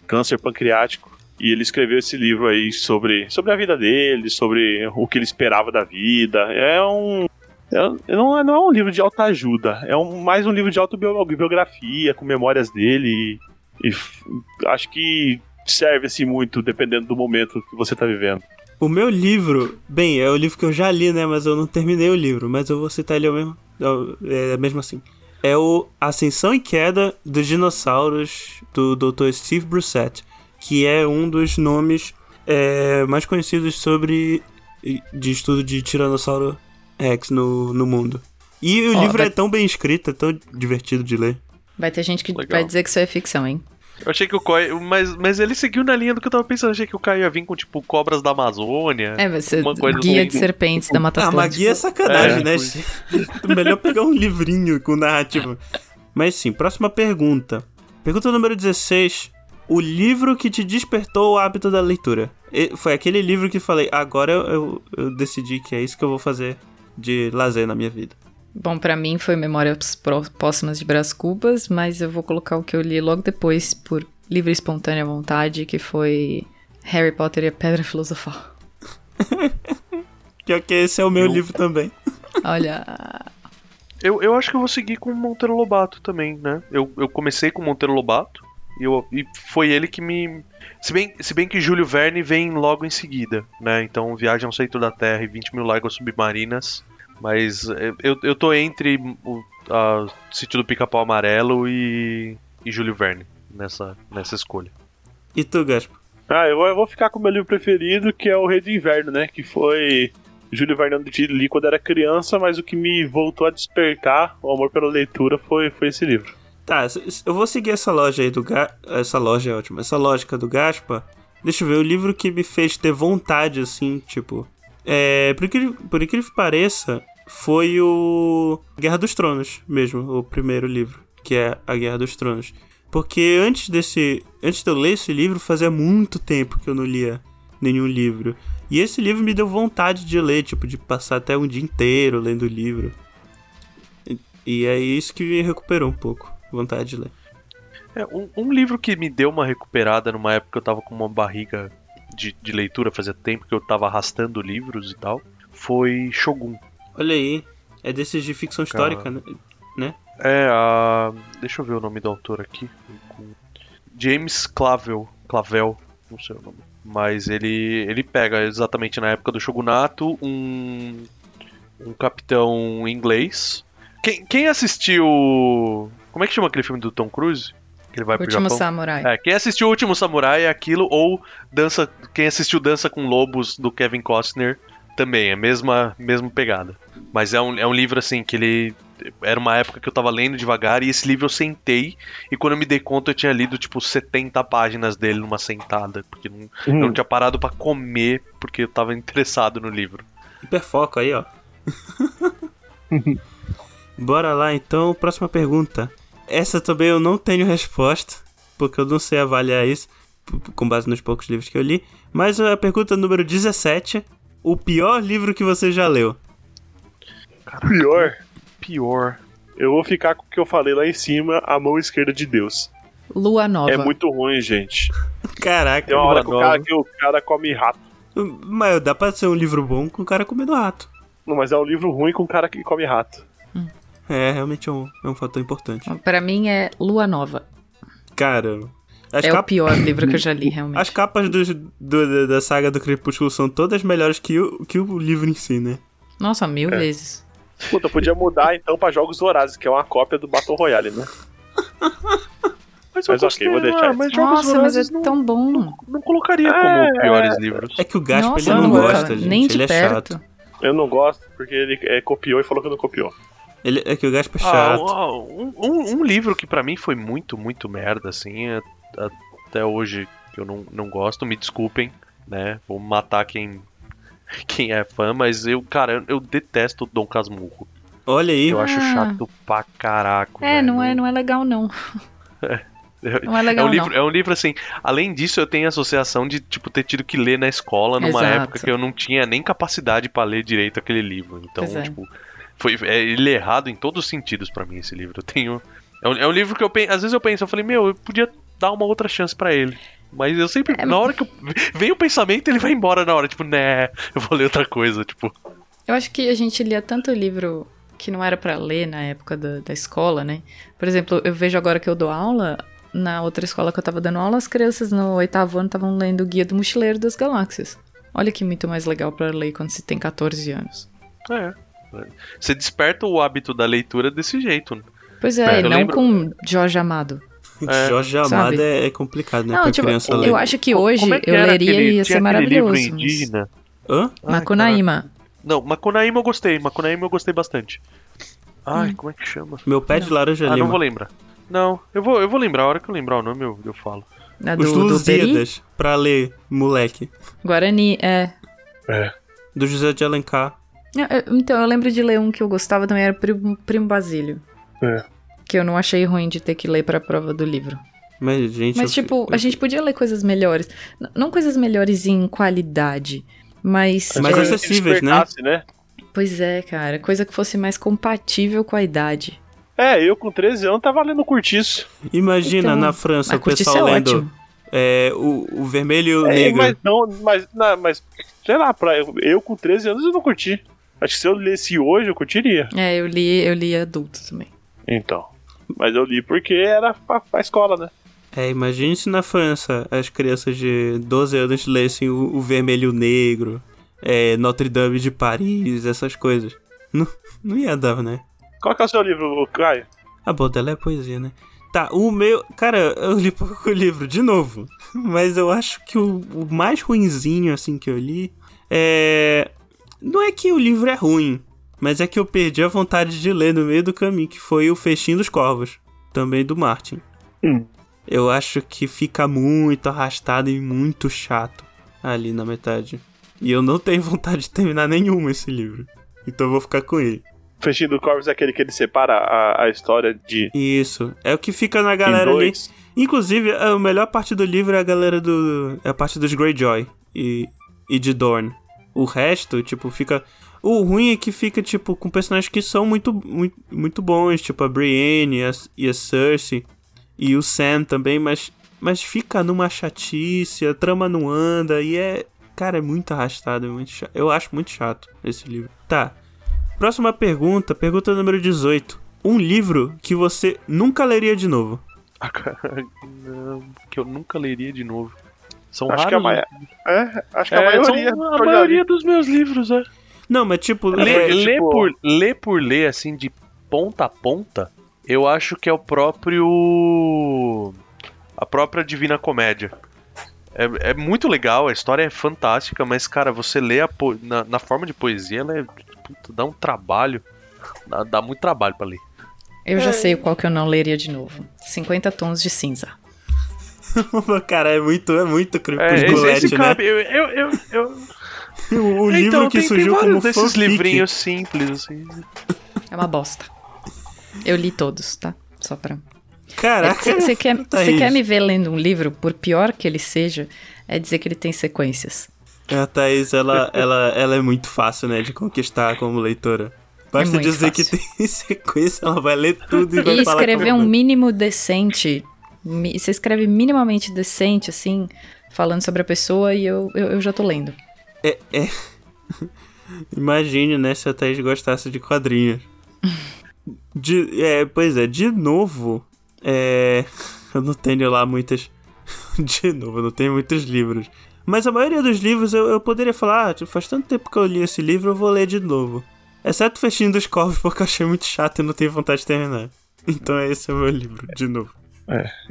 Speaker 4: câncer pancreático. E ele escreveu esse livro aí sobre, sobre a vida dele, sobre o que ele esperava da vida. É um. é- não, é, não é um livro de autoajuda, é um, mais um livro de autobiografia, com memórias dele. E, e acho que serve assim muito, dependendo do momento que você tá vivendo.
Speaker 1: O meu livro, bem, é o livro que eu já li, né? Mas eu não terminei o livro, mas eu vou citar ele mesmo, é, mesmo assim. É o Ascensão e Queda dos Dinossauros, do Dr. Steve Brissett, que é um dos nomes é, mais conhecidos sobre de estudo de Tiranossauro Rex no, no mundo. E o
Speaker 3: Ó,
Speaker 1: livro
Speaker 3: vai-
Speaker 1: é tão bem escrito, é tão divertido de ler.
Speaker 3: Vai ter gente que
Speaker 2: Legal.
Speaker 3: vai dizer que isso é ficção, hein?
Speaker 2: Eu achei que o Caio. Mas, mas ele seguiu na linha do que eu tava pensando. Achei que o Caio ia vir com, tipo, cobras da Amazônia.
Speaker 3: É, vai ser
Speaker 2: Uma coisa
Speaker 3: guia
Speaker 2: assim.
Speaker 3: de serpentes da Mata
Speaker 1: Ah,
Speaker 3: Atlântica.
Speaker 1: magia é sacanagem,
Speaker 4: É,
Speaker 1: né? Melhor pegar um livrinho com narrativa. Mas sim, próxima pergunta. Pergunta número 16. O livro que te despertou o hábito da leitura. E- foi aquele livro que falei, agora eu, eu, eu decidi que é isso que eu vou fazer de lazer na minha vida.
Speaker 3: Bom, pra mim foi Memórias Pró- Póstumas de Brás Cubas, mas eu vou colocar o que eu li logo depois, por livre e espontânea vontade, que foi Harry Potter e a Pedra Filosofal.
Speaker 1: Pior que esse é o meu
Speaker 2: Eu-
Speaker 1: livro também.
Speaker 3: Olha,
Speaker 2: Eu, eu acho que eu vou seguir com o Monteiro Lobato também, né? Eu, eu comecei com o Monteiro Lobato e, eu, e foi ele que me. Se bem, se bem que Júlio Verne vem logo em seguida, né? Então Viagem ao Centro da Terra e 20 mil Láguas Submarinas. Mas eu, eu, eu tô entre o a Sítio do Pica-Pau Amarelo e, e Júlio Verne nessa, nessa escolha.
Speaker 1: E tu, Gaspo?
Speaker 4: Ah, eu vou, eu vou ficar com o meu livro preferido, que é O Rei do Inverno, né? Que foi Júlio Verne de li quando era criança, mas o que me voltou a despertar o amor pela leitura foi, foi esse livro.
Speaker 1: Tá, eu vou seguir essa loja aí do Ga... Essa loja é ótima. Essa lógica do Gaspa. Deixa eu ver, o livro que me fez ter vontade, assim, tipo... É, por incrível, por incrível que pareça, foi o Guerra dos Tronos mesmo, o primeiro livro, que é a Guerra dos Tronos. Porque antes desse, antes de eu ler esse livro, fazia muito tempo que eu não lia nenhum livro. E esse livro me deu vontade de ler, tipo, de passar até um dia inteiro lendo o livro. E, e é isso que me recuperou um pouco, vontade de ler.
Speaker 2: É, um, um livro que me deu uma recuperada numa época que eu tava com uma barriga de, de leitura, fazia tempo que eu tava arrastando livros e tal, foi Shogun.
Speaker 1: Olha aí. É desses de ficção histórica, né? né?
Speaker 2: É, a. Deixa eu ver o nome do autor aqui. James Clavel. Clavel, não sei o nome. Mas ele, ele pega exatamente na época do Shogunato um, um capitão inglês. Quem, quem assistiu. Como é que chama aquele filme do Tom Cruise? Que ele vai pro
Speaker 3: Último
Speaker 2: Japão?
Speaker 3: Samurai.
Speaker 2: É, quem assistiu o Último Samurai é aquilo, ou dança, quem assistiu Dança com Lobos do Kevin Costner também, é a mesma, mesma pegada. Mas é um, é um livro assim que ele. Era uma época que eu tava lendo devagar e esse livro eu sentei e quando eu me dei conta eu tinha lido tipo 70 páginas dele numa sentada, porque não, eu não tinha parado pra comer porque eu tava interessado no livro.
Speaker 1: Hiperfoco aí, ó. Bora lá então, próxima pergunta. Essa também eu não tenho resposta, porque eu não sei avaliar isso com base nos poucos livros que eu li. Mas a pergunta número 17: O pior livro que você já leu?
Speaker 4: Pior,
Speaker 2: Pior.
Speaker 4: eu vou ficar com o que eu falei lá em cima, a mão esquerda de Deus.
Speaker 3: Lua Nova.
Speaker 4: É muito ruim, gente.
Speaker 1: Caraca,
Speaker 4: Tem uma hora que o
Speaker 2: nova.
Speaker 4: cara, que o cara come rato.
Speaker 1: mas dá pra ser um livro bom com o cara comendo rato.
Speaker 4: Não, mas é um livro ruim com um cara que come rato.
Speaker 1: É, realmente é um, é um fator importante.
Speaker 3: Pra mim é Lua Nova.
Speaker 1: Cara, as,
Speaker 3: é o pior livro que eu já li, realmente.
Speaker 1: as capas dos- do- da saga do Crepúsculo são todas melhores que o, que o livro em si, né?
Speaker 3: Nossa, mil vezes.
Speaker 4: Puta, podia mudar então pra Jogos Vorazes, que é uma cópia do Battle Royale, né?
Speaker 2: Mas,
Speaker 4: Mas ok, vou deixar
Speaker 2: ah,
Speaker 4: isso.
Speaker 2: mas Jogos
Speaker 3: Nossa, mas é
Speaker 2: não,
Speaker 3: tão bom.
Speaker 2: não colocaria
Speaker 4: É,
Speaker 2: como piores livros.
Speaker 1: É que o Gaspa
Speaker 3: Nossa,
Speaker 1: ele não
Speaker 3: nunca,
Speaker 1: gosta, gente.
Speaker 3: nem de
Speaker 1: ele é
Speaker 3: perto.
Speaker 1: chato.
Speaker 4: Eu não gosto porque ele é, copiou e falou que não copiou.
Speaker 1: Ele, é que o Gaspa é
Speaker 2: Ah,
Speaker 1: chato.
Speaker 2: um, um- um livro que pra mim foi muito, muito merda, assim, é- até hoje que eu não, não gosto, me desculpem, né? Vou matar quem, quem é fã, mas eu, cara, eu, eu detesto Dom Casmurro.
Speaker 1: Olha aí.
Speaker 2: Eu acho
Speaker 3: Ah.
Speaker 2: chato pra caraco.
Speaker 3: É,
Speaker 2: velho.
Speaker 3: não é, não é legal, não. Não é legal,
Speaker 2: É um, livro,
Speaker 3: não.
Speaker 2: é um livro assim, além disso eu tenho a associação de, tipo, ter tido que ler na escola numa
Speaker 3: Exato.
Speaker 2: época que eu não tinha nem capacidade pra ler direito aquele livro. Então,
Speaker 3: é.
Speaker 2: tipo, foi, é, ele é errado em todos os sentidos pra mim esse livro. Eu tenho... É um, é um livro que eu penso, às vezes eu penso, eu falei, meu, eu podia dar uma outra chance pra ele. Mas eu sempre,
Speaker 3: É,
Speaker 2: na hora que eu, vem o pensamento, ele vai embora na hora, tipo, né, eu vou ler outra coisa, tipo.
Speaker 3: Eu acho que a gente lia tanto livro que não era pra ler na época da, da escola, né? Por exemplo, eu vejo agora que eu dou aula, na outra escola que eu tava dando aula, as crianças no oitavo ano estavam lendo o Guia do Mochileiro das Galáxias. Olha que muito mais legal pra ler quando se tem 14 anos.
Speaker 2: É. Você desperta o hábito da leitura desse jeito. né?
Speaker 3: Pois é,
Speaker 2: É,
Speaker 3: e
Speaker 2: eu
Speaker 3: não
Speaker 2: lembro-
Speaker 3: com Jorge Amado.
Speaker 2: É,
Speaker 1: Jorge Amado é, é complicado, né?
Speaker 3: não,
Speaker 1: pra
Speaker 3: tipo,
Speaker 1: criança
Speaker 3: eu
Speaker 1: ler.
Speaker 3: acho que hoje
Speaker 2: é que
Speaker 3: eu leria
Speaker 2: aquele-
Speaker 3: e ia ser
Speaker 2: livro
Speaker 3: maravilhoso. mas-
Speaker 2: indígena?
Speaker 1: Hã?
Speaker 2: Ai,
Speaker 3: Macunaíma.
Speaker 2: Não, Macunaíma eu gostei. Macunaíma eu gostei bastante. Ai, como é que chama?
Speaker 1: Meu pé de laranja
Speaker 2: Ah, não
Speaker 1: lima.
Speaker 2: vou lembrar. Não, eu vou, eu vou lembrar. A hora que eu lembrar o nome, eu, eu falo.
Speaker 1: Os
Speaker 3: do.
Speaker 1: Lusíadas, pra ler, moleque.
Speaker 3: Guarani, é.
Speaker 4: É.
Speaker 1: Do José de Alencar.
Speaker 3: É, é, Então, eu lembro de ler um que eu gostava também, era Primo, Primo Basílio.
Speaker 4: É.
Speaker 3: Que eu não achei ruim de ter que ler pra prova do livro.
Speaker 1: Mas, gente.
Speaker 3: Mas, tipo,
Speaker 1: eu-
Speaker 3: a gente podia ler coisas melhores. N- não coisas melhores em qualidade, mas.
Speaker 1: Mas
Speaker 3: é,
Speaker 1: essa- acessíveis, né?
Speaker 4: Né?
Speaker 3: Pois é, cara. Coisa que fosse mais compatível com a idade.
Speaker 4: É, eu com 13 anos tava lendo curtiço.
Speaker 1: Imagina
Speaker 3: Então,
Speaker 1: na França o pessoal
Speaker 3: é
Speaker 1: lendo
Speaker 3: ótimo.
Speaker 1: é, o, o vermelho e o
Speaker 4: É,
Speaker 1: negro.
Speaker 4: mas não, mas, não, mas sei lá, pra, eu, eu com 13 anos eu não curti. Acho que se eu lesse hoje eu curtiria.
Speaker 3: É, eu li, eu li adulto também.
Speaker 4: Então. Mas eu li porque era pra, pra escola, né?
Speaker 1: É, imagine se na França as crianças de 12 anos lessem o, o vermelho e o negro, é, Notre Dame de Paris, essas coisas. Não, não ia dar, né?
Speaker 4: Qual que é o seu livro, Caio?
Speaker 1: A Baudelaire é poesia, né? Tá, o meu. Cara, eu li pouco livro, de novo. Mas eu acho que o, o mais ruinzinho, assim, que eu li é. Não é que o livro é ruim, mas é que eu perdi a vontade de ler no meio do caminho, que foi o Festim dos Corvos, também do Martin.
Speaker 4: Hum.
Speaker 1: Eu acho que fica muito arrastado e muito chato ali na metade. E eu não tenho vontade de terminar nenhum esse livro. Então eu vou ficar com ele.
Speaker 4: O Festinho do Corvus é aquele que ele separa a, a história de
Speaker 1: Isso. É o que fica na galera ali. Inclusive, a melhor parte do livro é a galera do. É a parte dos Greyjoy e, e de Dorne. O resto, tipo, fica. O ruim é que fica, tipo, com personagens que são muito, muito, muito bons, tipo a Brienne e a, e a Cersei. E o Sam também, mas, mas fica numa chatice, a trama não anda e é. Cara, é muito arrastado, é muito chato. Eu acho muito chato esse livro. Tá. Próxima pergunta, pergunta número 18. Um livro que você nunca leria de novo.
Speaker 2: Ah, não, que eu nunca leria de novo. São
Speaker 4: Acho que a,
Speaker 2: raros.
Speaker 4: maia... é, acho que a
Speaker 2: É,
Speaker 4: maioria.
Speaker 2: são a maioria dos meus livros, é.
Speaker 1: Não, mas tipo,
Speaker 2: Ler,
Speaker 1: é,
Speaker 4: porque,
Speaker 2: ler
Speaker 4: tipo-
Speaker 2: por, ler por ler, assim, de ponta a ponta, eu acho que é o próprio. A própria Divina Comédia. É, é muito legal, a história é fantástica, mas, cara, você lê a po- na, na forma de poesia, ela é. puta, dá um trabalho. Dá, dá muito trabalho pra ler.
Speaker 3: Eu já sei qual que eu não leria de novo. 50 tons de cinza.
Speaker 1: cara, é muito, é muito
Speaker 2: É, esse, esse
Speaker 1: né?
Speaker 2: cabe. Eu, eu, eu, eu-
Speaker 1: O, o livro
Speaker 2: então,
Speaker 1: que
Speaker 2: tem,
Speaker 1: surgiu
Speaker 2: tem
Speaker 1: como
Speaker 2: desses
Speaker 1: fanfic.
Speaker 2: livrinhos simples, assim.
Speaker 3: É uma bosta. Eu li todos, tá? Só pra.
Speaker 1: Caraca,
Speaker 3: Você quer,
Speaker 1: Thaís.
Speaker 3: você quer me ver lendo um livro, por pior que ele seja, é dizer que ele tem sequências.
Speaker 1: A Thaís, ela, ela, ela é muito fácil, né, de conquistar como leitora. Basta
Speaker 3: muito
Speaker 1: dizer
Speaker 3: fácil.
Speaker 1: que tem sequência, ela vai ler tudo e vai
Speaker 3: E
Speaker 1: falar
Speaker 3: escrever
Speaker 1: que é
Speaker 3: um mínimo decente. Você escreve minimamente decente, assim, falando sobre a pessoa e eu, eu, eu já tô lendo.
Speaker 1: É, é... Imagine, né, se a Thaís gostasse de quadrinhos. De, é, pois é, de novo, é... Eu não tenho lá muitas... De novo, eu não tenho muitos livros. Mas a maioria dos livros eu, eu poderia falar, ah, faz tanto tempo que eu li esse livro, eu vou ler de novo. Exceto o Festinho dos Corvos, porque eu achei muito chato e não tenho vontade de terminar. Então esse é o meu livro, de novo.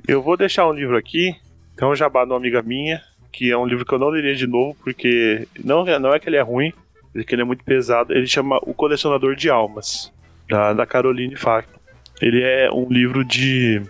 Speaker 4: Eu vou deixar um livro aqui, é um jabá de uma amiga minha, que é um livro que eu não leria de novo, porque não, é- não é que ele é ruim, é que ele é muito pesado. Ele chama O Colecionador de Almas, da, da Caroline Fack. Ele é um livro de.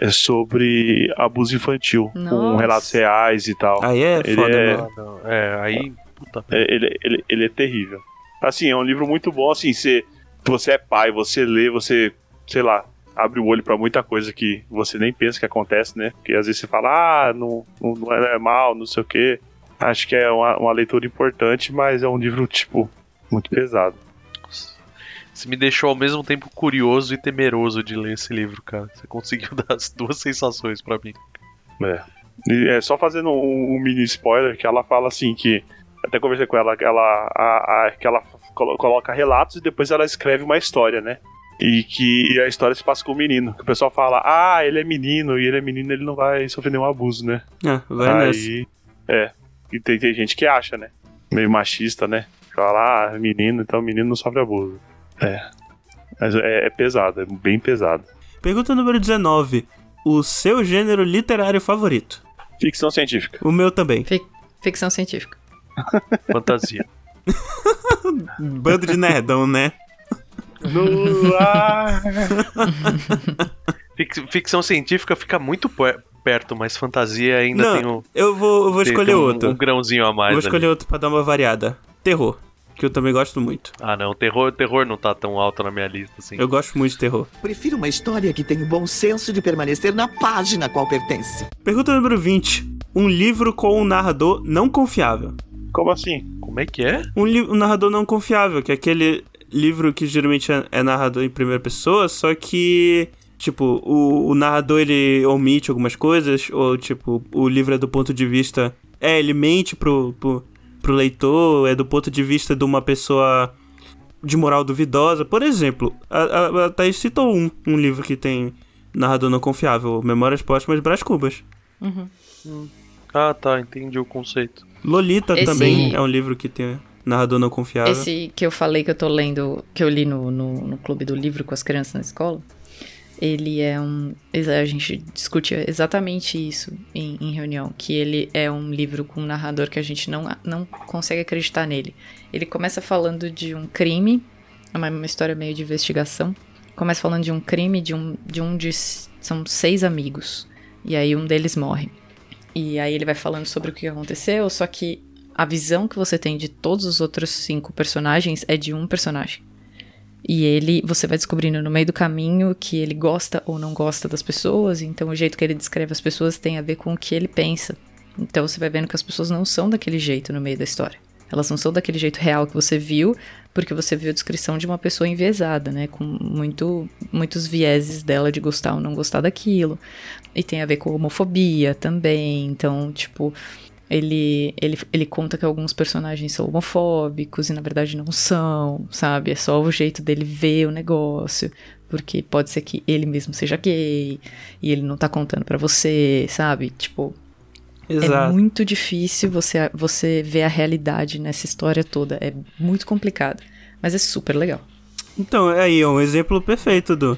Speaker 4: É sobre abuso infantil, com
Speaker 3: Nossa.
Speaker 4: relatos reais e tal.
Speaker 1: Aí é
Speaker 4: Ele
Speaker 1: foda,
Speaker 4: é-.
Speaker 2: Ah, não. É, aí. Puta
Speaker 4: É, ele, ele, ele é terrível. Assim, é um livro muito bom, assim, você, você é pai, você lê, você, sei lá, abre o olho pra muita coisa que você nem pensa que acontece, né? Porque às vezes você fala, ah, não, não, não é mal, não sei o quê. Acho que é uma, uma leitura importante, mas é um livro, tipo, muito pesado.
Speaker 2: Você me deixou ao mesmo tempo curioso e temeroso de ler esse livro, cara. Você conseguiu dar as duas sensações pra mim.
Speaker 4: É. E é só fazendo um, um mini spoiler que ela fala assim que até conversei com ela ela a, a- que ela colo- coloca relatos e depois ela escreve uma história, né? E que e a história se passa com o menino. Que o pessoal fala, ah, ele é menino, e ele é menino, ele não vai sofrer nenhum abuso, né?
Speaker 1: Ah, vai nessa.
Speaker 4: Aí. É. E tem, tem gente que acha, né? Meio machista, né? Fala, ah, menino, então menino não sofre abuso. É. Mas é, é pesado, é bem pesado.
Speaker 1: Pergunta número 19. O seu gênero literário favorito?
Speaker 4: Ficção científica.
Speaker 1: O meu também.
Speaker 3: Fic- ficção científica.
Speaker 2: Fantasia.
Speaker 1: Bando de nerdão, né?
Speaker 4: No ar.
Speaker 2: Fic- ficção científica fica muito per- perto, mas fantasia ainda
Speaker 1: Não,
Speaker 2: tem um.
Speaker 1: Eu vou, eu vou
Speaker 2: tem-
Speaker 1: escolher
Speaker 2: tem um,
Speaker 1: outro.
Speaker 2: Um grãozinho a mais.
Speaker 1: vou
Speaker 2: ali.
Speaker 1: escolher outro pra dar uma variada. Terror. Que eu também gosto muito.
Speaker 2: Ah, não. Terror, terror não tá tão alto na minha lista assim.
Speaker 1: Eu gosto muito de terror.
Speaker 6: Prefiro uma história que tenha o bom senso de permanecer na página a qual pertence.
Speaker 1: Pergunta número 20. Um livro com um narrador não confiável.
Speaker 4: Como assim?
Speaker 2: Como é que é?
Speaker 1: Um, um narrador não confiável, que é aquele livro que geralmente é, é narrador em primeira pessoa, só que, tipo, o, o narrador ele omite algumas coisas, ou, tipo, o livro é do ponto de vista. É, ele mente pro, pro, pro leitor, é do ponto de vista de uma pessoa de moral duvidosa. Por exemplo, a, a, a Thaís citou um, um livro que tem narrador não confiável, Memórias Póstumas Brás Cubas.
Speaker 2: Ah, tá. Entendi o conceito.
Speaker 1: Lolita
Speaker 3: Esse-
Speaker 1: também é um livro que tem narrador não confiável.
Speaker 3: Esse que eu falei que eu tô lendo, que eu li no, no, no clube do livro com as crianças na escola, ele é um. A gente discute exatamente isso em, em reunião, que ele é um livro com um narrador que a gente não, não consegue acreditar nele. Ele começa falando de um crime, é uma, uma história meio de investigação. Começa falando de um crime de um de um de. São seis amigos. E aí um deles morre. E aí ele vai falando sobre o que aconteceu, só que a visão que você tem de todos os outros cinco personagens é de um personagem. E ele, você vai descobrindo no meio do caminho que ele gosta ou não gosta das pessoas, então o jeito que ele descreve as pessoas tem a ver com o que ele pensa. Então você vai vendo que as pessoas não são daquele jeito no meio da história. Elas não são daquele jeito real que você viu, porque você viu a descrição de uma pessoa enviesada, né? Com muito, muitos vieses dela de gostar ou não gostar daquilo. E tem a ver com homofobia também. Então, tipo, ele, ele, ele conta que alguns personagens são homofóbicos e na verdade não são, sabe? É só o jeito dele ver o negócio. Porque pode ser que ele mesmo seja gay e ele não tá contando pra você, sabe? Tipo, é
Speaker 1: Exato.
Speaker 3: muito difícil você, você ver a realidade nessa história toda. É muito complicado. Mas é super legal.
Speaker 1: Então, é aí, é um exemplo perfeito do,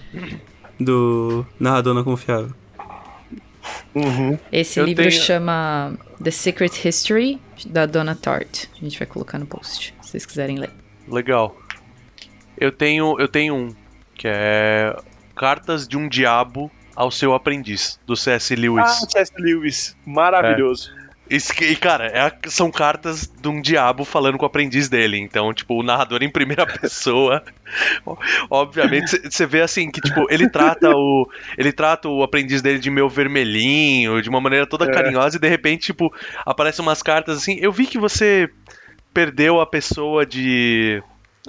Speaker 1: do narrador não confiável.
Speaker 4: Uhum.
Speaker 3: Esse
Speaker 2: Eu
Speaker 3: livro
Speaker 2: tenho-
Speaker 3: chama The Secret History, da Donna Tartt. A gente vai colocar no post, se vocês quiserem ler.
Speaker 2: Legal. Eu tenho, eu tenho um que é Cartas de um Diabo ao seu aprendiz, do C.S. Lewis.
Speaker 4: Ah, C.S. Lewis. Maravilhoso.
Speaker 2: Que- e, cara, é a- são cartas de um diabo falando com o aprendiz dele. Então, tipo, o narrador em primeira pessoa. Obviamente, você vê assim que, tipo, ele trata o. Ele trata o aprendiz dele de meu vermelhinho, de uma maneira toda
Speaker 4: É.
Speaker 2: carinhosa, e de repente, tipo, aparecem umas cartas assim. Eu vi que você perdeu a pessoa de.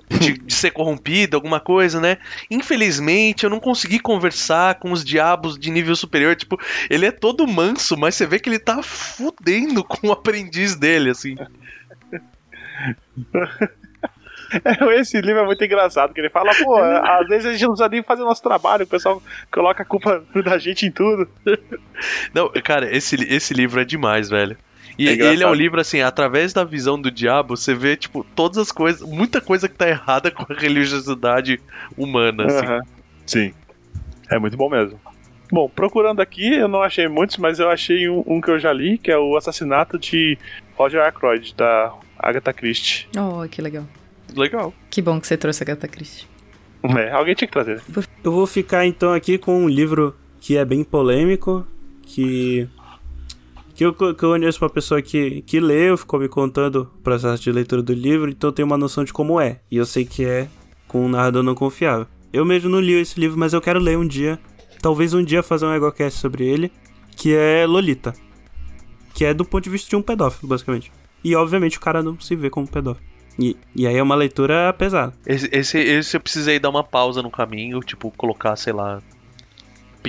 Speaker 2: De, de ser corrompida, alguma coisa, né? Infelizmente, eu não consegui conversar com os diabos de nível superior. Tipo, ele é todo manso, mas você vê que ele tá fudendo com o aprendiz dele, assim.
Speaker 4: Esse livro é muito engraçado, que ele fala, pô, às vezes a gente não precisa nem fazer o nosso trabalho, o pessoal coloca a culpa da gente em tudo.
Speaker 2: Não, cara, esse, esse livro é demais, velho. E
Speaker 4: É
Speaker 2: ele é um livro, assim, através da visão do diabo, você vê, tipo, todas as coisas, muita coisa que tá errada com a religiosidade humana, assim.
Speaker 4: Aham. Sim. É muito bom mesmo. Bom, procurando aqui, eu não achei muitos, mas eu achei um, um que eu já li, que é o Assassinato de Roger Ackroyd, da Agatha Christie.
Speaker 3: Oh, que legal.
Speaker 2: Legal.
Speaker 3: Que bom que você trouxe a Gata Christie.
Speaker 4: É, alguém tinha que trazer.
Speaker 1: Eu vou ficar então aqui com um livro que é bem polêmico, que que eu, que eu conheço uma pessoa que, que leu, ficou me contando o processo de leitura do livro, então eu tenho uma noção de como é. E eu sei que é com um narrador não confiável. Eu mesmo não li esse livro, mas eu quero ler um dia, talvez um dia fazer um egocast sobre ele, que é Lolita. Que é do ponto de vista de um pedófilo, basicamente. E obviamente o cara não se vê como pedófilo. E, e aí é uma leitura pesada.
Speaker 2: Esse, esse, esse eu precisei dar uma pausa no caminho, tipo, colocar, sei lá.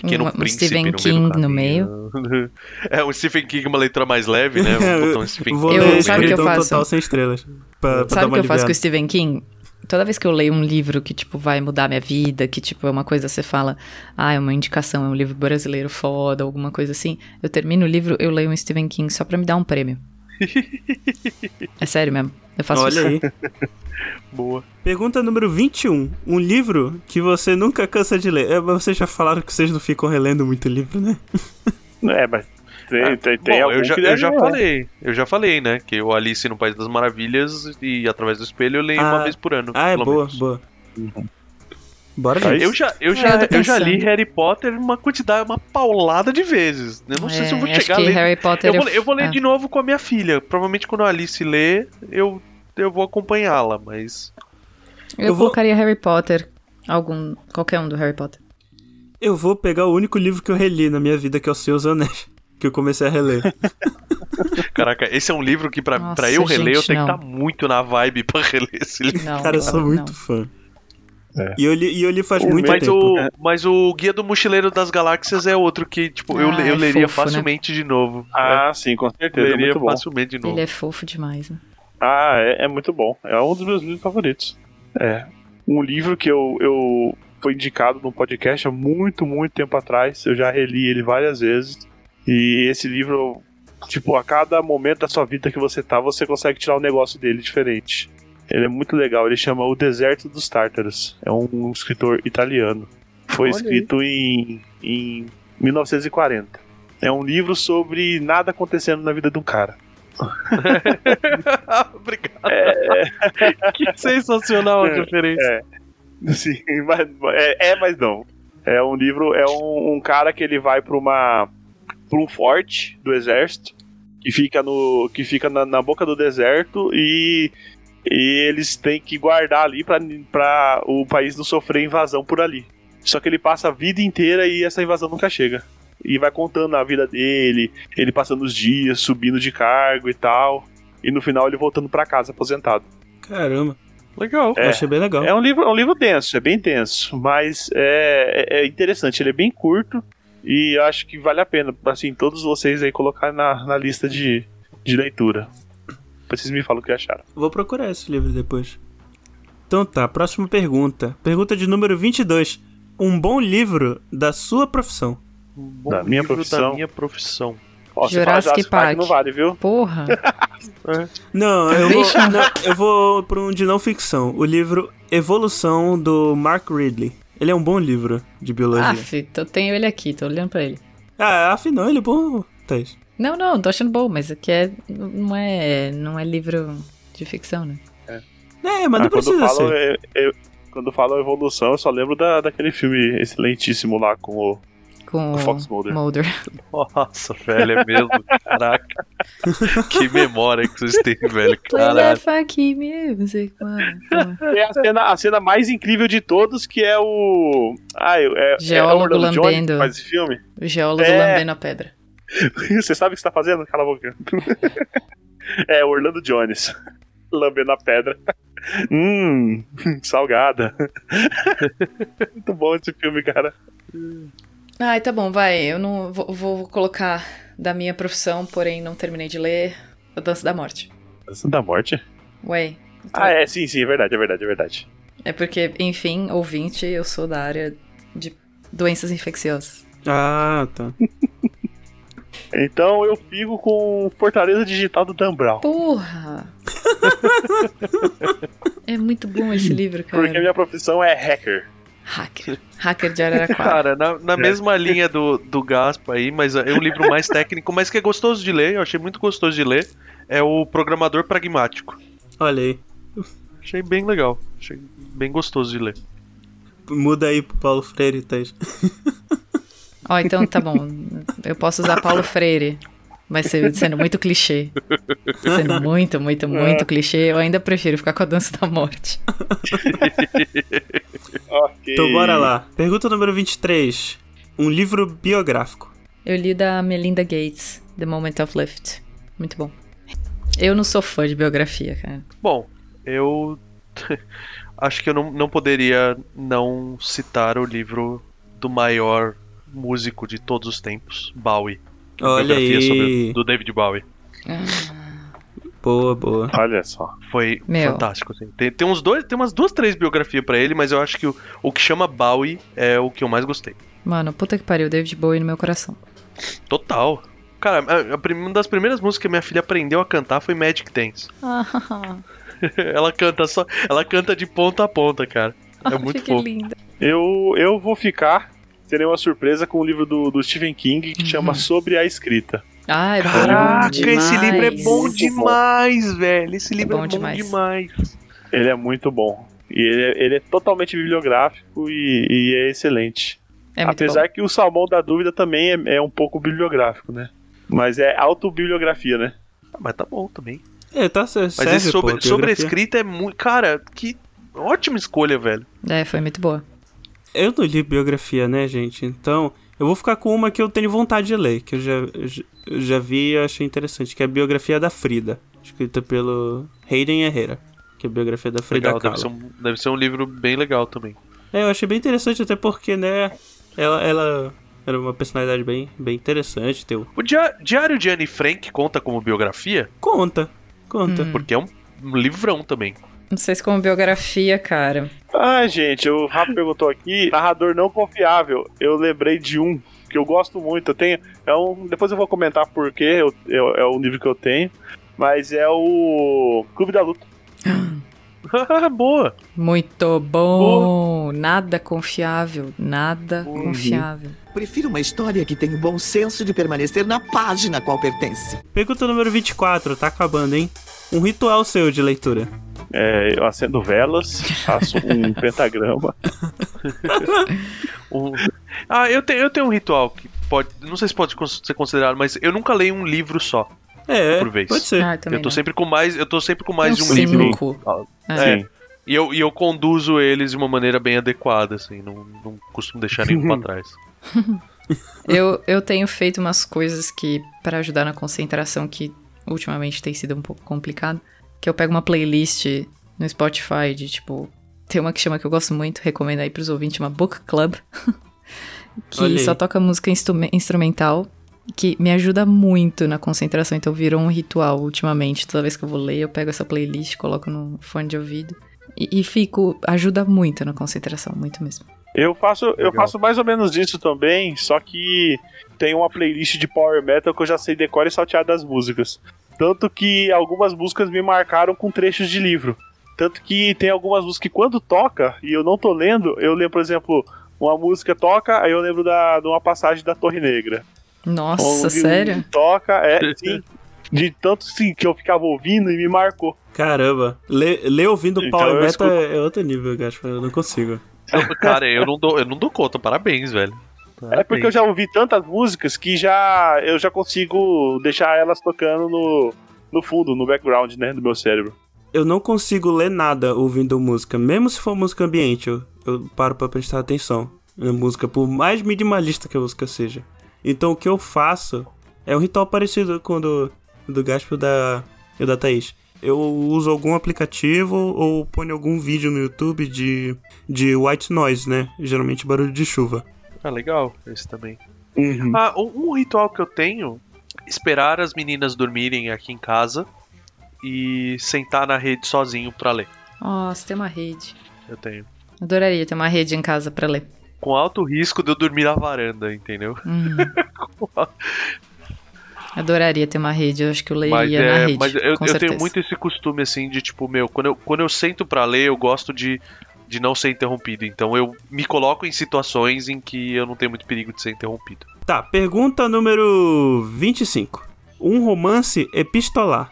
Speaker 2: Pequeno
Speaker 3: Um- um
Speaker 2: Príncipe
Speaker 3: Stephen
Speaker 2: no
Speaker 3: King
Speaker 2: meio do
Speaker 3: no
Speaker 2: caminho. é, o Stephen King uma leitura mais leve, né? Botar um Stephen King.
Speaker 3: Eu- sabe o que
Speaker 2: meio.
Speaker 3: eu faço?
Speaker 1: Total sem estrelas. Pra, pra
Speaker 3: Sabe o que eu faço com o. Stephen King? Toda vez que eu leio um livro que, tipo, vai mudar minha vida, que, tipo, é uma coisa você fala, ah, é uma indicação, é um livro brasileiro foda, alguma coisa assim, eu termino o livro, eu leio um Stephen King só pra me dar um prêmio. É sério mesmo. Eu faço
Speaker 1: Olha
Speaker 3: isso.
Speaker 1: aí.
Speaker 2: Boa.
Speaker 1: Pergunta número 21. Um livro que você nunca cansa de ler. É, mas vocês já falaram que vocês não ficam relendo muito livro, né?
Speaker 4: É, mas tem, tem, tem
Speaker 2: Bom,
Speaker 4: algum
Speaker 2: eu já, eu já
Speaker 4: ler.
Speaker 2: falei, eu já falei, né? Que o Alice no País das Maravilhas e através do espelho eu leio uma
Speaker 1: Ah,
Speaker 2: vez por ano.
Speaker 1: Ah, é boa,
Speaker 2: menos.
Speaker 1: boa. Bora ver.
Speaker 2: Eu já, eu
Speaker 3: Ah,
Speaker 2: já,
Speaker 3: eu
Speaker 2: eu já li. Harry Potter uma quantidade, uma paulada de vezes. Eu não sei se eu vou
Speaker 3: É,
Speaker 2: chegar a
Speaker 3: que
Speaker 2: ler.
Speaker 3: Harry Potter
Speaker 2: Eu vou,
Speaker 3: é-
Speaker 2: eu vou ler
Speaker 3: ah.
Speaker 2: de novo com a minha filha. Provavelmente quando a Alice lê, eu, eu vou acompanhá-la, mas.
Speaker 3: Eu,
Speaker 1: Eu vou-
Speaker 3: colocaria Harry Potter, algum, qualquer um do Harry Potter.
Speaker 1: Eu vou pegar o único livro que eu reli na minha vida, que é o Seus Anéis. Que eu comecei a reler.
Speaker 2: Caraca, esse é um livro que pra,
Speaker 3: Nossa,
Speaker 2: pra eu reler eu
Speaker 3: gente,
Speaker 2: tenho que
Speaker 3: não.
Speaker 2: estar muito na vibe pra reler esse livro.
Speaker 3: Não,
Speaker 1: Cara, eu sou
Speaker 3: não,
Speaker 1: muito
Speaker 3: não.
Speaker 1: fã.
Speaker 4: É.
Speaker 1: E, eu li, e eu li faz
Speaker 4: O
Speaker 1: muito
Speaker 2: Mas
Speaker 1: tempo.
Speaker 2: o, mas o Guia do Mochileiro das Galáxias é outro que, tipo, eu,
Speaker 3: Ah,
Speaker 2: eu
Speaker 3: é
Speaker 2: leria
Speaker 3: fofo, né?
Speaker 2: facilmente de novo.
Speaker 4: Ah, sim, com
Speaker 2: é,
Speaker 4: certeza. É
Speaker 2: leria
Speaker 4: muito bom.
Speaker 2: facilmente de novo.
Speaker 3: Ele é fofo demais, né?
Speaker 4: Ah, é, é muito bom. É um dos meus livros favoritos. É. Um livro que eu, eu foi indicado num podcast há muito, muito tempo atrás. Eu já reli ele várias vezes. E esse livro, tipo, a cada momento da sua vida que você tá, você consegue tirar um negócio dele diferente. Ele é muito legal. Ele chama O Deserto dos Tártaros. É um escritor italiano. Foi
Speaker 2: Olha aí.
Speaker 4: escrito em, em 1940. É um livro sobre nada acontecendo na vida de um cara.
Speaker 2: Obrigado. que sensacional a
Speaker 4: É,
Speaker 2: referência.
Speaker 4: Sim, mas, é, é, mas não. É um livro, é um, um cara que ele vai pra uma pra um forte do exército que fica no que fica na, na boca do deserto e, e eles têm que guardar ali pra pra o país não sofrer invasão por ali. Só que ele passa a vida inteira e essa invasão nunca chega. E vai contando a vida dele, ele passando os dias, subindo de cargo e tal. E no final ele voltando pra casa aposentado.
Speaker 1: Caramba.
Speaker 2: Legal.
Speaker 1: Eu achei bem legal.
Speaker 4: É um livro, é um livro denso, é bem denso, mas é, é- é interessante. Ele é bem curto e acho que vale a pena, assim, todos vocês aí colocar na, na lista de, de leitura. Depois vocês me falam o que acharam.
Speaker 1: Vou procurar esse livro depois. Então tá, próxima pergunta. Pergunta de número 22. Um bom livro da sua profissão.
Speaker 2: Um bom
Speaker 4: Da minha
Speaker 2: livro
Speaker 4: profissão.
Speaker 2: Da minha profissão.
Speaker 4: Ó,
Speaker 3: Jurassic
Speaker 4: Jurassic Park
Speaker 3: Park.
Speaker 4: não vale, viu?
Speaker 3: Porra.
Speaker 1: Não, eu vou, não, eu vou por um de não ficção. O livro Evolução, do Mark Ridley. Ele é um bom livro de biologia.
Speaker 3: Aff, eu tenho ele aqui, tô olhando pra ele.
Speaker 1: Ah, afinal, ele é bom, Thaís.
Speaker 3: Não, não, tô achando bom, mas aqui é, não, é, não é livro de ficção, né?
Speaker 1: É, mas não
Speaker 4: Ah, quando
Speaker 1: precisa
Speaker 4: falam,
Speaker 1: ser.
Speaker 4: eu, eu- quando falam evolução, eu só lembro da, daquele filme excelentíssimo lá com o,
Speaker 3: Com
Speaker 4: o Fox Mulder.
Speaker 3: Mulder.
Speaker 2: Nossa, velho, é mesmo. Caraca. que memória que vocês têm, velho.
Speaker 3: Mano.
Speaker 4: É a cena, a cena mais incrível de todos, que é o. Ah, é, é
Speaker 3: Geólogo
Speaker 4: é o Orlando
Speaker 3: lambendo.
Speaker 4: que faz esse filme.
Speaker 3: O geólogo
Speaker 4: É.
Speaker 3: lambendo a pedra.
Speaker 4: Você sabe o que você tá fazendo? Cala a boca. é, o Orlando Jones. Lambendo a pedra. Hum, salgada. Muito bom esse filme, cara.
Speaker 3: Ai, tá bom, vai. Eu não vou, vou colocar da minha profissão, porém não terminei de ler A Dança da Morte.
Speaker 4: Dança da morte?
Speaker 3: Ué.
Speaker 4: Ah, é, sim, sim, é verdade, é verdade, é verdade.
Speaker 3: É porque, enfim, ouvinte, eu sou da área de doenças infecciosas.
Speaker 1: Ah, tá.
Speaker 4: Então eu fico com Fortaleza Digital do Dan Brown.
Speaker 3: Porra! é muito bom esse livro, cara.
Speaker 4: Porque a minha profissão é hacker.
Speaker 3: Hacker. Hacker de Araraquara.
Speaker 2: Cara, na, na mesma linha do, do Gaspa aí, mas é um livro mais técnico, mas que é gostoso de ler, eu achei muito gostoso de ler, é o Programador Pragmático.
Speaker 1: Olha aí.
Speaker 2: Achei bem legal, achei bem gostoso de ler.
Speaker 1: Muda aí pro Paulo Freire, Thaís.
Speaker 3: Ó, então tá bom. Eu posso usar Paulo Freire. Mas se- sendo muito clichê. Sendo muito, muito, muito clichê, eu ainda prefiro ficar com a dança da morte.
Speaker 4: Ok.
Speaker 1: Então bora lá. Pergunta número 23. Um livro biográfico.
Speaker 3: Eu li da Melinda Gates, The Moment of Lift. Muito bom. Eu não sou fã de biografia, cara.
Speaker 2: Bom, eu acho que eu não, não poderia não citar o livro do maior músico de todos os tempos, Bowie.
Speaker 1: Olha
Speaker 2: Biografia sobre
Speaker 1: aí.
Speaker 2: o- do David Bowie.
Speaker 1: Boa, boa.
Speaker 4: Olha só.
Speaker 2: Foi
Speaker 3: Meu.
Speaker 2: fantástico, assim. Tem, tem, uns dois, tem umas duas, três biografias pra ele, mas eu acho que o, o que chama Bowie é o que eu mais gostei.
Speaker 3: Mano, puta que pariu, David Bowie no meu coração.
Speaker 2: Total. Cara, a- a uma das primeiras músicas que minha filha aprendeu a cantar foi Magic Dance. ela canta só, ela canta de ponta a ponta, cara. É muito
Speaker 3: que
Speaker 2: fofo.
Speaker 3: linda.
Speaker 4: Eu, eu vou ficar, terei uma surpresa com o livro do, do Stephen King que chama Sobre a Escrita.
Speaker 3: Ah, é
Speaker 2: Caraca, esse livro é bom demais, velho. Esse livro é
Speaker 3: bom
Speaker 2: bom,
Speaker 3: demais.
Speaker 2: demais.
Speaker 4: Ele é muito bom. E ele é, ele é totalmente bibliográfico e, e é excelente.
Speaker 3: É
Speaker 4: Apesar
Speaker 3: bom.
Speaker 4: que o Salmão da Dúvida também é, é um pouco bibliográfico, né? Mas é autobibliografia, né?
Speaker 2: Ah, Mas tá bom também.
Speaker 1: É, tá certo.
Speaker 2: Mas esse sobre, sobre a escrita é muito. Cara, que ótima escolha, velho.
Speaker 3: É, foi muito boa.
Speaker 1: Eu não li biografia, né, gente? Então, eu vou ficar com uma que eu tenho vontade de ler, que eu já, eu já- vi e achei interessante, que é a biografia da Frida, escrita pelo Hayden Herrera, que é a biografia da Frida
Speaker 2: Legal,
Speaker 1: Kahlo.
Speaker 2: deve ser, um, deve ser um livro bem legal também.
Speaker 1: É, eu achei bem interessante, até porque, né, ela, ela era uma personalidade bem, bem interessante, teu.
Speaker 2: O Dia- Diário de Anne Frank conta como biografia?
Speaker 1: Conta, conta.
Speaker 3: Hum.
Speaker 2: Porque é um, um livrão também.
Speaker 3: Não sei se como biografia, cara.
Speaker 4: Ah, gente, o Rafa perguntou aqui, narrador não confiável. Eu lembrei de um que eu gosto muito. Eu tenho, é um, depois eu vou comentar porque eu, eu- é o livro que eu tenho, mas é o Clube da Luta.
Speaker 2: Boa.
Speaker 3: Muito bom. Nada confiável. Nada
Speaker 4: Uhum.
Speaker 3: confiável.
Speaker 6: Prefiro uma história que tem o bom senso de permanecer na página a qual pertence.
Speaker 1: Pergunta número 24, tá acabando, hein? Um ritual seu de leitura.
Speaker 4: É, eu acendo velas, faço um pentagrama.
Speaker 2: Um- Ah, eu tenho, eu tenho um ritual que pode. Não sei se pode ser considerado, mas eu nunca leio um livro só.
Speaker 1: É,
Speaker 2: Por vez.
Speaker 1: pode ser.
Speaker 3: Ah, eu
Speaker 2: eu tô
Speaker 3: não.
Speaker 2: sempre com mais. Eu tô sempre com mais de um livro.
Speaker 3: cinco. É.
Speaker 2: É.
Speaker 4: Sim.
Speaker 2: E eu, e eu conduzo eles de uma maneira bem adequada, assim. Não, não costumo deixar nenhum pra trás.
Speaker 3: Eu, eu tenho feito umas coisas que, para ajudar na concentração, que ultimamente tem sido um pouco complicado. Que eu pego uma playlist no Spotify de tipo. Tem uma que chama que eu gosto muito, recomendo aí pros ouvintes, chama Book Club. que
Speaker 1: Olha aí.
Speaker 3: só toca música instrume- instrumental. que me ajuda muito na concentração, então virou um ritual ultimamente. Toda vez que eu vou ler, eu pego essa playlist, coloco no fone de ouvido e, e fico. ajuda muito na concentração, muito mesmo.
Speaker 4: Eu faço, eu faço mais ou menos isso também, só que tem uma playlist de power metal que eu já sei decorar e saltear das músicas. Tanto que algumas músicas me marcaram com trechos de livro. Tanto que tem algumas músicas que quando toca e eu não tô lendo, eu lembro, por exemplo, uma música toca, aí eu lembro da, de uma passagem da Torre Negra.
Speaker 3: Nossa, sério?
Speaker 4: Toca, é, sim. De tanto sim que eu ficava ouvindo e me marcou.
Speaker 1: Caramba. Ler ouvindo
Speaker 4: Então
Speaker 1: Power
Speaker 4: eu
Speaker 1: Metal
Speaker 4: escuto.
Speaker 1: é é outro nível, Gaspar. Eu não consigo.
Speaker 2: Eu- cara, eu não, dou, eu não dou conta, parabéns, velho.
Speaker 4: É porque eu já ouvi tantas músicas que já eu já consigo deixar elas tocando no, no fundo, no background, né, do meu cérebro.
Speaker 1: Eu não consigo ler nada ouvindo música. Mesmo se for música ambiente, eu, eu paro pra prestar atenção na música, por mais minimalista que a música seja. Então o que eu faço é um ritual parecido com o do, do Gaspar e o da, e o da Thaís. Eu uso algum aplicativo ou ponho algum vídeo no YouTube de, de white noise, né? Geralmente barulho de chuva.
Speaker 2: Ah, legal, esse também.
Speaker 4: Uhum.
Speaker 2: Ah, um, ritual que eu tenho: esperar as meninas dormirem aqui em casa e sentar na rede sozinho pra ler.
Speaker 3: Nossa, tem uma rede.
Speaker 2: Eu tenho.
Speaker 3: Adoraria ter uma rede em casa pra ler.
Speaker 2: Com alto risco de eu dormir na varanda, entendeu?
Speaker 3: Hum. Adoraria ter uma rede, eu acho que eu leria
Speaker 2: Mas,
Speaker 3: na
Speaker 2: é,
Speaker 3: rede.
Speaker 2: mas eu,
Speaker 3: com
Speaker 2: eu tenho muito esse costume, assim, de tipo, meu, quando eu, quando eu sento pra ler, eu gosto de, de não ser interrompido. Então eu me coloco em situações em que eu não tenho muito perigo de ser interrompido.
Speaker 1: Tá, pergunta número 25. Um romance epistolar.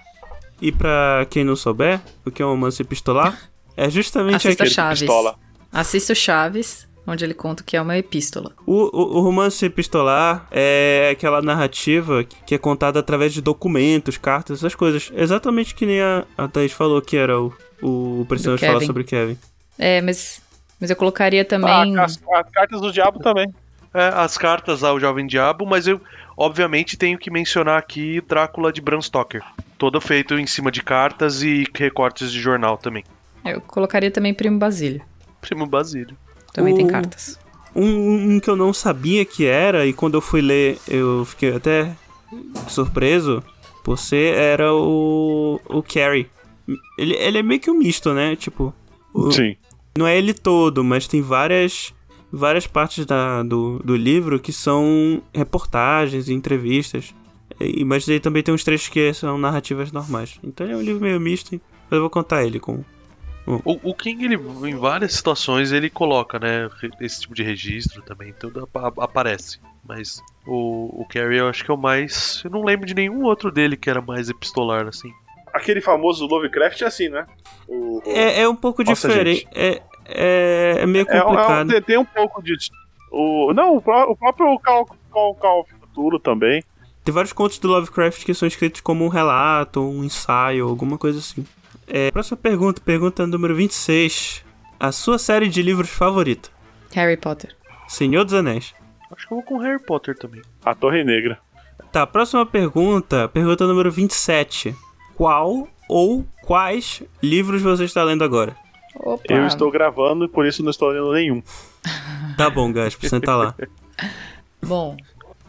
Speaker 1: E pra quem não souber, o que é um romance epistolar? É justamente
Speaker 3: Assista
Speaker 1: aquele.
Speaker 3: Chaves.
Speaker 4: pistola.
Speaker 3: Assista o Chaves, onde ele conta que é uma epístola.
Speaker 1: O, o, o romance epistolar é aquela narrativa que é contada através de documentos, cartas, essas coisas. Exatamente que nem a, a Thaís falou que era o, o Precisamos falar sobre Kevin.
Speaker 3: É, mas, mas eu colocaria também.
Speaker 4: Ah, as, as cartas do diabo também.
Speaker 2: É, as cartas ao Jovem Diabo, mas eu, obviamente, tenho que mencionar aqui Drácula de Bram Stoker. Todo feito em cima de cartas e recortes de jornal também.
Speaker 3: Eu colocaria também Primo Basílio.
Speaker 2: Primo Basílio.
Speaker 3: Também tem
Speaker 1: O-
Speaker 3: cartas.
Speaker 1: Um, um que eu não sabia que era, e quando eu fui ler eu fiquei até surpreso por ser, era o, o Carrie. Ele, ele é meio que um misto, né? Tipo, o-
Speaker 4: Sim.
Speaker 1: não é ele todo, mas tem várias várias partes da, do, do livro que são reportagens e entrevistas. E, mas aí também tem uns trechos que são narrativas normais. Então ele é um livro meio misto, mas eu vou contar ele com.
Speaker 2: O, o King, ele, em várias situações, ele coloca, né, esse tipo de registro também, tudo apa- aparece. Mas o, o Carrie eu acho que é o mais. Eu não lembro de nenhum outro dele que era mais epistolar, assim.
Speaker 4: Aquele famoso Lovecraft é assim, né? O,
Speaker 1: É, é um pouco
Speaker 4: Nossa,
Speaker 1: diferente. É, é, é meio
Speaker 4: é, é,
Speaker 1: complicado.
Speaker 4: tem, tem um pouco de. O, não, o, pró- o próprio Call, Call, Call of Cthulhu também.
Speaker 1: Tem vários contos do Lovecraft que são escritos como um relato, um ensaio, alguma coisa assim. É, próxima pergunta, pergunta número 26. A sua série de livros favorita?
Speaker 3: Harry Potter.
Speaker 1: Senhor dos Anéis.
Speaker 2: Acho que eu vou com Harry Potter também.
Speaker 4: A Torre Negra.
Speaker 1: Tá, próxima pergunta, pergunta número 27. Qual ou quais livros você está lendo agora?
Speaker 3: Opa.
Speaker 4: Eu estou gravando e por isso não estou lendo nenhum.
Speaker 1: Tá bom, Gaspo, senta lá.
Speaker 3: Bom,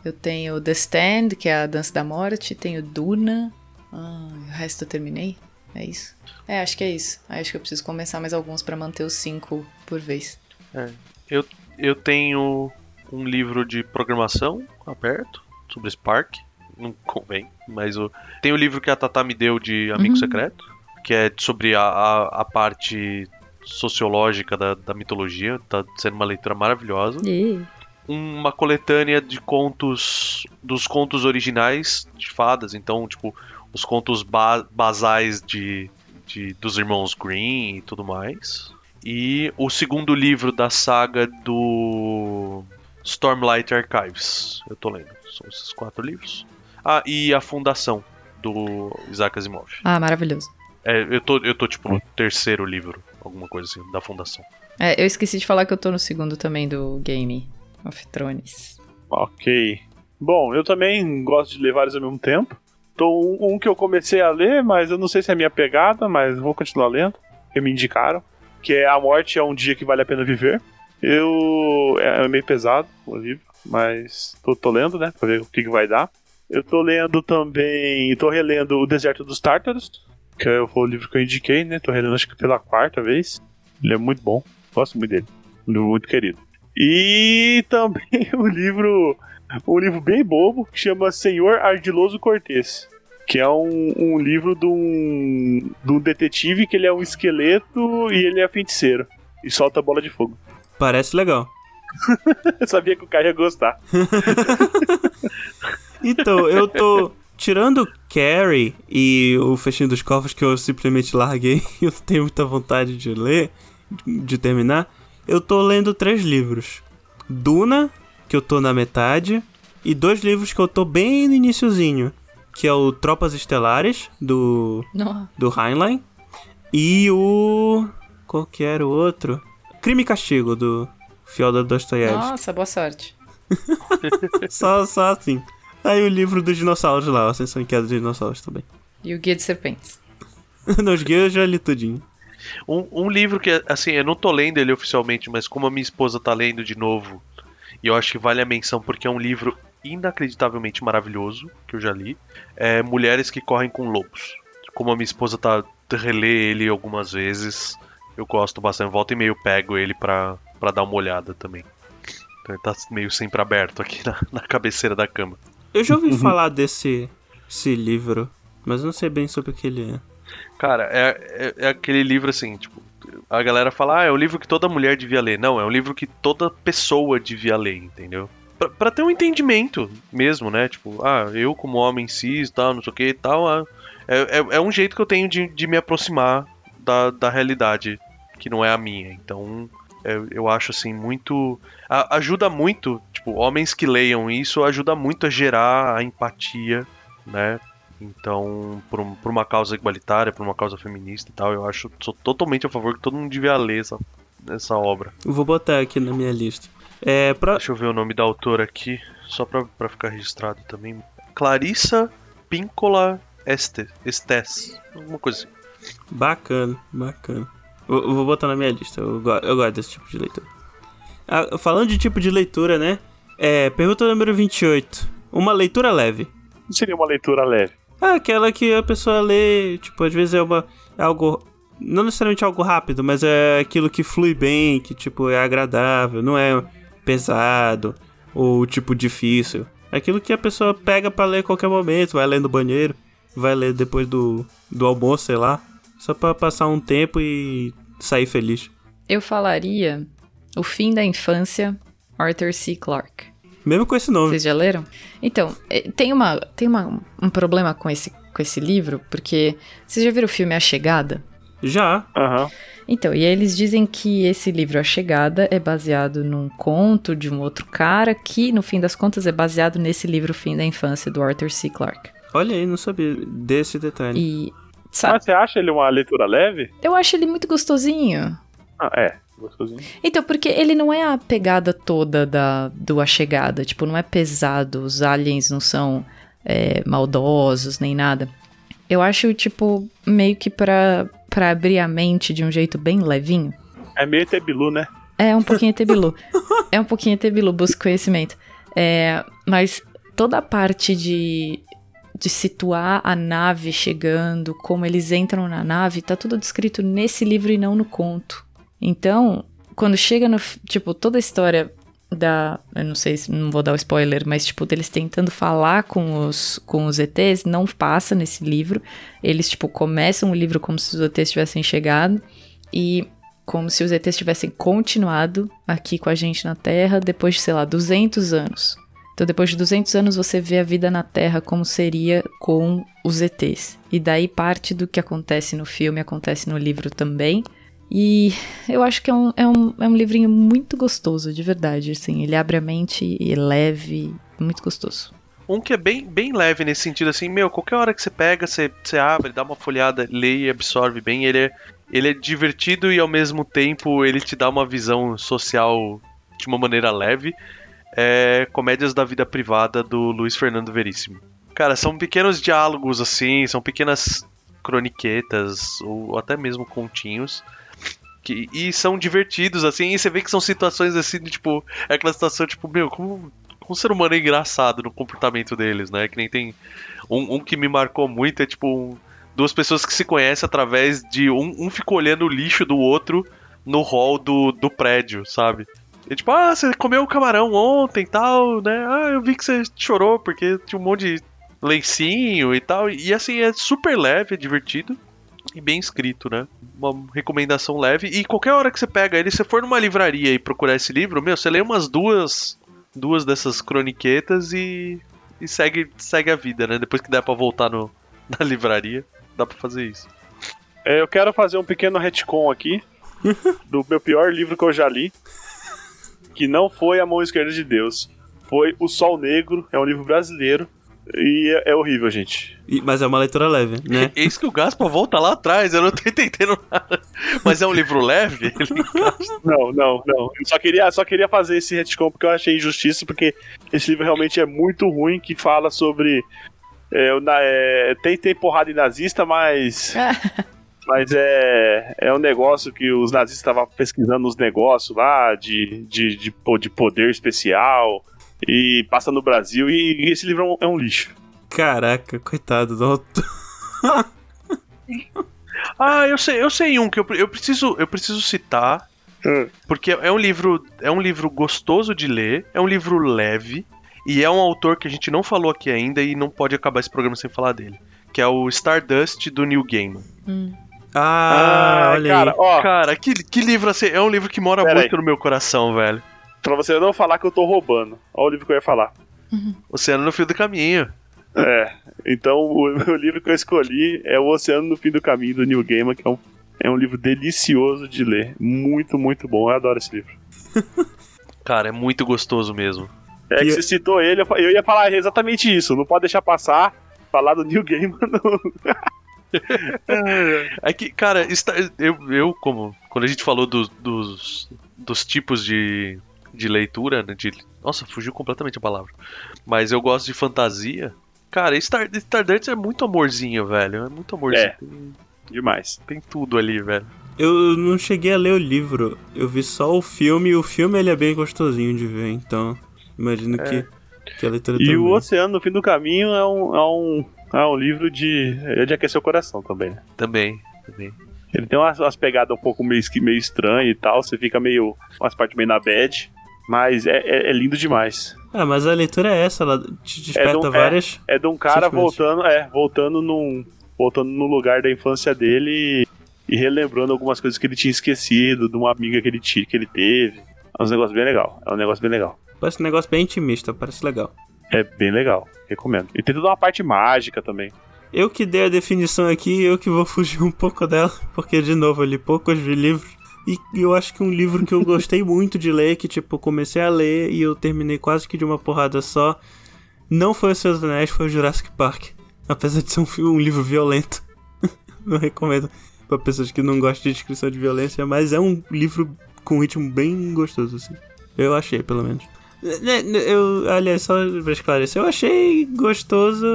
Speaker 3: eu tenho The Stand, que é a Dança da Morte, tenho Duna. Ah, o resto eu terminei? É isso? É, acho que é isso. Acho que eu preciso começar mais alguns pra manter os cinco por vez.
Speaker 2: Eu tenho um livro de programação aberto sobre Spark. Não convém, mas o... tem o livro que a Tata me deu de Amigo
Speaker 3: Uhum.
Speaker 2: Secreto, que é sobre a, a, a parte sociológica da, da mitologia. Tá sendo uma leitura maravilhosa.
Speaker 3: E
Speaker 2: uma coletânea de contos dos contos originais de fadas, então tipo os contos ba basais de, de dos irmãos Green e tudo mais. E o segundo livro da saga do Stormlight Archives. Eu tô lendo. São esses quatro livros. Ah, e a Fundação do Isaac Asimov.
Speaker 3: Ah, maravilhoso.
Speaker 2: É, eu tô, eu tô tipo no terceiro livro, alguma coisa assim, da Fundação.
Speaker 3: É, eu esqueci de falar que eu tô no segundo também do Game of Thrones.
Speaker 4: Ok. Bom, eu também gosto de ler vários ao mesmo tempo. Então, um, que eu comecei a ler, mas eu não sei se é minha pegada, mas vou continuar lendo, porque me indicaram. Que é A Morte é um Dia que Vale a Pena Viver. Eu. É, é meio pesado o livro, mas tô, tô lendo, né? Pra ver o que, que vai dar. Eu tô lendo também. tô relendo O Deserto dos Tártaros, que é o livro que eu indiquei, né? Tô relendo acho que pela quarta vez. Ele é muito bom, gosto muito dele. Um livro muito querido. E também o livro. Um livro bem bobo que chama Senhor Ardiloso Cortês. Que é um, um livro de um, de um detetive que ele é um esqueleto e ele é feiticeiro. E solta bola de fogo.
Speaker 1: Parece legal.
Speaker 4: eu sabia que o cara ia gostar.
Speaker 1: então, eu tô. Tirando Carrie e o Fechinho dos Cofres, que eu simplesmente larguei, eu tenho muita vontade de ler, de terminar. Eu tô lendo três livros: Duna, que eu tô na metade, e dois livros que eu tô bem no iníciozinho, que é o Tropas Estelares, do, do Heinlein, e o. Qual que era o outro? Crime e Castigo, do Fyodor Dostoiévski.
Speaker 3: Nossa, boa sorte.
Speaker 1: só, só assim. Aí o livro dos dinossauros lá, Ascensão e Queda dos Dinossauros também.
Speaker 3: E o Guia de Serpentes.
Speaker 1: Nos guias eu já li tudinho.
Speaker 2: Um, um, livro que, assim, eu não tô lendo ele oficialmente, mas como a minha esposa tá lendo de novo, e eu acho que vale a menção porque é um livro inacreditavelmente maravilhoso, que eu já li, é Mulheres que Correm com Lobos. Como a minha esposa tá relê ele algumas vezes, eu gosto bastante. Volta e meio pego ele pra, pra dar uma olhada também. Então ele tá meio sempre aberto aqui na, na cabeceira da cama.
Speaker 1: Eu já ouvi falar desse esse livro, mas não sei bem sobre o que ele é.
Speaker 2: Cara, é, é, é, aquele livro assim, tipo, a galera fala, ah, é um livro que toda mulher devia ler. Não, é um livro que toda pessoa devia ler, entendeu? Pra, pra ter um entendimento mesmo, né? Tipo, ah, eu como homem cis tal, não sei o que e tal, ah, é, é, é, um jeito que eu tenho de, de me aproximar da, da realidade que não é a minha. Então, eu, é, eu acho assim muito. A, ajuda muito, tipo, homens que leiam isso ajuda muito a gerar a empatia, né? Então, por, um, por uma causa igualitária, por uma causa feminista e tal, eu acho, sou totalmente a favor que todo mundo devia ler essa, essa obra.
Speaker 1: vou botar aqui na minha lista. É, pra...
Speaker 2: Deixa eu ver o nome da autora aqui, só pra, pra ficar registrado também. Clarissa Píncola Estes, Estes, alguma coisa assim.
Speaker 1: Bacana, bacana. Eu, vou botar na minha lista. Eu, eu gosto desse tipo de leitura. Ah, falando de tipo de leitura, né? É, pergunta número 28. Uma leitura leve.
Speaker 4: O que seria uma leitura leve?
Speaker 1: É aquela que a pessoa lê, tipo, às vezes é uma. É algo. Não necessariamente algo rápido, mas é aquilo que flui bem, que, tipo, é agradável, não é pesado ou, tipo, difícil. É aquilo que a pessoa pega para ler a qualquer momento, vai ler no banheiro, vai ler depois do, do almoço, sei lá. Só para passar um tempo e sair feliz.
Speaker 3: Eu falaria O Fim da Infância, Arthur C. Clarke.
Speaker 1: Mesmo com esse nome.
Speaker 3: Vocês já leram? Então, é, tem, uma, tem uma, um problema com esse, com esse livro, porque. Vocês já viram o filme A Chegada?
Speaker 1: Já.
Speaker 4: Aham. Uhum.
Speaker 3: Então, e aí eles dizem que esse livro A Chegada é baseado num conto de um outro cara que, no fim das contas, é baseado nesse livro Fim da Infância do Arthur C. Clarke.
Speaker 1: Olha aí, não sabia desse detalhe.
Speaker 3: E Sabe?
Speaker 4: Mas você acha ele uma leitura leve?
Speaker 3: Eu acho ele muito gostosinho.
Speaker 4: Ah, é. Gostosinho.
Speaker 3: Então, porque ele não é a pegada toda da, do A Chegada. Tipo, não é pesado. Os aliens não são é, maldosos nem nada. Eu acho, tipo, meio que pra, pra abrir a mente de um jeito bem levinho.
Speaker 4: É meio Tebilu, né?
Speaker 3: É um pouquinho Tebilu. é um pouquinho Tebilu, busca conhecimento. É, mas toda a parte de de situar a nave chegando, como eles entram na nave, tá tudo descrito nesse livro e não no conto. Então, quando chega no. Tipo, toda a história da. Eu não sei se não vou dar o spoiler, mas, tipo, deles tentando falar com os, com os ETs, não passa nesse livro. Eles, tipo, começam o livro como se os ETs tivessem chegado e como se os ETs tivessem continuado aqui com a gente na Terra depois de, sei lá, 200 anos. Então, depois de 200 anos, você vê a vida na Terra como seria com os ETs. E daí parte do que acontece no filme acontece no livro também. E eu acho que é um, é um, é um livrinho muito gostoso, de verdade. Assim, ele abre a mente e é leve, muito gostoso.
Speaker 2: Um que é bem, bem leve nesse sentido, assim, meu, qualquer hora que você pega, você, você abre, dá uma folhada, lê e absorve bem. Ele é, ele é divertido e ao mesmo tempo ele te dá uma visão social de uma maneira leve é Comédias da Vida Privada do Luiz Fernando Veríssimo. Cara, são pequenos diálogos assim, são pequenas croniquetas ou até mesmo continhos que, e são divertidos assim, e você vê que são situações assim, tipo, é aquela situação tipo, meu, como como o ser humano é engraçado no comportamento deles, né? Que nem tem. Um, um que me marcou muito é tipo. Um, duas pessoas que se conhecem através de. Um, um fica olhando o lixo do outro no hall do, do prédio, sabe? E tipo, ah, você comeu camarão ontem e tal, né? Ah, eu vi que você chorou porque tinha um monte de lencinho e tal. E assim, é super leve, é divertido e bem escrito, né? Uma recomendação leve. E qualquer hora que você pega ele, se você for numa livraria e procurar esse livro, meu, você lê umas duas duas dessas croniquetas e, e segue, segue a vida, né? Depois que der pra voltar no, na livraria, dá pra fazer isso.
Speaker 4: É, eu quero fazer um pequeno retcon aqui do meu pior livro que eu já li, que não foi A Mão Esquerda de Deus, foi O Sol Negro, é um livro brasileiro e é, é horrível, gente.
Speaker 1: E- mas é uma leitura leve, né?
Speaker 2: Eis que o Gaspa volta lá atrás, eu não tô entendendo nada. Mas é um livro leve?
Speaker 4: Não, não, não. Eu só queria, só queria fazer esse retcon porque eu achei injustiça, porque esse livro realmente é muito ruim, que fala sobre... é, na- é, tem, tem porrada em nazista, mas... Mas é, é um negócio que os nazistas estavam pesquisando os negócios lá de, de, de, de poder especial e passa no Brasil e esse livro é um, é um lixo.
Speaker 1: Caraca, coitado do autor.
Speaker 2: Ah, eu sei, eu sei um que eu, eu preciso, eu preciso citar,
Speaker 4: Hum.
Speaker 2: porque é um livro, é um livro gostoso de ler, é um livro leve e é um autor que a gente não falou aqui ainda e não pode acabar esse programa sem falar dele, que é o Stardust do Neil Gaiman.
Speaker 1: Ah, olha
Speaker 4: cara,
Speaker 1: aí.
Speaker 4: ó,
Speaker 2: Cara, que, que livro assim, é um livro que mora
Speaker 4: Pera
Speaker 2: muito no meu coração, velho.
Speaker 4: Pra você não falar que eu tô roubando. Olha o livro que eu ia falar.
Speaker 2: Oceano no fio do caminho.
Speaker 4: É, então o, o livro que eu escolhi é O Oceano no Fim do Caminho, do Neil Gaiman, que é um, é um livro delicioso de ler. Muito, muito bom. Eu adoro esse livro.
Speaker 2: Cara, é muito gostoso mesmo.
Speaker 4: É que
Speaker 1: E-
Speaker 4: você citou ele, eu ia falar exatamente isso. Não pode deixar passar, falar do Neil Gaiman. Não.
Speaker 2: É que, cara, está- eu, eu como. Quando a gente falou dos, dos, dos tipos de, de leitura, né? De, nossa, fugiu completamente a palavra. Mas eu gosto de fantasia. Cara, Star, Stardust é muito amorzinho, velho. É muito amorzinho.
Speaker 4: É.
Speaker 2: Tem,
Speaker 4: Demais.
Speaker 2: tem tudo ali, velho.
Speaker 1: Eu não cheguei a ler o livro, eu vi só o filme, e o filme ele é bem gostosinho de ver, então imagino que, que a leitura
Speaker 4: E
Speaker 1: também.
Speaker 4: O Oceano no Fim do Caminho é um, é um, é um livro de, é de aquecer o coração também. né?
Speaker 2: Também. também.
Speaker 4: Ele tem umas, umas pegadas um pouco meio, meio estranhas e tal, você fica meio. umas partes meio na bad. Mas é, é- é lindo demais.
Speaker 1: Ah, mas a leitura é essa, ela te desperta
Speaker 4: de um-
Speaker 1: várias.
Speaker 4: É de um cara voltando, é, voltando num. voltando no lugar da infância dele e, e relembrando algumas coisas que ele tinha esquecido, de uma amiga que ele, ti- que ele teve. É um negócio bem legal. É um negócio bem legal.
Speaker 1: Parece um negócio bem intimista, parece legal.
Speaker 4: É bem legal. Recomendo. E tem toda uma parte mágica também.
Speaker 1: Eu que dei a definição aqui, eu que vou fugir um pouco dela, porque de novo eu li poucos de livros. E eu acho que um livro que eu gostei muito de ler, que tipo, comecei a ler e eu terminei quase que de uma porrada só, não foi o Seus Anéis, foi o Jurassic Park. Apesar de ser um, um livro violento. não recomendo pra pessoas que não gostam de descrição de violência, mas é um livro com um ritmo bem gostoso, assim. Eu achei, pelo menos. Né, né, Eu, aliás, só pra esclarecer, eu achei gostoso,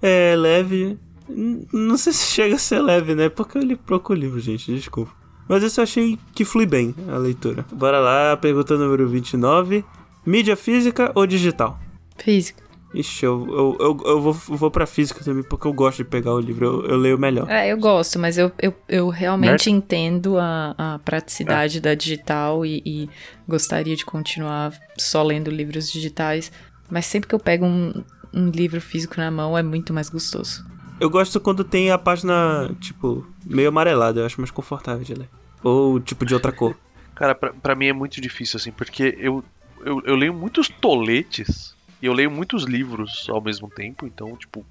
Speaker 1: é leve. Não sei se chega a ser leve, né? Porque eu li pouco livro, gente, desculpa. Mas esse eu achei que flui bem a leitura. Bora lá, pergunta número 29. Mídia física ou digital?
Speaker 3: Física.
Speaker 1: Ixi, eu, eu, eu, eu vou, vou pra física também, porque eu gosto de pegar o livro, eu, eu leio melhor.
Speaker 3: É, eu gosto, mas eu, eu, eu realmente entendo a, a praticidade da digital e, e gostaria de continuar só lendo livros digitais. Mas sempre que eu pego um, um livro físico na mão é muito mais gostoso.
Speaker 1: Eu gosto quando tem a página, tipo, meio amarelada, eu acho mais confortável de ler. Ou, tipo, de outra cor.
Speaker 2: Cara, pra, pra mim é muito difícil, assim, porque eu, eu, eu leio muitos toletes e eu leio muitos livros ao mesmo tempo, então, tipo,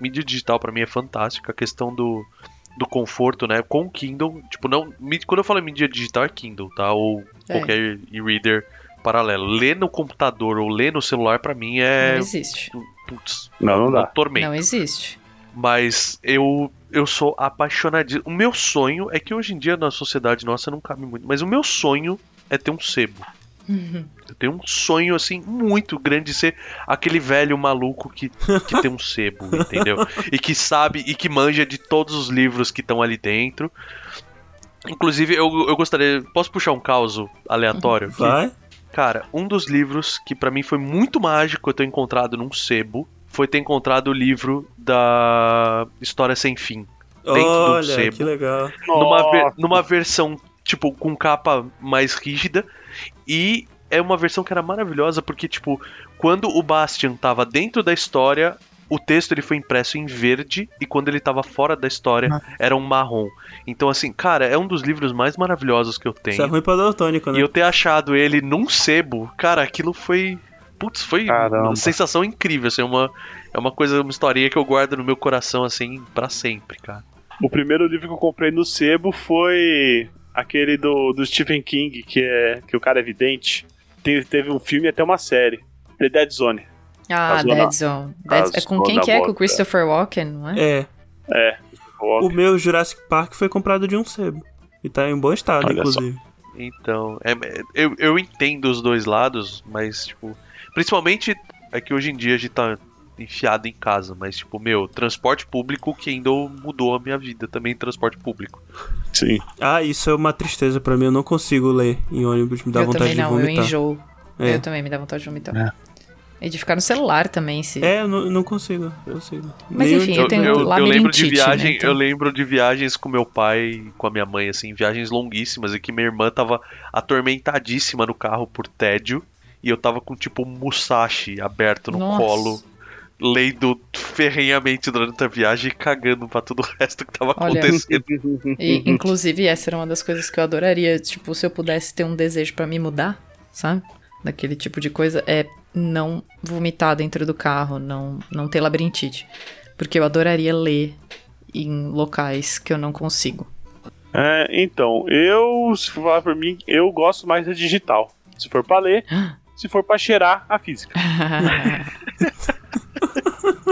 Speaker 2: mídia digital pra mim é fantástica. A questão do, do conforto, né? Com o Kindle, tipo, não. Quando eu falo mídia digital é Kindle, tá? Ou
Speaker 3: É.
Speaker 2: qualquer e-reader paralelo. Ler no computador ou ler no celular pra mim
Speaker 3: Não
Speaker 2: é.
Speaker 3: existe.
Speaker 2: Putz,
Speaker 4: Não, não
Speaker 2: um
Speaker 4: dá.
Speaker 2: tormento.
Speaker 3: Não existe.
Speaker 2: Mas eu eu sou apaixonadíssimo. O meu sonho é que hoje em dia na sociedade nossa não cabe muito, mas o meu sonho é ter um sebo. Eu tenho um sonho assim muito grande de ser aquele velho maluco que, que tem um sebo, entendeu? E que sabe e que manja de todos os livros que estão ali dentro. Inclusive, eu, eu gostaria. Posso puxar um caos aleatório?
Speaker 1: Vai?
Speaker 2: Cara, um dos livros que pra mim foi muito mágico eu ter encontrado num sebo foi ter encontrado o livro da História Sem Fim. Dentro do
Speaker 1: Olha,
Speaker 2: sebo.
Speaker 1: que legal.
Speaker 2: Numa, ver- numa versão, tipo, com capa mais rígida. E é uma versão que era maravilhosa, porque, tipo, quando o Bastian tava dentro da história, o texto ele foi impresso em verde, e quando ele tava fora da história, era um marrom. Então, assim, cara, é um dos livros mais maravilhosos que eu tenho.
Speaker 1: Isso é ruim pra daltônico, né?
Speaker 2: E eu ter achado ele num sebo, cara, aquilo foi. Putz, foi
Speaker 4: Caramba.
Speaker 2: uma sensação incrível, assim, é uma, é uma coisa, uma historinha que eu guardo no meu coração, assim, pra sempre, cara.
Speaker 4: O primeiro livro que eu comprei no sebo foi aquele do, do Stephen King, que é que o cara é vidente. Te- teve um filme e até uma série. The Dead Zone.
Speaker 3: Ah,
Speaker 4: A zona-
Speaker 3: Dead Zone. Dead- é com quem que é? Com o Christopher Walken, não é?
Speaker 1: É.
Speaker 4: É.
Speaker 1: O meu Jurassic Park foi comprado de um sebo. E tá em bom estado,
Speaker 4: Olha só.
Speaker 1: inclusive.
Speaker 2: Então, é- é- eu, eu entendo os dois lados, mas, tipo, principalmente é que hoje em dia a gente tá enfiado em casa, mas, tipo, meu, transporte público que ainda mudou a minha vida também, transporte público.
Speaker 4: Sim.
Speaker 1: Ah, isso é uma tristeza pra mim. Eu não consigo ler em ônibus. Me dá
Speaker 3: eu
Speaker 1: vontade
Speaker 3: também
Speaker 1: de
Speaker 3: não, eu
Speaker 1: vomitar.
Speaker 3: enjoo.
Speaker 1: É.
Speaker 3: Eu também me dá vontade de vomitar.
Speaker 4: É.
Speaker 3: E de ficar no celular também, se.
Speaker 1: É, eu não, não consigo. Não consigo.
Speaker 3: Mas
Speaker 1: Nem o-
Speaker 3: enfim, eu tenho
Speaker 2: eu, lembro de
Speaker 3: labirintite,
Speaker 2: viagem,
Speaker 3: né, então.
Speaker 2: eu lembro de viagens com meu pai e com a minha mãe, assim, viagens longuíssimas, e que minha irmã tava atormentadíssima no carro por tédio, e eu tava com tipo um Musashi aberto no
Speaker 3: Nossa.
Speaker 2: colo, lendo ferrenhamente durante a viagem e cagando pra todo o resto que tava
Speaker 3: Olha,
Speaker 2: acontecendo.
Speaker 3: E, inclusive, essa era uma das coisas que eu adoraria. Tipo, se eu pudesse ter um desejo pra me mudar, sabe? Daquele tipo de coisa, é não vomitar dentro do carro, não, não ter labirintite. Porque eu adoraria ler em locais que eu não consigo.
Speaker 4: É, então, eu, se for falar por mim, eu gosto mais da digital. Se for pra ler, se for pra cheirar, a física.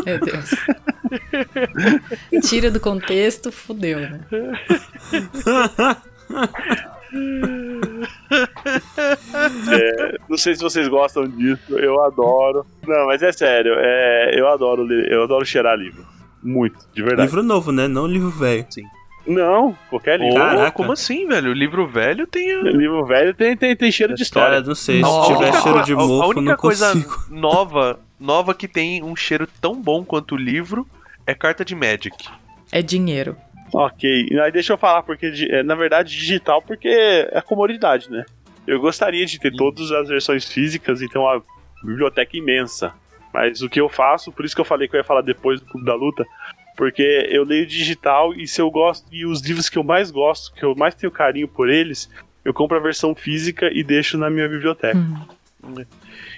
Speaker 3: Meu Deus. Tira do contexto, fudeu, né?
Speaker 4: É, não sei se vocês gostam disso, eu adoro. Não, mas é sério, é, eu adoro ler, eu adoro cheirar livro. Muito, de verdade.
Speaker 1: Livro novo, né? Não livro velho.
Speaker 4: Não, qualquer livro.
Speaker 1: Caraca.
Speaker 2: como assim, velho? O livro velho tem. a-
Speaker 4: Livro velho tem, tem, tem cheiro de história.
Speaker 1: Cara, não sei. Se
Speaker 2: A
Speaker 1: tiver cheiro de mofo,
Speaker 2: a única
Speaker 1: não
Speaker 2: coisa
Speaker 1: consigo.
Speaker 2: nova, nova que tem um cheiro tão bom quanto o livro é carta de Magic.
Speaker 3: É dinheiro.
Speaker 4: Ok, aí deixa eu falar, porque é, na verdade digital, porque é comodidade, né? Eu gostaria de ter todas as versões físicas e ter uma biblioteca imensa. Mas o que eu faço, por isso que eu falei que eu ia falar depois do Clube da Luta, porque eu leio digital e se eu gosto, e os livros que eu mais gosto, que eu mais tenho carinho por eles, eu compro a versão física e deixo na minha biblioteca.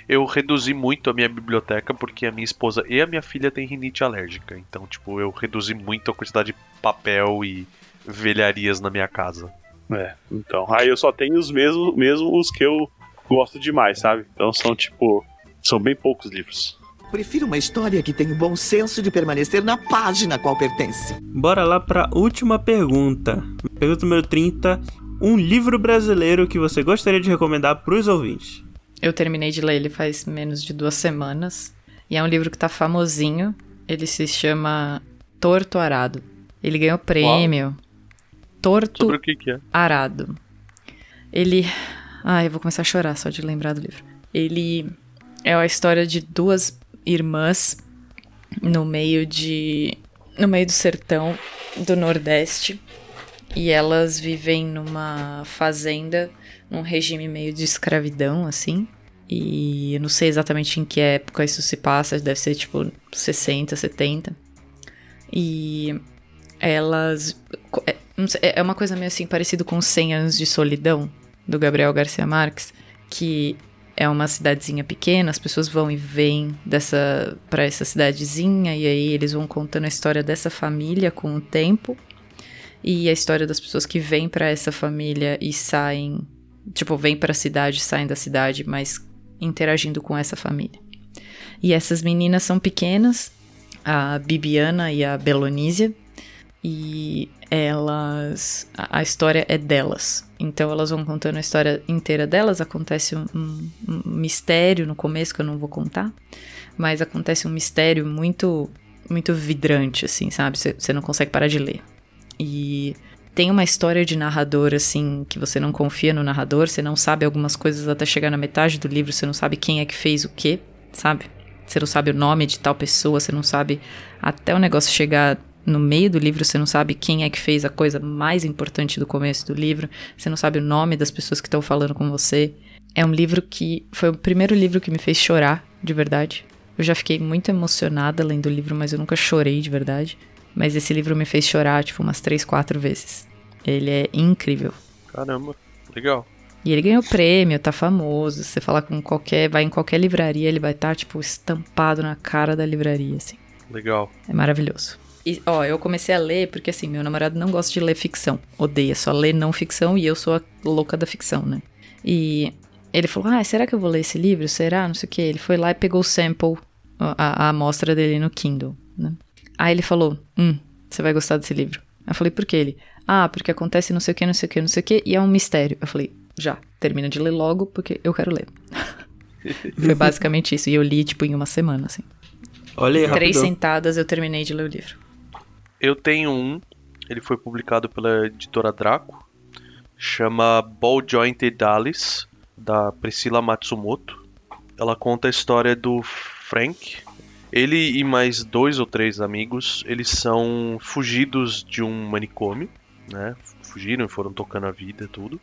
Speaker 2: Eu reduzi muito a minha biblioteca porque a minha esposa e a minha filha têm rinite alérgica. Então, tipo, eu reduzi muito a quantidade de papel e velharias na minha casa.
Speaker 4: É, então. Aí eu só tenho os mesmos, mesmo os que eu gosto demais, sabe? Então são tipo. São bem poucos livros.
Speaker 6: Prefiro uma história que tenha o bom senso de permanecer na página a qual pertence.
Speaker 1: Bora lá pra última pergunta. Pergunta número 30. Um livro brasileiro que você gostaria de recomendar pros ouvintes.
Speaker 3: Eu terminei de ler ele faz menos de duas semanas. E é um livro que tá famosinho. Ele se chama Torto Arado. Ele ganhou prêmio. Torto
Speaker 2: Sobre o que que é?
Speaker 3: Arado. Ele. Ai, eu vou começar a chorar só de lembrar do livro. Ele é a história de duas irmãs no meio de. no meio do sertão do Nordeste. E elas vivem numa fazenda, num regime meio de escravidão, assim. E eu não sei exatamente em que época isso se passa, deve ser tipo 60, 70. E elas. é- É uma coisa meio assim, parecido com 100 Anos de Solidão, do Gabriel Garcia Marques, que é uma cidadezinha pequena, as pessoas vão e vêm dessa para essa cidadezinha e aí eles vão contando a história dessa família com o tempo e a história das pessoas que vêm para essa família e saem, tipo, vêm para a cidade, saem da cidade, mas interagindo com essa família. E essas meninas são pequenas, a Bibiana e a Belonísia, e elas. A, história é delas. Então elas vão contando a história inteira delas. Acontece um, um- um mistério no começo que eu não vou contar, mas acontece um mistério muito muito vidrante, assim, sabe? Você não consegue parar de ler. E tem uma história de narrador, assim, que você não confia no narrador, você não sabe algumas coisas até chegar na metade do livro, você não sabe quem é que fez o quê, sabe? Você não sabe o nome de tal pessoa, você não sabe até o negócio chegar no meio do livro, você não sabe quem é que fez a coisa mais importante do começo do livro, você não sabe o nome das pessoas que estão falando com você. É um livro que foi o primeiro livro que me fez chorar, de verdade. Eu já fiquei muito emocionada lendo o livro, mas eu nunca chorei de verdade. Mas esse livro me fez chorar, tipo, umas três, quatro vezes. Ele é incrível.
Speaker 2: Caramba, legal.
Speaker 3: E ele ganhou prêmio, tá famoso. Se você falar com qualquer. Vai em qualquer livraria, ele vai estar, tá, tipo, estampado na cara da livraria, assim.
Speaker 2: Legal.
Speaker 3: É maravilhoso. E, ó, eu comecei a ler porque, assim, meu namorado não gosta de ler ficção. Odeia, só lê não ficção e eu sou a louca da ficção, né? E ele falou: Ah, será que eu vou ler esse livro? Será? Não sei o que. Ele foi lá e pegou o sample, a, a amostra dele no Kindle, né? Aí ele falou: Hum, você vai gostar desse livro. Eu falei: Por que ele? Ah, porque acontece não sei o que, não sei o que, não sei o que, e é um mistério. Eu falei: Já, termina de ler logo, porque eu quero ler. Foi basicamente isso. E eu li, tipo, em uma semana, assim.
Speaker 1: Olha aí,
Speaker 3: Três
Speaker 1: rapidão.
Speaker 3: sentadas eu terminei de ler o livro.
Speaker 2: Eu tenho um, ele foi publicado pela editora Draco, chama Ball Jointed Alice, da Priscila Matsumoto. Ela conta a história do Frank. Ele e mais dois ou três amigos, eles são fugidos de um manicômio, né? Fugiram e foram tocando a vida, tudo.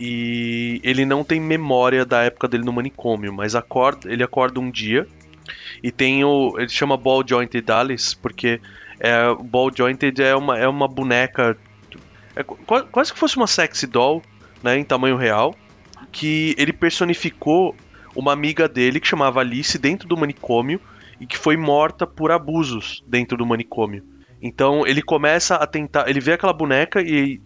Speaker 2: E ele não tem memória da época dele no manicômio, mas acorda, ele acorda um dia e tem o. Ele chama Ball Jointed Alice, porque é, Ball Jointed é uma, é uma boneca. É qu- quase que fosse uma sexy doll, né? Em tamanho real. Que ele personificou uma amiga dele que chamava Alice dentro do manicômio e que foi morta por abusos dentro do manicômio. Então ele começa a tentar. Ele vê aquela boneca e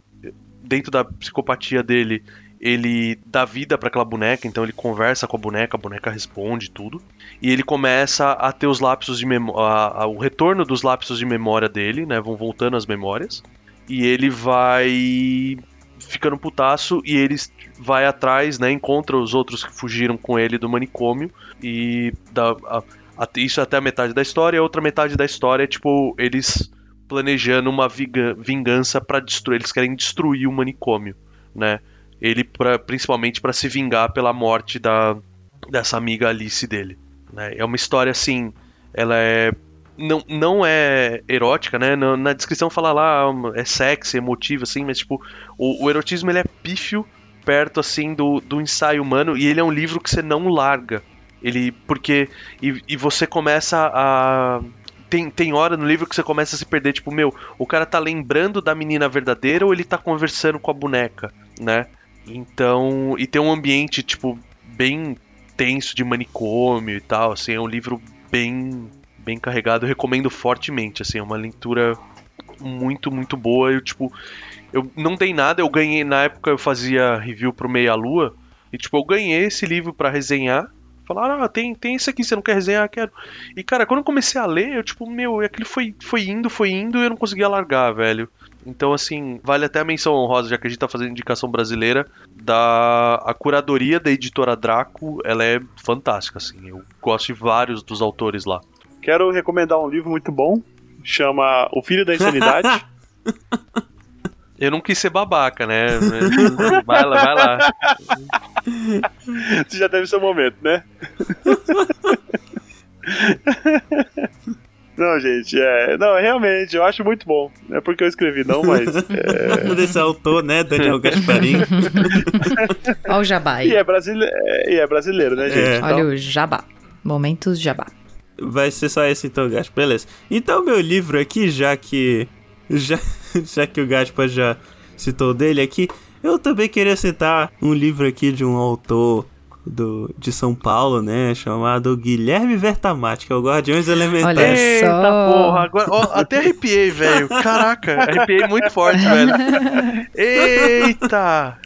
Speaker 2: dentro da psicopatia dele, ele dá vida para aquela boneca, então ele conversa com a boneca, a boneca responde tudo. E ele começa a ter os lapsos de memória. O retorno dos lapsos de memória dele, né? Vão voltando as memórias. E ele vai ficando putaço e ele vai atrás, né? Encontra os outros que fugiram com ele do manicômio. E dá, a- a- isso até a metade da história. A outra metade da história é tipo eles planejando uma vingança para destruir. Eles querem destruir o manicômio, né? Ele pra, principalmente para se vingar pela morte da dessa amiga Alice dele. Né? É uma história assim, ela é não, não é erótica, né? Na, na descrição fala lá é sexy, emotivo assim, mas tipo o, o erotismo ele é pífio perto assim do, do ensaio humano e ele é um livro que você não larga. Ele porque e, e você começa a tem, tem hora no livro que você começa a se perder, tipo, meu, o cara tá lembrando da menina verdadeira ou ele tá conversando com a boneca, né? Então, e tem um ambiente, tipo, bem tenso de manicômio e tal, assim, é um livro bem bem carregado, eu recomendo fortemente, assim, é uma leitura muito, muito boa, eu, tipo, eu não dei nada, eu ganhei, na época eu fazia review pro Meia Lua, e, tipo, eu ganhei esse livro pra resenhar, falaram, ah, tem, tem esse aqui, você não quer resenhar? Quero. E, cara, quando eu comecei a ler, eu, tipo, meu, aquilo foi, foi indo, foi indo, e eu não conseguia largar, velho. Então, assim, vale até a menção honrosa, já que a gente tá fazendo indicação brasileira, da a curadoria da editora Draco, ela é fantástica, assim. Eu gosto de vários dos autores lá.
Speaker 4: Quero recomendar um livro muito bom, chama O Filho da Insanidade.
Speaker 2: Eu não quis ser babaca, né? Vai lá, vai lá.
Speaker 4: Você já teve seu momento, né? Não, gente, é. Não, realmente, eu acho muito bom. Não é porque eu escrevi, não, mas. É...
Speaker 1: Desse autor, né? Daniel Gasparin.
Speaker 3: Olha o jabá aí.
Speaker 4: E é, brasile... é, e é brasileiro, né, gente?
Speaker 1: É.
Speaker 4: Então,
Speaker 3: Olha o jabá. Momentos jabá.
Speaker 1: Vai ser só esse então, Gaspa. Beleza. Então, meu livro aqui, já que. Já, já que o Gaspa já citou dele aqui, eu também queria citar um livro aqui de um autor do, de São Paulo, né? Chamado Guilherme Vertamati, que é o Guardiões Elementares.
Speaker 3: Olha
Speaker 2: Eita
Speaker 3: só.
Speaker 2: porra, agora, ó, até arrepiei, velho. Caraca, arrepiei muito forte, velho. Eita!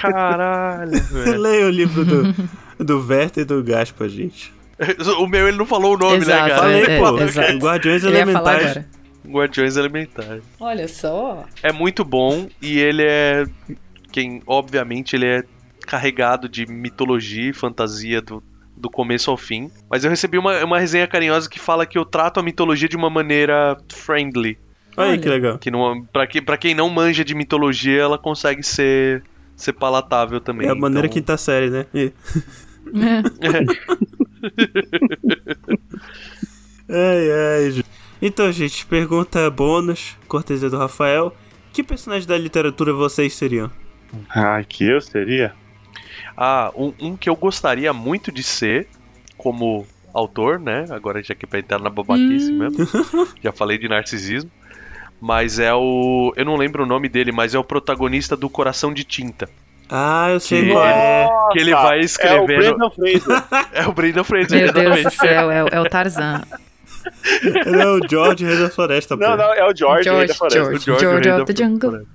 Speaker 2: Caralho, velho.
Speaker 1: Leia o livro do, do Werther e do Gaspa, gente.
Speaker 2: O meu ele não falou o nome,
Speaker 3: Exato,
Speaker 2: né, cara?
Speaker 1: Falei,
Speaker 3: é,
Speaker 1: pô.
Speaker 3: exato.
Speaker 1: Guardiões
Speaker 3: Ele agora.
Speaker 2: Guardiões Elementares.
Speaker 3: Olha só.
Speaker 2: É muito bom e ele é quem, obviamente, ele é carregado de mitologia e fantasia do, do começo ao fim. Mas eu recebi uma, uma resenha carinhosa que fala que eu trato a mitologia de uma maneira friendly.
Speaker 1: Olha que legal.
Speaker 2: Que não, pra, que, pra quem não manja de mitologia, ela consegue ser, ser palatável também.
Speaker 1: É a maneira
Speaker 2: então...
Speaker 1: quinta série, né? E- Ai, ai, gente. Então, gente, pergunta bônus, cortesia do Rafael. Que personagem da literatura vocês seriam?
Speaker 4: Ai, que eu seria?
Speaker 2: Ah, um, um que eu gostaria muito de ser, como autor, né? Agora já que pra entrar na babaquice mesmo. Já falei de narcisismo. Mas é o. Eu não lembro o nome dele, mas é o protagonista do Coração de Tinta.
Speaker 1: Ah, eu sei
Speaker 2: Que-
Speaker 1: qual é.
Speaker 2: Que ele vai
Speaker 4: É o. Brendan Fraser.
Speaker 2: É o Brendan Fraser,
Speaker 3: Meu Deus do céu, é, o- é o Tarzan.
Speaker 1: Ele é o George, rei da floresta, pô.
Speaker 4: não, não, é o George, rei da
Speaker 3: George,
Speaker 4: floresta.
Speaker 3: George,
Speaker 2: George,
Speaker 3: George
Speaker 2: rei
Speaker 3: of
Speaker 2: da
Speaker 3: the Jungle.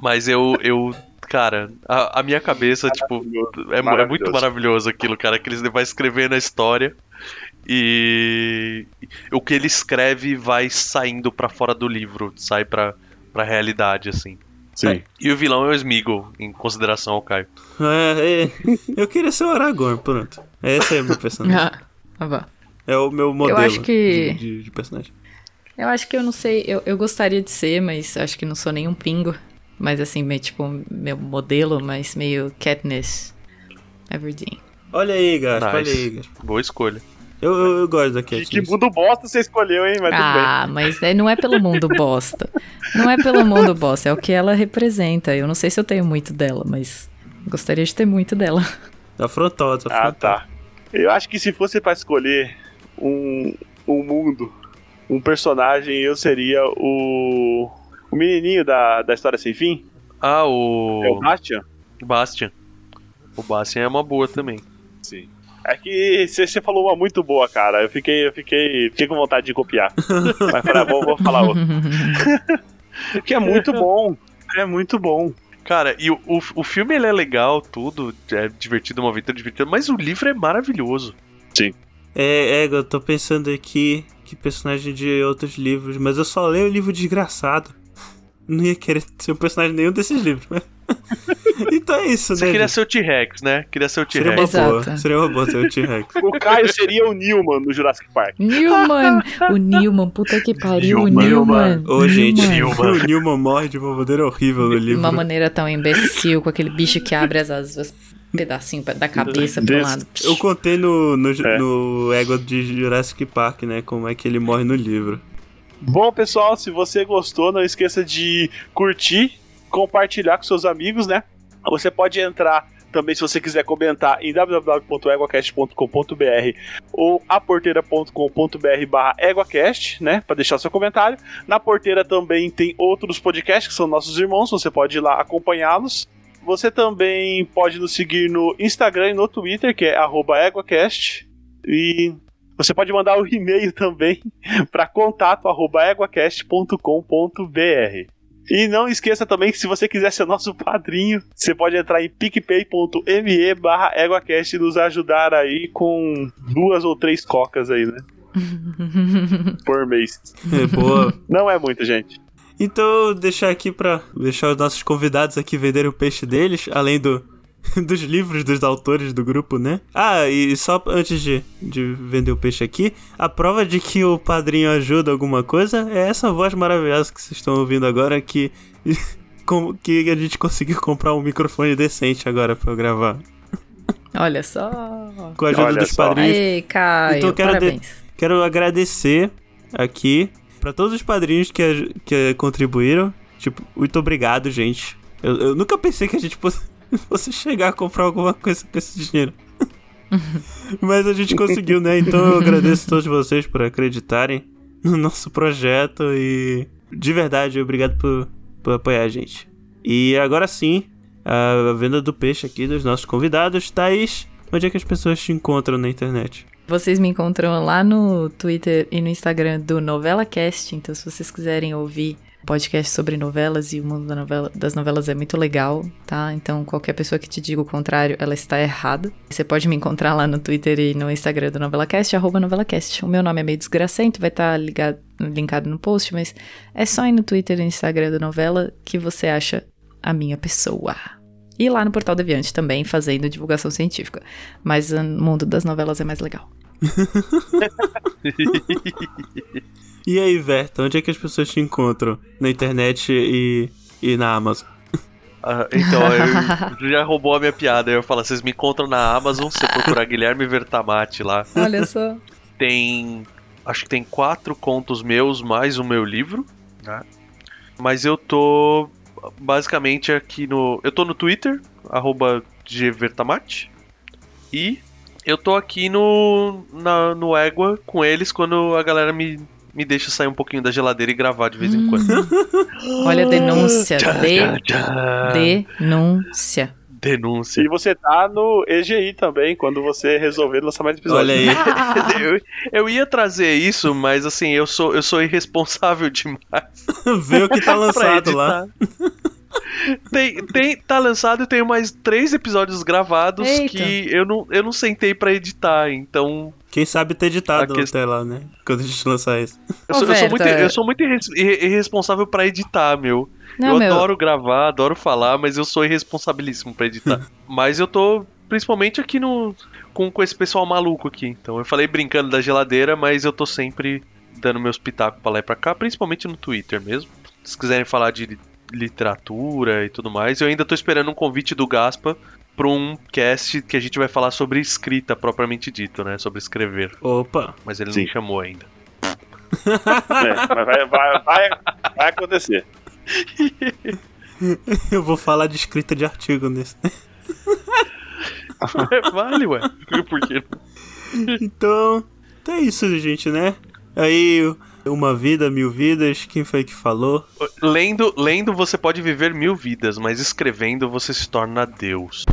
Speaker 2: Mas eu, eu cara, a, a minha cabeça, tipo, é, mu- é muito
Speaker 4: Maravilhoso.
Speaker 2: maravilhoso aquilo, cara, que ele vai escrevendo a história e o que ele escreve vai saindo pra fora do livro, sai pra, pra realidade, assim.
Speaker 4: Sim.
Speaker 2: E o vilão é o Smeagol, em consideração ao Caio.
Speaker 1: É, é. Eu queria ser o Aragorn, pronto. Esse é o meu personagem.
Speaker 3: Ah, tá bom.
Speaker 1: É o meu modelo
Speaker 3: acho que-
Speaker 1: de, de- de personagem.
Speaker 3: Eu acho que eu não sei, eu, eu gostaria de ser, mas acho que não sou nem um pingo. Mas assim, meio tipo, meu modelo, mas meio Katniss Everdeen.
Speaker 1: Olha aí, Gaspa, olha
Speaker 2: Nice.
Speaker 1: aí, Gaspa.
Speaker 2: Boa escolha.
Speaker 1: Eu, eu, eu gosto da Katniss.
Speaker 4: que mundo bosta você escolheu, hein? Mas
Speaker 3: Ah, mas é, não é pelo mundo bosta. Não é pelo mundo bosta, é o que ela representa. Eu não sei se eu tenho muito dela, mas gostaria de ter muito dela.
Speaker 1: Afrontosa,
Speaker 4: tudo bem. Ah,
Speaker 1: afrontosa.
Speaker 4: tá. Eu acho que se fosse pra escolher um, um mundo, um personagem, eu seria o. O menininho da, da história sem fim.
Speaker 2: Ah,
Speaker 4: É o
Speaker 2: o
Speaker 4: Bastian.
Speaker 2: Bastian. O Bastian é uma boa também.
Speaker 4: Sim. É que você falou uma muito boa, cara. Eu fiquei, eu fiquei, fiquei com vontade de copiar. Mas falei, ah, vou, vou falar outra. Porque é muito bom. É muito bom.
Speaker 2: Cara, e o, o, o filme ele é legal, tudo, é divertido, uma aventura divertida, mas o livro é maravilhoso.
Speaker 1: É, é, eu tô pensando aqui que personagem de outros livros, mas eu só leio o livro desgraçado. Não ia querer ser um personagem de nenhum desses livros, mas... então é isso,
Speaker 2: Você
Speaker 1: né?
Speaker 2: queria
Speaker 1: gente?
Speaker 2: ser o T-Rex, né? Queria ser o
Speaker 1: Seria uma
Speaker 2: T-Rex.
Speaker 3: Exato.
Speaker 1: boa. Seria uma boa ser o T-Rex.
Speaker 4: O Caio seria o Newman no Jurassic Park.
Speaker 3: Newman! O Newman, puta que pariu, o
Speaker 2: Newman.
Speaker 3: Newman.
Speaker 1: Ô, gente,
Speaker 3: Newman.
Speaker 1: o Newman morre de uma maneira horrível no livro.
Speaker 3: Uma maneira tão imbecil, com aquele bicho que abre as asas, um pedacinho da cabeça pro
Speaker 4: Des-
Speaker 3: lado.
Speaker 1: Eu contei no, no,
Speaker 4: É.
Speaker 1: no Ego de Jurassic Park, né? Como é que ele morre no livro.
Speaker 4: Bom, pessoal, se você gostou, não esqueça de curtir, compartilhar com seus amigos, né? Você pode entrar também, se você quiser comentar, em www.eguacast.com.br ou aporteira.com.br barra eguacast, né? Para deixar seu comentário. Na Porteira também tem outros podcasts que são nossos irmãos, você pode ir lá acompanhá-los. Você também pode nos seguir no Instagram e no Twitter, que é arroba eguacast. E você pode mandar o e-mail também para contato@eguacast.com.br. E não esqueça também que se você quiser ser nosso padrinho, você pode entrar em picpay.me barra EguaCast e nos ajudar aí com duas ou três cocas aí, né? Por mês.
Speaker 1: É boa.
Speaker 4: Não é muito, gente.
Speaker 1: Então, deixar aqui pra deixar os nossos convidados aqui venderem o peixe deles, além do, dos livros dos autores do grupo, né? Ah, e só antes de, de vender o peixe aqui, a prova de que o padrinho ajuda alguma coisa é essa voz maravilhosa que vocês estão ouvindo agora, que, que a gente conseguiu comprar um microfone decente agora pra eu gravar.
Speaker 3: Olha só.
Speaker 1: Com a ajuda
Speaker 4: Olha
Speaker 1: dos
Speaker 4: só.
Speaker 1: padrinhos.
Speaker 3: Aê, Caio,
Speaker 1: Então eu quero de-
Speaker 3: parabéns.
Speaker 1: Quero agradecer aqui pra todos os padrinhos que, que contribuíram. Tipo, muito obrigado, gente. Eu, eu nunca pensei que a gente fosse, fosse chegar a comprar alguma coisa com esse dinheiro. Mas a gente conseguiu, né? Então eu agradeço a todos vocês por acreditarem no nosso projeto e de verdade, obrigado por, por apoiar a gente. E agora sim, a venda do peixe aqui dos nossos convidados. Thaís, onde é que as pessoas te encontram na internet?
Speaker 3: Vocês me encontram lá no Twitter e no Instagram do NovelaCast, então se vocês quiserem ouvir podcast sobre novelas e o mundo da novela- das novelas é muito legal, tá? Então qualquer pessoa que te diga o contrário, ela está errada. Você pode me encontrar lá no Twitter e no Instagram do NovelaCast, arroba NovelaCast. O meu nome é meio desgracento, vai estar ligado, linkado no post, mas é só ir no Twitter e no Instagram do Novela que você acha a minha pessoa. E lá no Portal Deviante também, fazendo divulgação científica. Mas o mundo das novelas é mais legal.
Speaker 1: E aí, Verta, onde é que as pessoas te encontram? Na internet e, e na Amazon?
Speaker 2: Ah, então, eu, já roubou a minha piada. Eu falo, vocês me encontram na Amazon, se procurar Guilherme Vertamati lá.
Speaker 3: Olha só.
Speaker 2: Tem. Acho que tem quatro contos meus, mais o meu livro. Né? Mas eu tô basicamente aqui no. Eu tô no Twitter, arroba gvertamati. E eu tô aqui no. Na, no Égua com eles quando a galera me, me deixa sair um pouquinho da geladeira e gravar de vez em quando.
Speaker 3: Olha a denúncia.
Speaker 2: Tchá,
Speaker 3: De, denúncia.
Speaker 2: Denúncia.
Speaker 4: E você tá no EGI também, quando você resolver lançar mais episódios.
Speaker 1: Olha aí.
Speaker 2: eu, eu ia trazer isso, mas assim, eu sou, eu sou irresponsável demais.
Speaker 1: Vê o que tá lançado lá.
Speaker 2: Tem, tem, tá lançado e tenho mais três episódios gravados
Speaker 3: Eita.
Speaker 2: que eu não, eu não sentei pra editar, então.
Speaker 1: Quem sabe ter editado
Speaker 2: A quest-
Speaker 1: até lá, né? Quando a gente lançar isso.
Speaker 2: Eu sou, eu sou muito, eu sou muito irres- irre- irresponsável pra editar, meu.
Speaker 3: Não,
Speaker 2: eu
Speaker 3: meu.
Speaker 2: adoro gravar, adoro falar, mas eu sou irresponsabilíssimo pra editar. mas eu tô principalmente aqui no. Com, com esse pessoal maluco aqui. Então eu falei brincando da geladeira, mas eu tô sempre dando meus pitacos pra lá e pra cá, principalmente no Twitter mesmo. Se quiserem falar de li- literatura e tudo mais, eu ainda tô esperando um convite do Gaspa pra um cast que a gente vai falar sobre escrita propriamente dito, né? Sobre escrever.
Speaker 1: Opa.
Speaker 2: Mas ele
Speaker 4: Sim.
Speaker 2: não me chamou ainda.
Speaker 4: É, mas vai, vai, vai, vai acontecer.
Speaker 1: Eu vou falar de escrita de artigo nesse.
Speaker 2: vale, ué. Por quê?
Speaker 1: Então, então é isso, gente, né? Aí, uma vida, mil vidas, quem foi que falou?
Speaker 2: Lendo, lendo você pode viver mil vidas, mas escrevendo você se torna Deus.